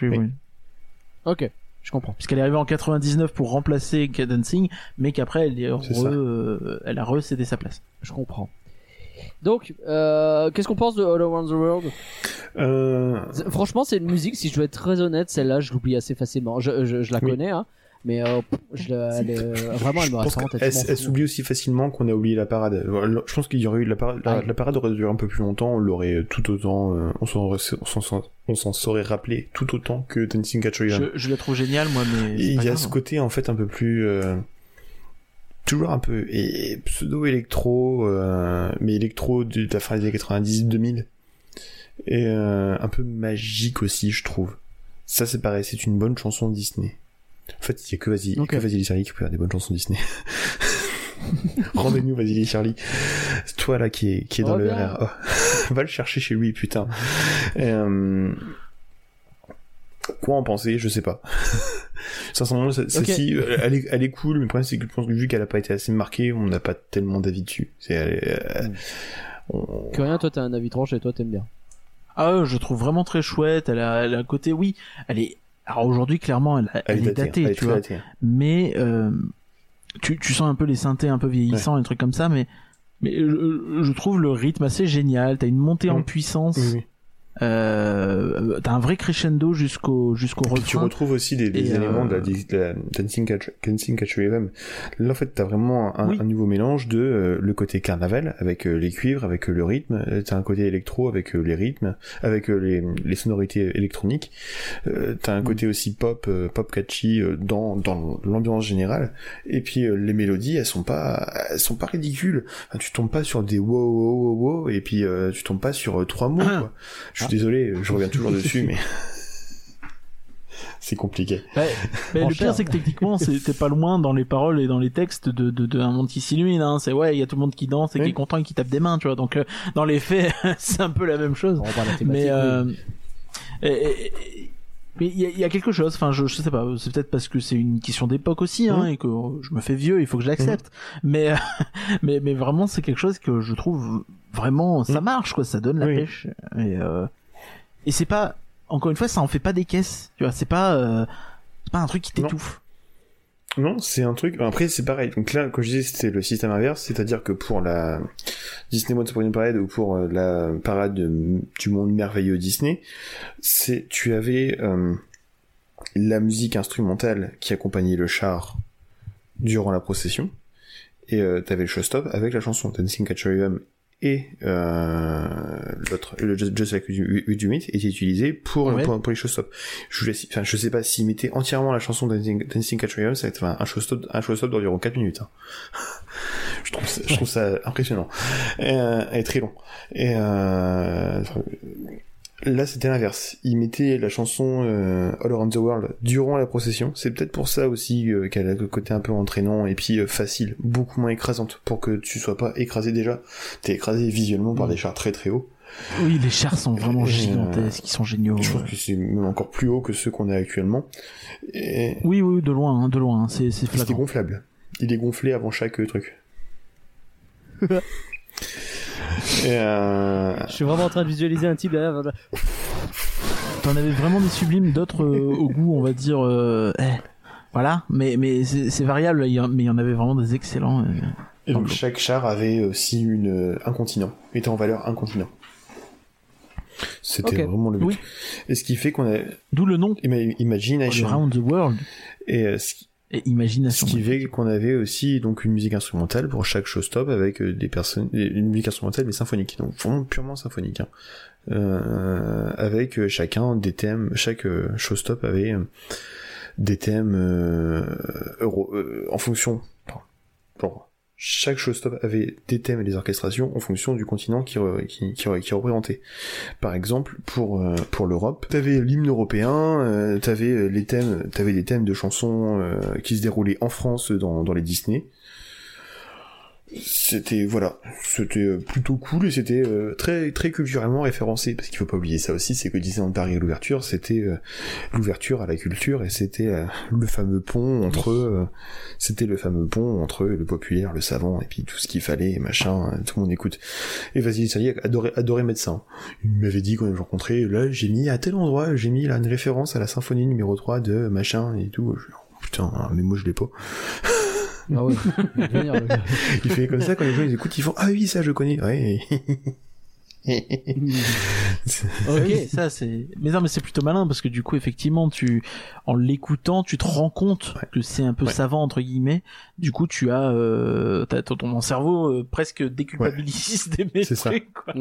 A: Ok, je comprends.
B: Puisqu'elle est arrivée en 99 pour remplacer Dancing, mais qu'après, elle, est re- euh, elle a recédé sa place.
A: Je comprends. Donc, euh, qu'est-ce qu'on pense de All Around the World?
C: Euh,
A: Franchement, c'est une musique, si je dois être très honnête, celle-là, je l'oublie assez facilement. Je, je, je la
C: Oui.
A: connais, hein. Mais euh, pff, je la- elle est- euh, vraiment, elle me
C: Je
A: reste en tête.
C: elle
A: fous.
C: s'oublie aussi facilement qu'on a oublié la parade. Je pense qu'il y aurait eu la parade, la,
A: Ouais.
C: la parade aurait duré un peu plus longtemps, on l'aurait tout autant, euh, on s'en, on s'en, serait rappelé tout autant que Dancing Catch.
B: Je, je la trouve géniale, moi, mais.
C: Il y a
B: grave.
C: ce côté en fait un peu plus euh, toujours un peu et, pseudo électro euh, mais électro de la fin des années 90 2000 et euh, un peu magique aussi je trouve ça c'est pareil c'est une bonne chanson Disney en fait il y a que Vasily
A: Ok.
C: que Vasily Charlie qui peut faire des bonnes chansons Disney <laughs> rendez-nous Vasily Charlie c'est toi là qui est qui est dans le. RR Oh. <laughs> va le chercher chez lui putain euh... Quoi en penser Je sais pas. <laughs> Sincèrement, ce- celle-ci, euh, elle, est, elle est cool, mais le problème c'est que je pense que vu qu'elle a pas été assez marquée, on n'a pas tellement d'avis dessus. C'est, elle est, euh,
A: Mm.
C: on-
A: Que rien, toi t'as un avis tranché et toi t'aimes bien.
B: Ah, ouais, je trouve vraiment très chouette. Elle a, elle a un côté, oui, elle est. Alors aujourd'hui, clairement, elle, a-
C: elle
B: elle est datée,
C: elle est
B: tu
C: très
B: vois.
C: datée.
B: Mais euh, tu, tu sens un peu les synthés un peu vieillissants, et des trucs comme ça, mais mais euh, je trouve le rythme assez génial. T'as une montée en
C: Mhm.
B: puissance.
C: Oui, oui.
B: Euh, t'as un vrai crescendo jusqu'au jusqu'au
C: puis tu
B: refrain.
C: retrouves aussi des, des éléments de la,
B: euh,
C: de la Dancing Catch, Dancing Catch Rhythm. Là, en fait, t'as vraiment un,
B: Oui.
C: un nouveau mélange de euh, le côté carnaval avec euh, les cuivres, avec euh, le rythme. T'as un côté électro avec les rythmes, avec les, les sonorités électroniques. Euh, t'as un côté aussi pop, pop catchy dans dans l'ambiance générale. Et puis euh, les mélodies, elles sont pas, elles sont pas ridicules. Enfin, tu tombes pas sur des wow wow wow wow et puis euh, tu tombes pas sur trois mots.
B: Ah. <clears throat>
C: Quoi. Je suis désolé, je reviens toujours dessus, mais <laughs> c'est compliqué.
B: Mais
A: En
B: le pire, c'est que techniquement, c'est- t'es pas loin dans les paroles et dans les textes de, de, de un monde qui s'illumine. Hein. C'est ouais, il y a tout le monde qui danse et
C: Oui.
B: qui est content et qui tape des mains, tu vois. Donc, euh, dans les faits, <laughs> c'est un peu la même chose.
A: On
B: mais
A: oui.
B: euh, et- et- et- mais il y, y a quelque chose. Enfin, je, je sais pas. C'est peut-être parce que c'est une question d'époque aussi, hein, et que je me fais vieux. Il faut que je l'accepte. Mais, <laughs> mais mais vraiment, c'est quelque chose que je trouve vraiment ça
C: Mhm.
B: marche quoi. Ça donne la
C: Oui.
B: pêche. Et euh, et c'est pas encore une fois, ça en fait pas des caisses. Tu vois, c'est pas euh, c'est pas un truc qui t'étouffe.
C: Non, c'est un truc. Après, c'est pareil. Donc là, comme je disais, c'était le système inverse, c'est-à-dire que pour la Disney Upon a Parade ou pour euh, la parade de- du monde merveilleux Disney, c'est tu avais euh, la musique instrumentale qui accompagnait le char durant la procession, et euh, t'avais le showstop avec la chanson Dancing Catch Rhythm et euh, l'autre, le Just, Like You You Do It, était utilisé pour,
B: Ouais.
C: pour, pour les showstops. Je, laisse- enfin, je sais pas s'ils mettaient entièrement la chanson Dancing, Dancing Catch ça va être un- showstop, un showstop d'environ 4 minutes. hein. <laughs> je, trouve ça, je trouve ça impressionnant. Et, euh, et très long. Et euh, Là, c'était l'inverse. Ils mettaient la chanson euh, All Around the World durant la procession. C'est peut-être pour ça aussi euh, qu'elle a le côté un peu entraînant et puis euh, facile, beaucoup moins écrasante, pour que tu sois pas écrasé déjà. T'es écrasé visuellement par
B: Mm.
C: des chars très très hauts.
B: Oui, les chars sont vraiment gigantesques, ils sont géniaux.
C: Je trouve que c'est même encore plus haut que ceux qu'on a actuellement. Et
B: Oui, oui, de loin, hein, de loin, hein, c'est c'est
C: gonflable. Il est gonflé avant chaque truc. <laughs> <laughs> et euh...
A: Je suis vraiment en train de visualiser un type derrière.
B: T'en avais vraiment des sublimes, d'autres euh, au goût, on va dire. euh, eh, voilà, mais mais c'est variable, il y en- mais il y en avait vraiment des excellents.
C: Et donc chaque char avait aussi une, un continent, était en valeur un continent. C'était vraiment le but.
B: Oui.
C: Et ce qui fait qu'on a
B: D'où le nom,
C: Ima- Imagination.
B: Around the World,
C: Et ce qui,
B: et
C: ce
B: Imagination.
C: qui fait qu'on avait aussi donc une musique instrumentale pour chaque showstop avec euh, des personnes, une musique instrumentale mais symphonique, donc vraiment purement symphonique. Hein. Euh, avec euh, chacun des thèmes, chaque euh, showstop avait des thèmes euh, euro- euh, en fonction. Chaque showstop avait des thèmes et des orchestrations en fonction du continent qui, qui, représentait. Par exemple, pour euh, pour l'Europe, t'avais l'hymne européen, euh, t'avais euh, les thèmes, t'avais des thèmes de chansons qui se déroulaient en France dans dans les Disney. C'était voilà, c'était euh, plutôt cool et c'était euh, très très culturellement référencé parce qu'il faut pas oublier ça aussi, c'est que Disneyland Paris à l'ouverture, c'était euh, l'ouverture à la culture et c'était euh, le fameux pont entre euh, c'était le fameux pont entre le populaire, le savant et puis tout ce qu'il fallait, machin, euh, tout le monde écoute. Et Vasily Salier adorait adorait ça. hein. Il m'avait dit quand je rencontrais, là j'ai mis à tel endroit, j'ai mis là une référence à la symphonie numéro 3 de machin et tout. Je- oh, putain, mais moi je l'ai pas.
A: Ah oui. <laughs>
C: Il fait comme ça quand les gens ils écoutent, ils font ah oui ça je connais. Ouais. <laughs>
A: ok. <laughs>
G: Ça c'est. Mais non, mais c'est plutôt malin parce que du coup, effectivement, tu, en l'écoutant, tu te rends compte
C: Ouais.
G: que c'est un peu
C: Ouais.
G: savant entre guillemets. Du coup, tu as, euh, t'as- ton, ton cerveau euh, presque déculpabilise des
C: C'est ça.
G: méfaits, quoi.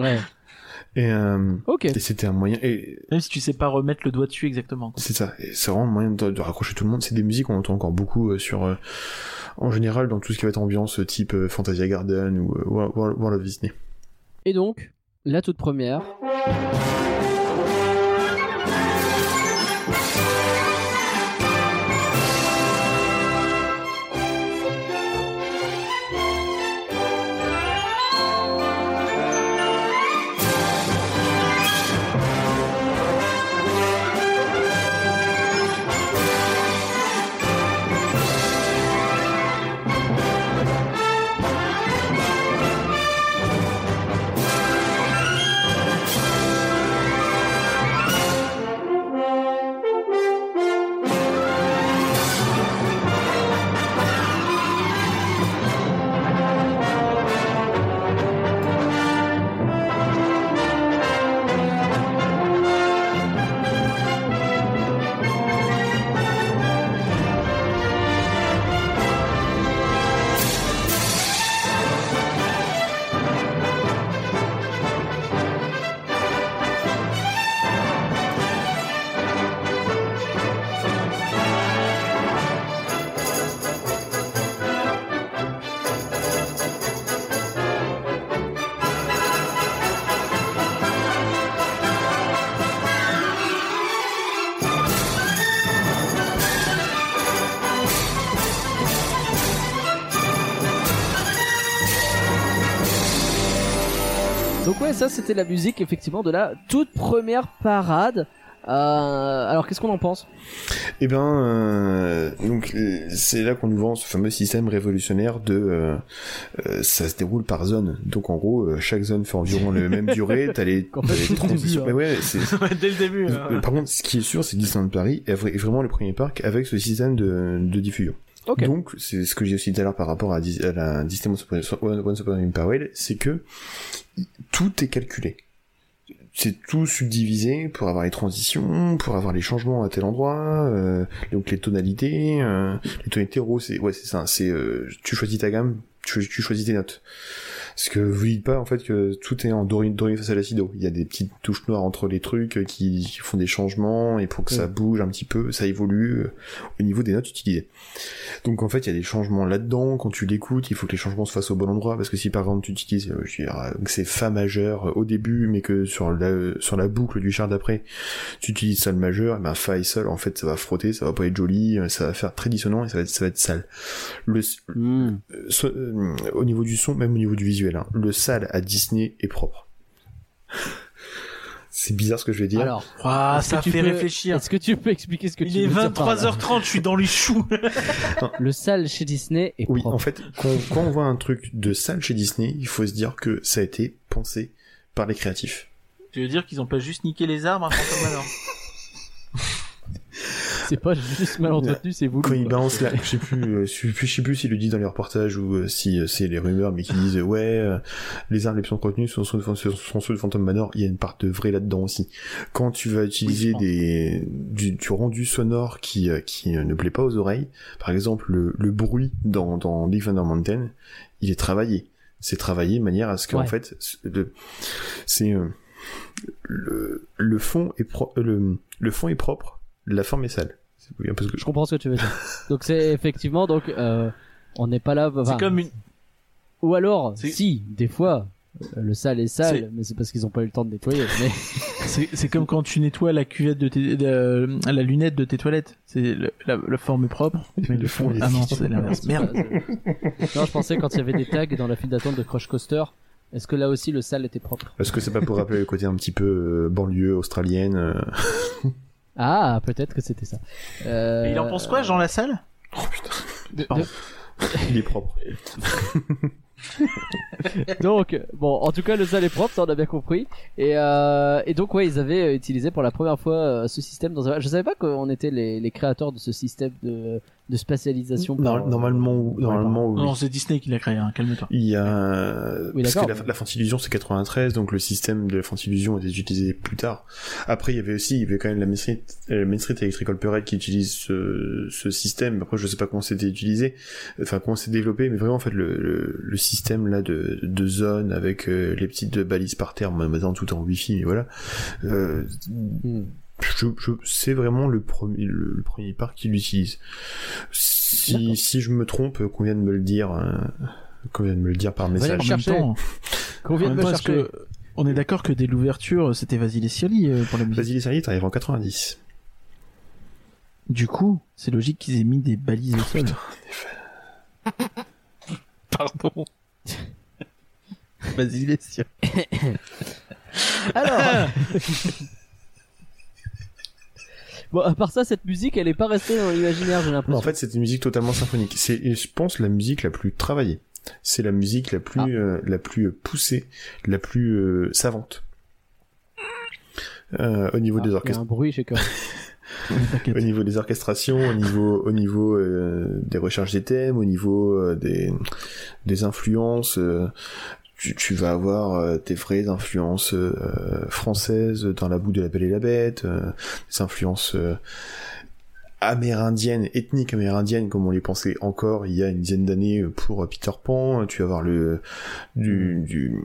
C: Et, euh, et c'était un moyen. Et
G: Même si tu sais pas remettre le doigt dessus exactement.
C: c'est ça. Et c'est vraiment un moyen de, de raccrocher tout le monde. C'est des musiques qu'on entend encore beaucoup euh, sur. euh, en général, dans tout ce qui va être ambiance type euh, Fantasia Garden ou euh, World, World- World of Disney.
A: Et donc, la toute première. C'était la musique effectivement de la toute première parade. Euh, alors qu'est-ce qu'on en pense?
C: Eh ben, euh, donc euh, c'est là qu'on nous vend ce fameux système révolutionnaire de euh, ça se déroule par zone. Donc en gros, chaque zone fait environ la même durée. T'as les, <laughs> les
A: c'est le début,
C: transitions.
A: hein.
C: Mais ouais, c'est <laughs>
G: Dès le début. hein.
C: Par contre, ce qui est sûr, c'est que Disneyland Paris est vra- est vraiment le premier parc avec ce système de, de diffusion.
A: Ok.
C: Donc, c'est ce que j'ai aussi tout à l'heure par rapport à, à la Disney Once Upon a Parade, c'est que tout est calculé. C'est tout subdivisé pour avoir les transitions, pour avoir les changements à tel endroit, euh, donc les tonalités, euh, les tonalités roses, c'est ouais ça, c'est euh, tu choisis ta gamme, tu, tu choisis tes notes. Parce que vous dites pas en fait que tout est en doré, face à l'acido. Il y a des petites touches noires entre les trucs qui, qui font des changements et pour que ça bouge un petit peu, ça évolue euh, au niveau des notes utilisées. Donc en fait, il y a des changements là-dedans. Quand tu l'écoutes, il faut que les changements se fassent au bon endroit parce que si par exemple tu utilises, euh, je veux dire, euh, que c'est fa majeur au début, mais que sur la sur la boucle du char d'après, tu utilises sol majeur, eh ben fa et sol, en fait, ça va frotter, ça va pas être joli, ça va faire très dissonant et ça va être ça va être sale. Le so- euh, au niveau du son, même au niveau du visuel, hein, le sale à Disney est propre. <laughs> C'est bizarre ce que je vais dire.
A: Alors, est-ce
G: ça fait
A: peux-
G: réfléchir.
A: Est-ce que tu peux expliquer ce que
G: Il
A: tu
G: est
A: veux dire par là
G: 23h30, je suis dans les choux. <laughs>
A: Le sale chez Disney est
C: oui,
A: propre.
C: en fait, quand, quand on voit un truc de sale chez Disney, il faut se dire que ça a été pensé par les créatifs.
G: Tu veux dire qu'ils ont pas juste niqué les arbres à Phantom Manor
A: C'est pas juste mal entretenu, c'est vous.
C: Quand ils balancent la, je sais plus, euh, je sais plus, je sais plus s'ils le disent dans les reportages ou euh, si euh, c'est les rumeurs, mais qui disent ouais, les arbres les plus entretenus sont ceux, de- sont ceux de Phantom Manor. Il y a une part de vrai là-dedans aussi. Quand tu vas utiliser des du, du rendu sonore qui qui ne plaît pas aux oreilles, par exemple le, le bruit dans dans Big Thunder Mountain, il est travaillé. C'est travaillé de manière à ce que
A: Ouais.
C: en fait c'est le le fond est pro- le le fond est propre, la forme est sale. C'est un peu ce que
A: Je comprends ce que tu veux dire. <laughs> Donc c'est effectivement donc euh, on n'est pas là. enfin,
G: C'est comme une.
A: Ou alors, si des fois euh, le sale est sale, mais c'est parce qu'ils ont pas eu le temps de nettoyer. <laughs> Mais
G: C'est comme quand tu nettoies la cuvette de tes, de- la lunette de tes toilettes. C'est le- la, la forme est propre. <laughs> Mais le fond,
C: est
G: ah non, c'est l'inverse. Merde.
A: non, je pensais quand il y avait des tags dans la file d'attente de Crush Coaster. Est-ce que là aussi le sale était propre?
C: Est-ce que c'est pas pour rappeler le côté un petit peu euh, banlieue australienne euh,
A: Ah, peut-être que c'était ça. Euh...
G: Et il en pense quoi, Jean Lassalle?
C: Oh putain,
A: de-
G: Pardon.
A: de- <laughs>
C: il est propre. <laughs>
A: donc, bon, en tout cas, le salle est propre, ça on a bien compris. Et, euh, et donc, ouais, ils avaient utilisé pour la première fois euh, ce système dans un... Je savais pas qu'on était les, les créateurs de ce système de, de spatialisation. par-
C: Nor- Normalement, ou- normalement, oui.
G: Non, c'est Disney qui l'a créé, hein, calme-toi.
C: Il y a
A: Oui,
C: parce que la, la Fantillusion c'est 93 donc le système de la Fantillusion a été utilisé plus tard. Après il y avait aussi il y avait quand même la Main Street, euh, Main Street Electrical Parade qui utilise ce, ce système. Après je sais pas comment c'était utilisé, enfin comment c'est développé, mais vraiment en fait le, le, le système là de, de zone avec euh, les petites balises par terre, maintenant tout en wifi mais voilà. Euh,
A: Hmm.
C: Je, je, c'est vraiment le premier, le, le premier parc qui l'utilise. Si, si je me trompe, qu'on vient de me le dire, qu'on vient de me le dire par message.
A: le
G: En même
A: chercher.
G: temps,
A: Qu'on
G: en
A: vient de
G: même
A: me
G: temps, est-ce
A: chercher.
G: que on est d'accord que dès l'ouverture, c'était Vasily Siali euh, pour la musique?
C: Vas-y, les séries, t'arrives en 90.
G: Du coup, c'est logique qu'ils aient mis des balises au sol. <laughs> Pardon. Vasily. <laughs>
A: Alors. <laughs> bon, à part ça, cette musique, elle est pas restée dans l'imaginaire, j'ai l'impression.
C: en fait, c'est une musique totalement symphonique. C'est, je pense, la musique la plus travaillée. C'est la musique la plus,
A: Ah.
C: euh, la plus poussée, la plus euh, savante. Euh, au niveau
A: Ah,
C: des
A: il y a
C: orchestres,
A: un bruit chez <laughs>
C: au niveau des orchestrations, au niveau, au niveau euh, des recherches des thèmes, au niveau euh, des, des influences. euh, tu, vas avoir euh, des vraies influences euh, françaises dans la boue de la Belle et la Bête, euh, des influences amérindiennes, ethniques amérindiennes, comme on les pensait encore il y a une dizaine d'années pour Peter Pan. Tu vas avoir le du, du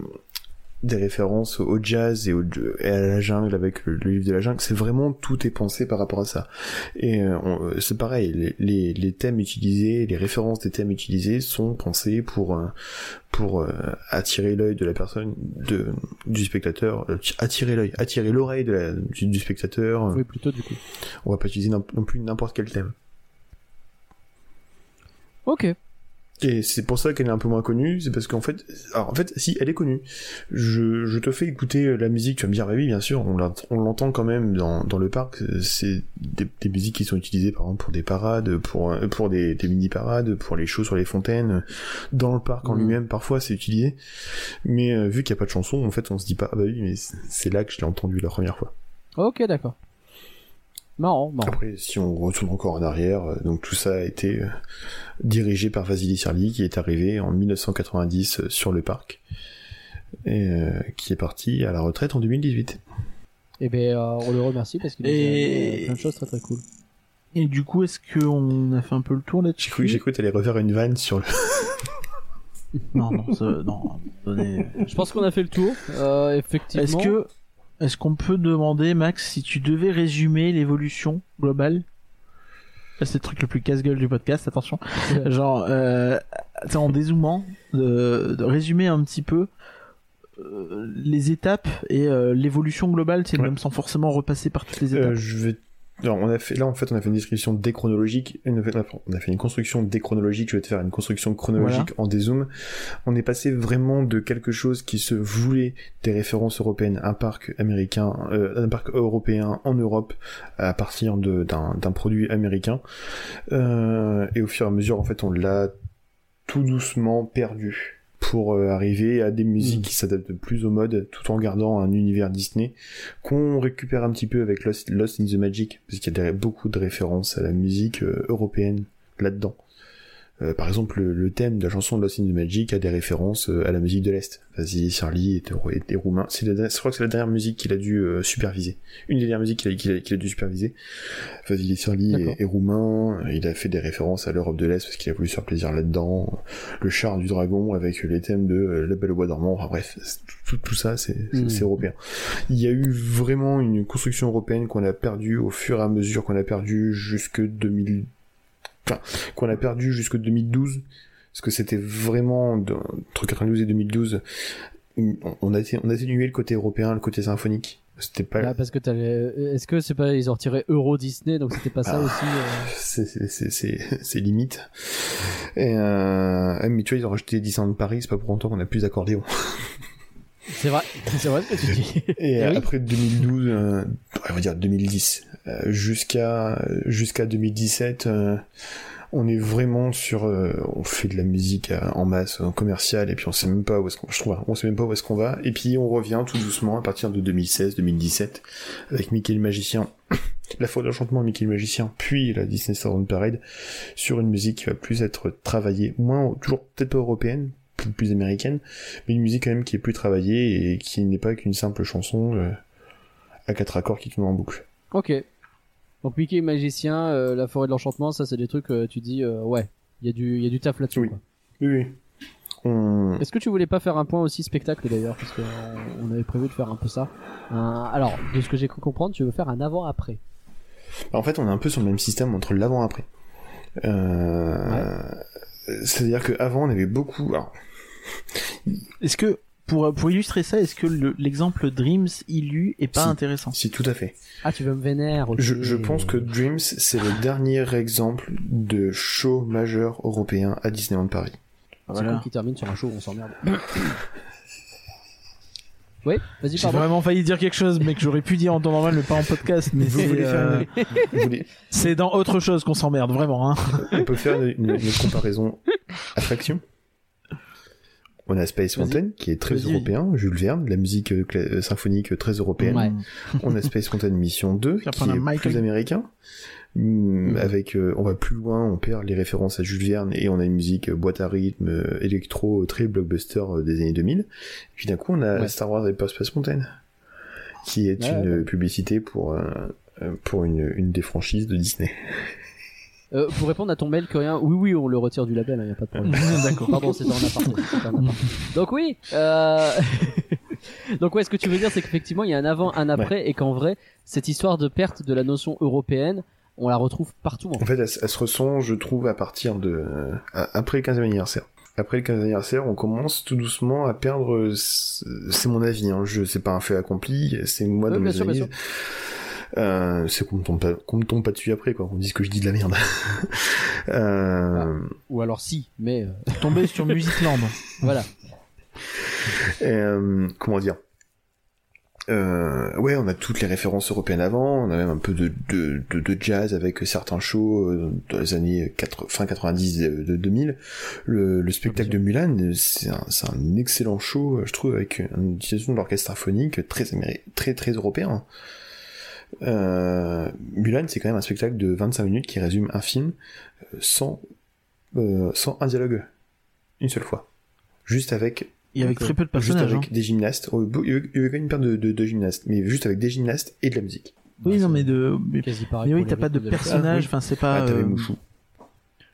C: des références au jazz et, au, et à la jungle avec le, le livre de la jungle. C'est vraiment tout est pensé par rapport à ça. Et euh, euh, c'est pareil, les, les, les thèmes utilisés, les références des thèmes utilisés sont pensés pour euh, pour euh, attirer l'œil de la personne, de du spectateur, euh, attirer l'œil, attirer l'oreille de la du, du spectateur.
A: Oui, plutôt du coup.
C: On va pas utiliser non, non plus n'importe quel thème.
A: Ok.
C: Et c'est pour ça qu'elle est un peu moins connue, c'est parce qu'en fait, alors en fait, si elle est connue, je, je te fais écouter euh, la musique, tu vas me dire, bah oui, bien sûr, on l'ent- on l'entend quand même dans, dans le parc, c'est des, des musiques qui sont utilisées par exemple pour des parades, pour, euh, pour des, des mini-parades, pour les shows sur les fontaines, dans le parc en
A: Mhm.
C: lui-même, parfois c'est utilisé, mais euh, vu qu'il n'y a pas de chanson, en fait, on se dit pas, ah bah oui, mais c'est là que je l'ai entendu la première fois.
A: Ok, d'accord. Marrant, marrant.
C: Après, si on retourne encore en arrière, euh, donc tout ça a été euh, dirigé par Vasily Sirli, qui est arrivé en 1990 euh, sur le parc, et euh, qui est parti à la retraite en 2018.
A: Et ben, euh, on le remercie parce qu'il a
G: Et-
A: fait plein de choses très très cool.
G: Et du coup, est-ce qu'on a fait un peu le tour
C: J'ai
G: là-dessus
C: cru, j'ai cru t'allais refaire une vanne sur le... <laughs>
G: Non, non, ça- non. donnez-
A: Je pense qu'on a fait le tour. Euh, effectivement.
G: Est-ce que, est-ce qu'on peut demander, Max, si tu devais résumer l'évolution globale? C'est le truc le plus casse-gueule du podcast, attention. Genre, euh, en dézoomant, de, de résumer un petit peu euh, les étapes et euh, l'évolution globale, c'est
C: Ouais.
G: même sans forcément repasser par toutes les étapes.
C: Euh, je vais... Alors, on a fait, là, en fait, on a fait une description déchronologique, une- on a fait une construction déchronologique, je vais te faire une construction chronologique en dézoom. On est passé vraiment de quelque chose qui se voulait des références européennes, un parc américain, euh, un parc européen en Europe, à partir d'un produit américain. Euh, et au fur et à mesure, en fait, on l'a tout doucement perdu pour euh, arriver à des musiques
A: Mm.
C: qui s'adaptent plus au mode tout en gardant un univers Disney qu'on récupère un petit peu avec Lost, Lost in the Magic parce qu'il y a beaucoup de références à la musique euh, européenne là-dedans. Euh, par exemple, le, le thème de la chanson de Lost in the Magic a des références euh, à la musique de l'Est. Vasily Charlie était, était roumain. C'est la, je crois que c'est la dernière musique qu'il a dû euh, superviser. Une des dernières musiques qu'il a, dû superviser. Vasily Charlie est, est roumain. Il a fait des références à l'Europe de l'Est parce qu'il a voulu se faire plaisir là-dedans. Le char du dragon avec les thèmes de euh, La Belle au Bois dormant. Enfin bref, tout, tout ça, c'est c'est-
A: Mm.
C: c'est européen. Il y a eu vraiment une construction européenne qu'on a perdue au fur et à mesure qu'on a perdu jusque 2000, enfin, qu'on a perdu jusque 2012. Parce que c'était vraiment, entre 92 et 2012, on- a, été- on a atténué le côté européen, le côté symphonique. C'était pas,
A: Ah, parce que t'avais. Est-ce que c'est pas ils ont retiré Euro Disney donc c'était pas ça
C: Ah.
A: aussi euh,
C: c'est c'est c'est limite et euh, mais tu vois ils ont rajouté Disneyland Paris c'est pas pour autant qu'on a plus d'accordéon <laughs>
A: C'est vrai, c'est vrai ce que tu dis.
C: et
A: Eh
C: euh,
A: oui.
C: après 2012 euh, on va dire 2010 euh, jusqu'à jusqu'à 2017 euh, on est vraiment sur, euh, on fait de la musique euh, en masse, en commercial, et puis on sait même pas où est-ce qu'on, je trouve, hein, on sait même pas où est-ce qu'on va, et puis on revient tout doucement à partir de 2016-2017 avec Mickey le magicien, <coughs> la fois d'enchantement Mickey le magicien, puis la Disney Star Parade sur une musique qui va plus être travaillée, moins toujours peut-être pas européenne, plus, plus américaine, mais une musique quand même qui est plus travaillée et qui n'est pas qu'une simple chanson euh, à quatre accords qui tourne en boucle.
A: Ok. Donc Mickey magicien, euh, la forêt de l'enchantement, ça c'est des trucs euh, tu dis euh, ouais, il y a du y a du taf là-dessus.
C: Oui. Oui, oui. On...
A: Est-ce que tu voulais pas faire un point aussi spectacle d'ailleurs parce qu'on on avait prévu de faire un peu ça. Alors de ce que j'ai cru comprendre, tu veux faire un avant après.
C: En fait, on est un peu sur le même système entre l'avant et après. Euh... C'est-à-dire qu'avant, on avait beaucoup... Alors,
B: Est-ce que pour pour illustrer ça, est-ce que le- l'exemple Dreams Illu est pas
C: Si.
B: intéressant
C: si, tout à fait.
A: Ah tu veux me vénère.
C: Je, je pense que Dreams, c'est le dernier exemple de show majeur européen à Disneyland Paris.
A: c'est
B: Voilà.
A: con qui termine sur un show où on s'emmerde. <coughs> oui, vas-y
B: J'ai vraiment failli dire quelque chose, mais que j'aurais pu dire en temps normal, mais pas en podcast. Mais
C: Vous
B: c'est,
C: voulez faire
B: euh,
C: une- vous voulez-
B: c'est dans autre chose qu'on s'emmerde, vraiment. Hein.
C: On peut faire une, une comparaison attraction? On a Space. Mountain, qui est très européen, Jules Verne, la musique euh, euh, symphonique euh, très européenne.
A: Ouais.
C: On a Space Mountain Mission 2,
B: Puis
C: qui est
B: Michael-
C: plus américain. Mm, Avec, euh, on va plus loin, on perd les références à Jules Verne et on a une musique boîte à rythme, électro, très blockbuster des années 2000. Et puis d'un coup, on a
A: Ouais.
C: Star Wars Hyper Space Mountain, qui est
A: Ouais,
C: une publicité pour, euh, pour une, une des franchises de Disney.
A: Euh, pour répondre à ton mail coréen, oui oui, on le retire du label, il y a pas de problème. <laughs>
B: D'accord.
A: Pardon, c'était en aparté. Donc oui. Euh... <laughs> Donc ouais, ce que tu veux dire, c'est qu'effectivement, il y a un avant, un après, et qu'en vrai, cette histoire de perte de la notion européenne, on la retrouve partout. En
C: En fait, elle, se ressent, je trouve, à partir de... euh, après le 15e anniversaire. Après le 15e anniversaire, on commence tout doucement à perdre... euh, C'est mon avis, hein, je c'est pas un fait accompli, c'est moi
A: Ouais,
C: dans
A: bien
C: mes
A: sûr, bien
C: analyses. Euh, c'est qu'on me tombe pas, qu'on me tombe pas dessus après, quoi. On dit que je dis de la merde. <laughs> euh,
A: Ou alors si, mais euh, <laughs>
B: Tombé sur Musicland.
A: voilà.
C: euh, comment dire? Euh, ouais, on a toutes les références européennes avant, on a même un peu de, de, de, de jazz avec certains shows dans les années 4, fin 90 de, de 2000. Le, le spectacle de Mulan, c'est un, c'est un excellent show, je trouve, avec une utilisation de l'orchestre symphonique très, très, très européen. Euh, Mulan, c'est quand même un spectacle de 25 minutes qui résume un film euh, sans, euh, sans un dialogue. Une seule fois. Juste avec
B: très peu de
C: Juste
B: personnages.
C: avec des gymnastes. Oh, Il y avait quand même une paire de, de, de gymnastes, mais juste avec des gymnastes et de la musique.
B: hein. Oui, non, mais de. Mais,
A: Quasi pareil.
B: mais oui, t'as pas de personnage.
C: Ah, oui.
B: Enfin, c'est pas.
C: Ah, t'avais
B: euh,
C: Mouchou.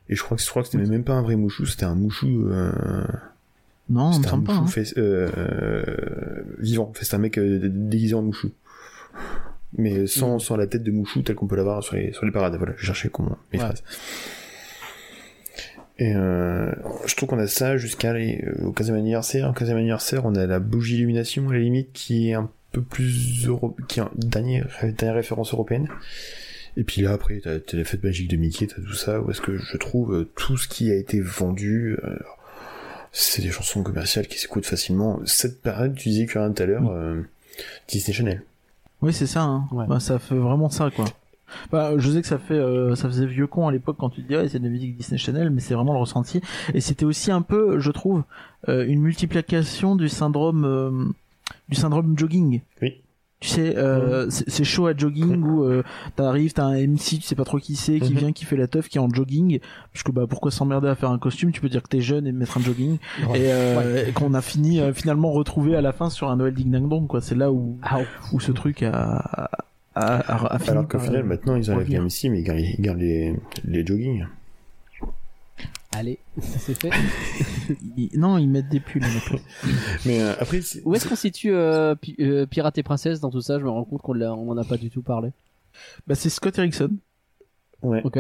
C: Et je crois que, je crois que c'était même pas un vrai Mouchou, c'était un Mouchou, euh,
B: Non, on me
C: c'était un
B: pas.
C: Mouchou
B: hein.
C: fait- euh, euh, vivant. Enfin, c'est un mec euh, déguisé en Mouchou. Mais sans,
B: Mm.
C: sans la tête de Mouchou telle qu'on peut l'avoir sur les, sur les parades. Voilà, je cherchais comment mes
A: Ouais.
C: phrases. Et euh, je trouve qu'on a ça jusqu'à les- euh, au 15e anniversaire. Au 15e anniversaire, on a la bougie illumination à la limite qui est un peu plus euro... qui est une dernière, dernière référence européenne. Et puis là, après, t'as t'as la fête magique de Mickey, t'as tout ça, où est-ce que je trouve euh, tout ce qui a été vendu, euh, c'est des chansons commerciales qui s'écoutent facilement. Cette période, tu disais que tout à l'heure, euh, Disney Channel.
B: Oui, c'est ça. Hein.
A: Ouais.
B: Bah, ça fait vraiment ça, quoi. Bah, je sais que ça fait, euh, ça faisait vieux con à l'époque quand tu te dis ouais, c'est de la musique Disney Channel, mais c'est vraiment le ressenti. Et c'était aussi un peu, je trouve, euh, une multiplication du syndrome, euh, du syndrome jogging.
C: Oui.
B: Tu sais, euh, c'est c'est chaud à jogging où euh, t'arrives, t'as un MC, tu sais pas trop qui c'est, qui
C: Mhm.
B: vient, qui fait la teuf, qui est en jogging. Parce que bah pourquoi s'emmerder à faire un costume? Tu peux dire que t'es jeune et mettre un jogging.
A: Ouais.
B: Et, euh, et qu'on a fini euh, finalement retrouvé à la fin sur un Noël Ding Dang Dong, quoi. C'est là où
A: Ah,
B: où ce truc a, a, a, a fini
C: Alors qu'au final, maintenant, ils enlèvent les. MC, mais ils gardent, ils gardent les, les jogging.
A: Allez, <laughs> ça c'est fait. <laughs>
B: ils- non, ils mettent des pulls. <laughs>
C: Mais euh, après,
A: Où est-ce qu'on situe euh, Pi- euh, Pirate et Princesse dans tout ça? Je me rends compte qu'on l'a- on en a pas du tout parlé.
B: bah, c'est Scott Erickson.
C: ouais.
A: Ok.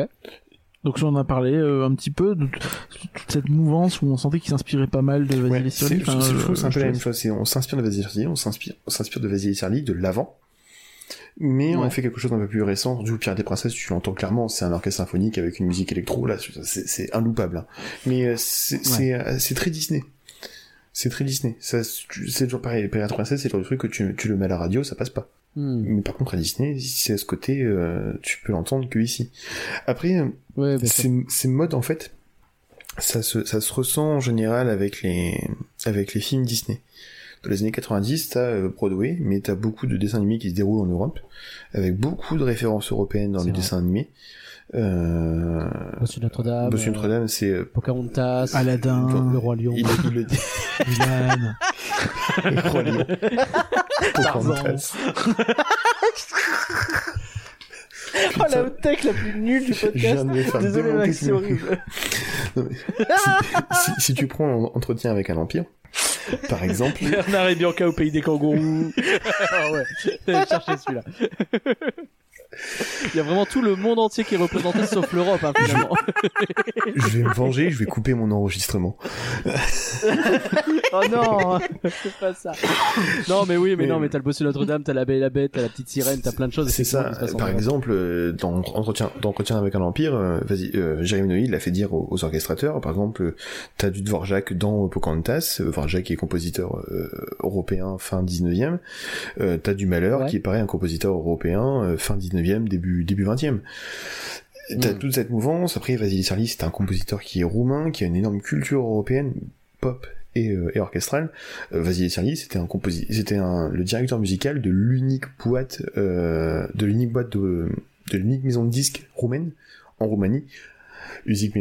B: Donc on en a parlé euh, un petit peu de toute cette mouvance où on sentait qu'il s'inspirait pas mal de Vasily
C: Ouais, c'est
B: Enfin,
C: un peu la même chose. On s'inspire de Vasily on s'inspire, on s'inspire de Vasily de l'avant, mais on
A: Ouais.
C: fait quelque chose d'un peu plus récent. Du coup, Pirate et Princesse, tu l'entends clairement, c'est un orchestre symphonique avec une musique électro. Là, c'est inloupable. hein. Mais euh, c'est euh, c'est très Disney. C'est très Disney. C'est toujours pareil. Pirate et Princesse, c'est le genre de truc que tu, tu le mets à la radio, ça passe pas.
A: Hmm.
C: Mais par contre, à Disney, si c'est à ce côté, euh, tu peux l'entendre que ici. Après,
A: Ouais,
C: ces, ces modes, en fait, ça se, ça se ressent en général avec les, avec les films Disney. Dans les années 90, t'as euh, Broadway, mais t'as beaucoup de dessins animés qui se déroulent en Europe, avec beaucoup de références européennes dans les
A: vrai.
C: dessins animés. Euh,
A: Monsieur Notre-Dame.
C: Monsieur
A: euh,
C: Notre-Dame, c'est... euh,
A: Pocahontas.
G: Aladdin,
A: Le Roi Lion.
C: il, il le dit.
G: Mulan. <laughs> <laughs>
C: Le Roi Lion. <laughs> Pocahontas.
A: Oh la tech la plus nulle du
C: faire
A: Désolé, Max, c'est
C: le-
A: horrible.
C: Non, mais si, si- si tu prends un entretien avec un empire, <laughs> par exemple,
G: Bernard et Bianca au pays des kangourous. <laughs>
A: Ah ouais, j'allais chercher celui-là. <laughs> Il y a vraiment tout le monde entier qui est représenté sauf l'Europe, hein, finalement.
C: je vais me venger, je vais couper mon enregistrement. <laughs>
A: oh non, c'est pas ça. Non, mais oui, mais,
C: Mais-
A: non, mais t'as le Bossu Notre-Dame, t'as la Belle et la Bête, t'as la petite sirène, t'as plein de choses.
C: C'est ça. Par exemple, euh, dans entretien, dans entretien avec un empire, euh, vas-y, euh, Jérémy l'a fait dire aux, aux orchestrateurs. Par exemple, euh, t'as du Dvorak dans Pocahontas. Euh, Dvorak est compositeur euh, européen fin 19e. Euh, t'as du Malheur
A: Ouais.
C: qui est pareil un compositeur européen euh, fin 19e début début 20e. T'as
A: Mm.
C: toute cette mouvance. Après, Vasily Sarli, c'est un compositeur qui est roumain, qui a une énorme culture européenne, pop et, euh, et orchestrale. Euh, Vasily Sarli, c'était un c'était le directeur musical de l'unique boîte, euh, de l'unique boîte de, de l'unique maison de disques roumaine en Roumanie. Unique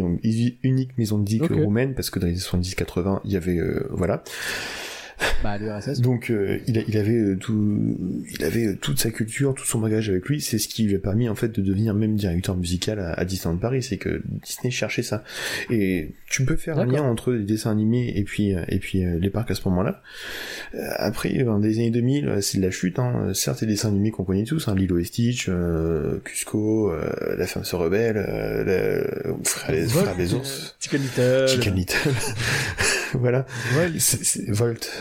C: maison, de disques roumaine parce que dans les années 70-80, il y avait, euh, voilà. <laughs>
A: Bah, l'URSS.
C: Donc euh, il, a- il avait euh, tout, il avait euh, toute sa culture, tout son bagage avec lui. C'est ce qui lui a permis en fait de devenir même directeur musical à, à Disneyland Paris. C'est que Disney cherchait ça. Et tu peux faire un lien entre les dessins animés et puis euh, et puis euh, les parcs à ce moment-là. Euh, après, dans les années 2000, euh, c'est de la chute. Hein. Certes, les dessins animés qu'on connaît tous, hein, Lilo et Stitch, euh, Cusco, euh, La femme se rebelle, euh, le- frère, les, frères des ours,
G: Chicken Little.
C: Chicken Little. <laughs> <laughs> voilà. C'est- c'est- Volt.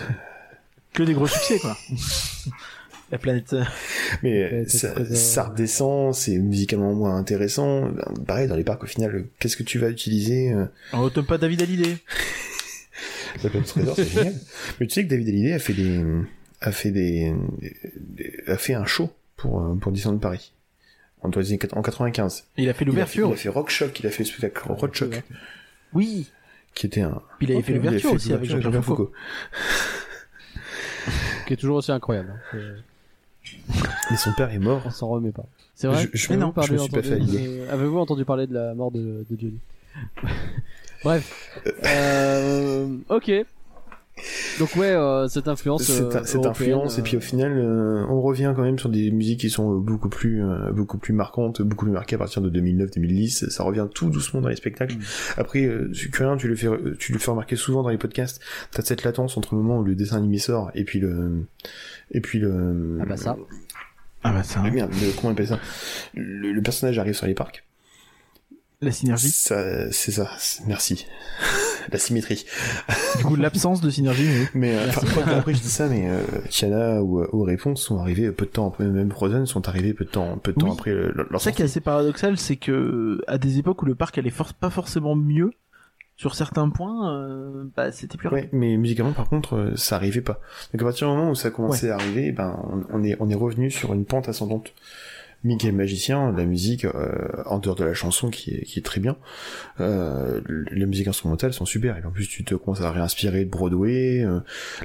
G: Que des gros succès, quoi. <laughs> La planète. euh,
C: Mais euh, ça,
A: euh,
C: redescend, c'est musicalement moins intéressant. Pareil, dans les parcs, au final, euh, qu'est-ce que tu vas utiliser euh,
G: On tombe pas David Hallyday. <laughs>
C: La planète trésor, c'est génial. Mais tu sais que David Hallyday a fait des, a fait des, a fait un show pour euh, pour Disneyland Paris en, dans les années quat- en 95.
G: Il a fait
C: Il a fait,
G: l'ouverture.
C: il a fait Rock Shock, il a fait le spectacle Rock Shock,
G: Oui.
C: Qui était un.
G: Puis il avait fait l'ouverture
C: fait
G: aussi avec Jean-Pierre Foucault.
A: Qui est toujours aussi incroyable. hein. C'est-
C: Mais son père est mort.
A: On s'en remet pas. C'est vrai.
C: Je- je- non, je me suis pas fait
A: de- Avez-vous entendu parler de la mort de, de Johnny? Bref. <laughs> Euh, ok. Donc ouais, euh, cette influence.
C: cette,
A: euh,
C: cette influence et puis au
A: euh,
C: final euh, on revient quand même sur des musiques qui sont beaucoup plus euh, beaucoup plus marquantes beaucoup plus marquées à partir de 2009-2010 ça revient tout doucement dans les spectacles
A: Mm.
C: après euh, Curien tu le fais tu le fais remarquer souvent dans les podcasts t'as cette latence entre le moment où le dessin animé sort et puis le et puis le
A: Ah bah ça.
G: Ah bah ça.
C: le, merde, le- comment on appelle ça? Le, le personnage arrive sur les parcs
G: La synergie.
C: ça c'est ça merci la symétrie
G: Du coup, l'absence de synergie. oui. <laughs>
C: Mais euh, après je dis ça, mais euh, Tiana ou, ou Réponse sont arrivés peu de temps après, même Frozen sont arrivés peu de temps, peu de temps après le- leur
G: C'est ça qui est assez paradoxal, c'est que à des époques où le parc allait for- pas forcément mieux, sur certains points, euh, bah c'était plus rapide.
C: Ouais, mais musicalement par contre, euh, ça arrivait pas. Donc à partir du moment où ça commençait à arriver, ben on, on est on est revenu sur une pente ascendante. Mickey magicien, la musique euh, en dehors de la chanson qui est qui est très bien. Euh, les musiques instrumentales sont super et en plus tu te commences à réinspirer de Broadway. euh,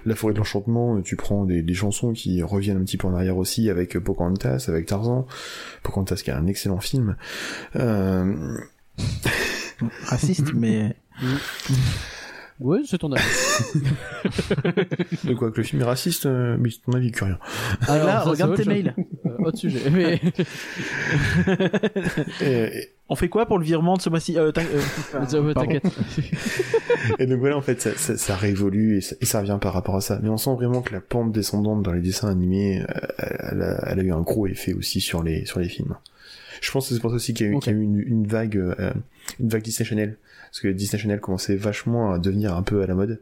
C: la forêt de l'enchantement, euh, tu prends des, des chansons qui reviennent un petit peu en arrière aussi avec Pocahontas, avec Tarzan. Pocahontas qui est un excellent film. Euh,
G: Raciste, <laughs> mais
A: Ouais, c'est ton avis. <laughs>
C: de quoi que le film est raciste, euh, mais c'est ton avis curien.
A: Alors,
G: là, regarde tes mails.
A: Euh, autre sujet. Mais... <laughs>
C: Et, et-
G: On fait quoi pour le virement de ce mois-ci? Euh, euh, <laughs> pardon.
A: T'inquiète. <laughs>
C: Et donc voilà, en fait, ça, ça, ça révolue et ça, et ça revient par rapport à ça. Mais on sent vraiment que la pente descendante dans les dessins animés, elle, a, elle a eu un gros effet aussi sur les sur les films. Je pense que c'est pour ça aussi qu'il y a eu,
A: Ok.
C: qu'il y a eu une, une vague, euh, une vague Disney Channel, parce que Disney Channel commençait vachement à devenir un peu à la mode.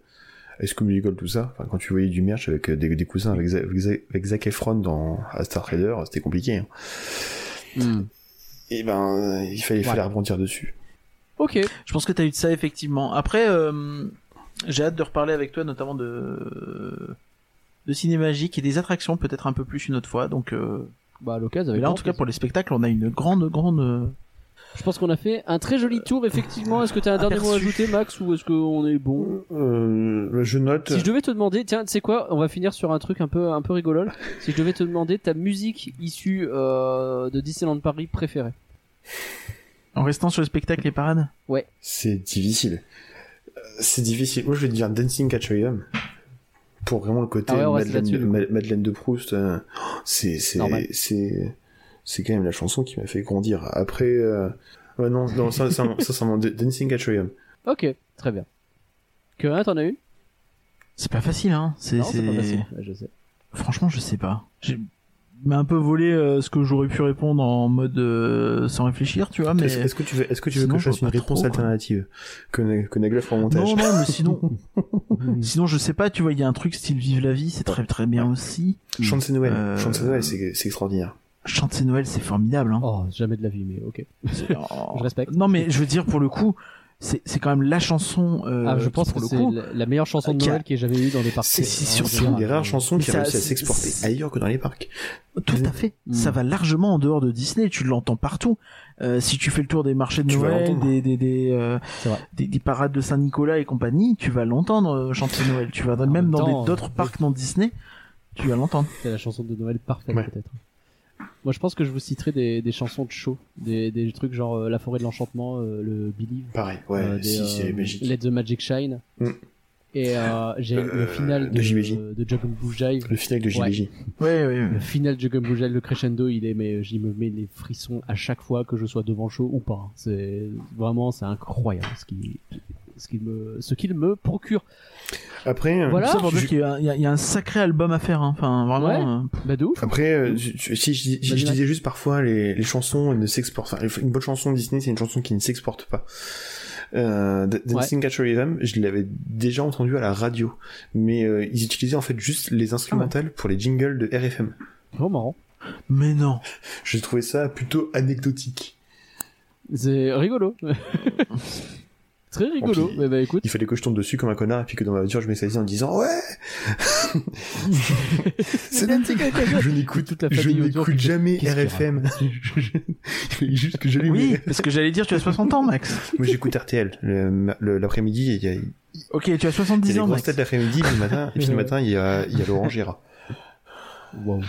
C: Est-ce que Musical tout ça, enfin, quand tu voyais du merch avec euh, des, des cousins avec, avec, Za- avec Zac Efron dans à Star Trader, c'était compliqué. Hein.
A: Hmm.
C: Et ben, euh, il fallait,
A: Ouais.
C: fallait rebondir dessus.
A: Ok.
G: Je pense que t'as eu de ça effectivement. Après, euh, j'ai hâte de reparler avec toi, notamment de
B: de ciné magique et des attractions peut-être un peu plus une autre fois. Donc euh,
A: Bah, à l'occasion,
B: là, en tout cas, pour les spectacles, on a une grande, grande. Euh,
A: Je pense qu'on a fait un très joli tour, effectivement. Est-ce que tu as un dernier mot à ajouter, Max, ou est-ce qu'on est bon
C: Euh, je note.
A: Si je devais te demander, tiens, tu sais quoi, on va finir sur un truc un peu, un peu rigolol. Si je devais te demander ta musique issue euh, de Disneyland Paris préférée.
B: En restant sur les spectacles et parades?
C: C'est difficile. Euh, C'est difficile. Moi, je vais te dire Dancing Catch-Em. Pour vraiment le côté
A: Ah ouais,
C: Madeleine, de, Madeleine de Proust. euh, c'est, c'est. C'est, quand même la chanson qui m'a fait grandir. Après, euh, ouais, non, non, ça, ça, ça, ça, <laughs> Dancing Catch-Em.
A: Ok, très bien. Que t'en as une?
B: C'est pas facile, hein. C'est,
A: Non, c'est pas facile. Ouais, je sais.
B: Franchement, je sais pas. J'ai m'a un peu volé euh, ce que j'aurais pu répondre en mode euh, sans réfléchir, tu vois. Mais
C: Est-ce, est-ce que tu veux, est-ce que tu veux
B: Sinon,
C: que je fasse une réponse
B: trop,
C: alternative? Que, que Nagla fera montage?
B: non, non, mais sinon, <laughs> <laughs> sinon, je sais pas. Tu vois, il y a un truc style Vive la vie, c'est très très bien aussi.
C: Noël.
B: Euh,
C: Noël, c'est, c'est extraordinaire.
B: Chante c'est Noël, c'est formidable. Hein.
A: Oh, jamais de la vie, mais ok. <laughs>
B: Oh.
A: Je respecte.
B: Non, mais je veux dire pour le coup, c'est c'est quand même la chanson. euh,
A: ah, je pense
B: pour
A: que
B: le
A: c'est
B: coup,
A: la, la meilleure chanson de
B: qui a-
A: Noël qui ait jamais eu dans les parcs.
B: C'est- c'est
A: Vraiment,
B: surtout
C: C'est une des rares
A: euh,
C: chansons qui a réussi à s'exporter ailleurs que dans les parcs.
B: Tout à fait.
C: Mm.
B: Ça va largement en dehors de Disney. Tu l'entends partout. Euh, si tu fais le tour des marchés de
C: Tu
B: Noël, des des des, euh, des des parades de Saint-Nicolas et compagnie, tu vas l'entendre euh, chanter Noël. Tu vas
A: En
B: même
A: même
B: dans d'autres
A: euh,
B: parcs non Disney, tu vas l'entendre.
A: C'est la chanson de Noël parfaite
C: Ouais.
A: peut-être. Moi je pense que je vous citerai des, des chansons de show, des, des trucs genre euh, La forêt de l'enchantement, euh, le Believe,
C: Pareil, ouais,
A: euh, des,
C: si,
A: euh,
C: c'est magique.
A: Let the Magic Shine.
C: Mm.
A: Et euh, j'ai le final
C: de
A: de,
C: JBJ.
A: de Juggle Jive.
C: Le final de
A: Ouais.
C: JBJ.
B: Ouais, ouais,
A: Le final de Jive, le crescendo, il est, mais j'y me mets les frissons à chaque fois que je sois devant le show ou pas. C'est vraiment, c'est incroyable ce qui, ce qu'il me, ce qu'il me procure.
C: Après,
A: Voilà.
B: Ça pour
C: je-
B: dire qu'il y, a- y un sacré album à faire. Hein. Enfin, vraiment.
A: Ouais.
B: euh,
A: Bah de ouf.
C: Après, euh, je- je- si je,
A: Max.
C: disais juste parfois les, les chansons ne s'exportent. Enfin, une bonne chanson Disney, c'est une chanson qui ne s'exporte pas. Euh, Dancing Catch Rhythm, je l'avais déjà entendu à la radio, mais euh, ils utilisaient en fait juste les instrumentales pour les jingles de RFM.
A: Oh marrant.
B: Mais non.
C: J'ai trouvé ça plutôt anecdotique.
A: C'est rigolo. <laughs> Très rigolo.
C: Oh, puis-
A: Mais bah écoute.
C: Il fallait que je tombe dessus comme un connard et puis que dans ma voiture je m'extasie en disant ouais. <laughs> c'est. Je n'écoute
A: Toute la
C: je n'écoute jamais RFM. <laughs> Il fallait juste que j'allume.
B: Oui, parce que j'allais dire tu as 60 ans, Max.
C: Moi j'écoute RTL. L'après-midi, il y a, il
B: Ok, tu as
C: y a
B: 70
C: les
B: ans,
C: têtes l'après-midi, puis le matin, et puis le <laughs> matin, il y a, il y a Laurent Gérard.
A: Wow.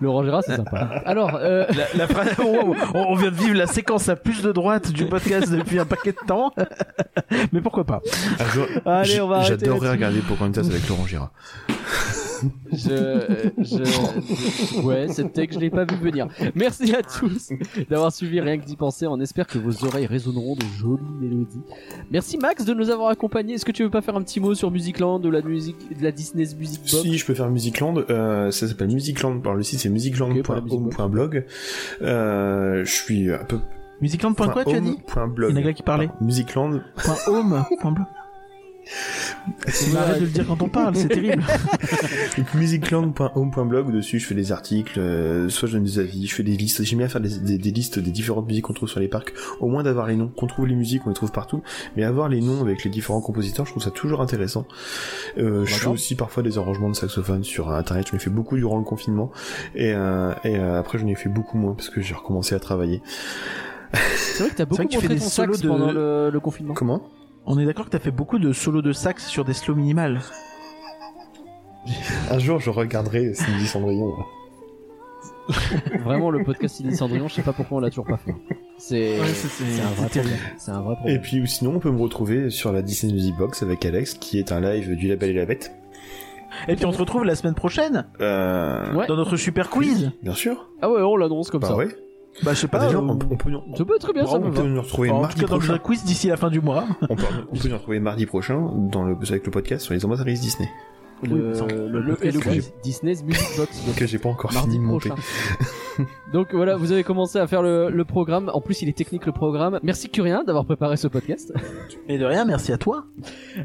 A: Laurent Gérard, c'est sympa. Alors, euh,
B: La, la phrase- <laughs> on, on- on vient de vivre la séquence à plus de droite du podcast depuis un paquet de temps. Mais pourquoi pas
A: arrêter
C: J'adorerais regarder Pocahontas avec Laurent Gérard.
A: Je, euh, je, ouais, cette take, je l'ai pas vu venir. Merci à tous d'avoir suivi Rien que d'y penser. On espère que vos oreilles résonneront de jolies mélodies. Merci Max de nous avoir accompagnés. Est-ce que tu veux pas faire un petit mot sur Musicland, de la musique, de la Disney's Music Box?
C: Si je peux faire Musicland, euh, ça s'appelle Musicland. Alors le site c'est musicland.home.blog. Euh, je suis un peu.
B: Musicland.quoi
C: point
B: tu as dit?
C: point blog.
B: Il y en a qui parlait.
C: Musicland.
B: Point home. Point bleu. Mais arrête de le dire quand on parle, c'est terrible. <laughs>
C: Musicland.home.blog. Dessus, je fais des articles, euh, soit je donne des avis, je fais des listes. J'aime bien faire des, des- des listes des différentes musiques qu'on trouve sur les parcs. Au moins d'avoir les noms, qu'on trouve les musiques, on les trouve partout. Mais avoir les noms avec les différents compositeurs, je trouve ça toujours intéressant. Euh, je fais aussi parfois des arrangements de saxophone sur internet. Je m'ai fait beaucoup durant le confinement. Et, euh, et euh, après, j'en ai fait beaucoup moins parce que j'ai recommencé à travailler.
A: C'est vrai que t'as beaucoup
B: que tu fais
A: montré
B: des
A: ton
B: solos
A: sax
B: de-
A: pendant le, le confinement.
C: Comment?
B: On est d'accord que t'as fait beaucoup de solos de sax sur des slow minimales.
C: Un jour, je regarderai Cindy Cendrillon.
A: Vraiment, le podcast Idée Cendrillon, je sais pas pourquoi on l'a toujours pas fait. C'est
B: Ouais,
A: un vrai problème. Un
C: Et puis ou sinon, on peut me retrouver sur la Disney Music Box avec Alex, qui est un live du Label et la Bête.
B: Et puis on se retrouve la semaine prochaine
C: Euh...
A: Ouais.
B: dans notre super quiz.
C: Bien sûr.
A: Ah ouais, on l'annonce comme
C: Bah
A: ça.
C: ouais.
B: Bah je sais
C: Bah,
B: pas.
C: déjà,
B: euh,
C: on, on peut,
A: Ça peut très bien, ça
C: on
A: me
C: peut
A: va.
C: nous retrouver
B: en tout
C: mardi
B: cas dans
C: prochain.
B: le quiz d'ici la fin du mois.
C: On peut, on peut nous retrouver mardi prochain dans le, avec le podcast sur les ambassadrices Disney.
A: Le,
B: Oui, sans-
A: le, Disney's Music Box. <laughs> donc
C: Que j'ai pas encore
A: mardi
C: fini de monter.
A: prochain. Donc voilà, vous avez commencé à faire le, le programme. En plus, il est technique le programme. Merci Curien d'avoir préparé ce podcast.
B: Et de rien, merci à toi.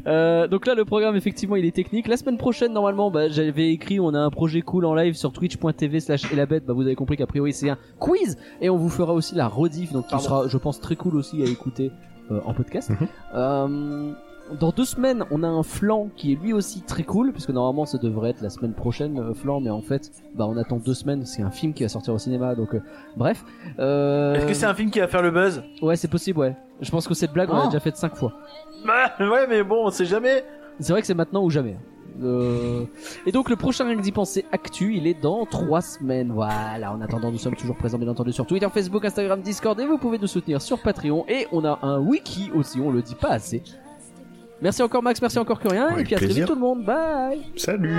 A: Euh, donc là, le programme, effectivement, il est technique. La semaine prochaine, normalement, bah, j'avais écrit, on a un projet cool en live sur twitch.tv slash elabette. Bah, vous avez compris qu'a priori, c'est un quiz. Et on vous fera aussi la rediff, donc qui sera, je pense, très cool aussi à écouter euh, en podcast.
C: Mhm.
A: Euh, dans deux semaines, on a un flanc qui est lui aussi très cool, puisque normalement ça devrait être la semaine prochaine, euh, flanc, mais en fait, bah on attend deux semaines. C'est un film qui va sortir au cinéma, donc euh, bref. Euh...
G: Est-ce que c'est un film qui va faire le buzz?
A: Ouais, c'est possible, ouais. Je pense que cette blague, on l'a
G: Oh.
A: déjà faite cinq fois.
G: Bah, Ouais, mais bon, on sait jamais.
A: C'est vrai que c'est maintenant ou jamais. Euh, Et donc le prochain Rien que d'y penser actu, il est dans trois semaines. Voilà. En attendant, nous sommes toujours présents bien entendu sur Twitter, Facebook, Instagram, Discord et vous pouvez nous soutenir sur Patreon et on a un wiki aussi. On le dit pas assez. Merci encore Max, merci encore Curien et puis à très vite tout le monde. Bye.
C: Salut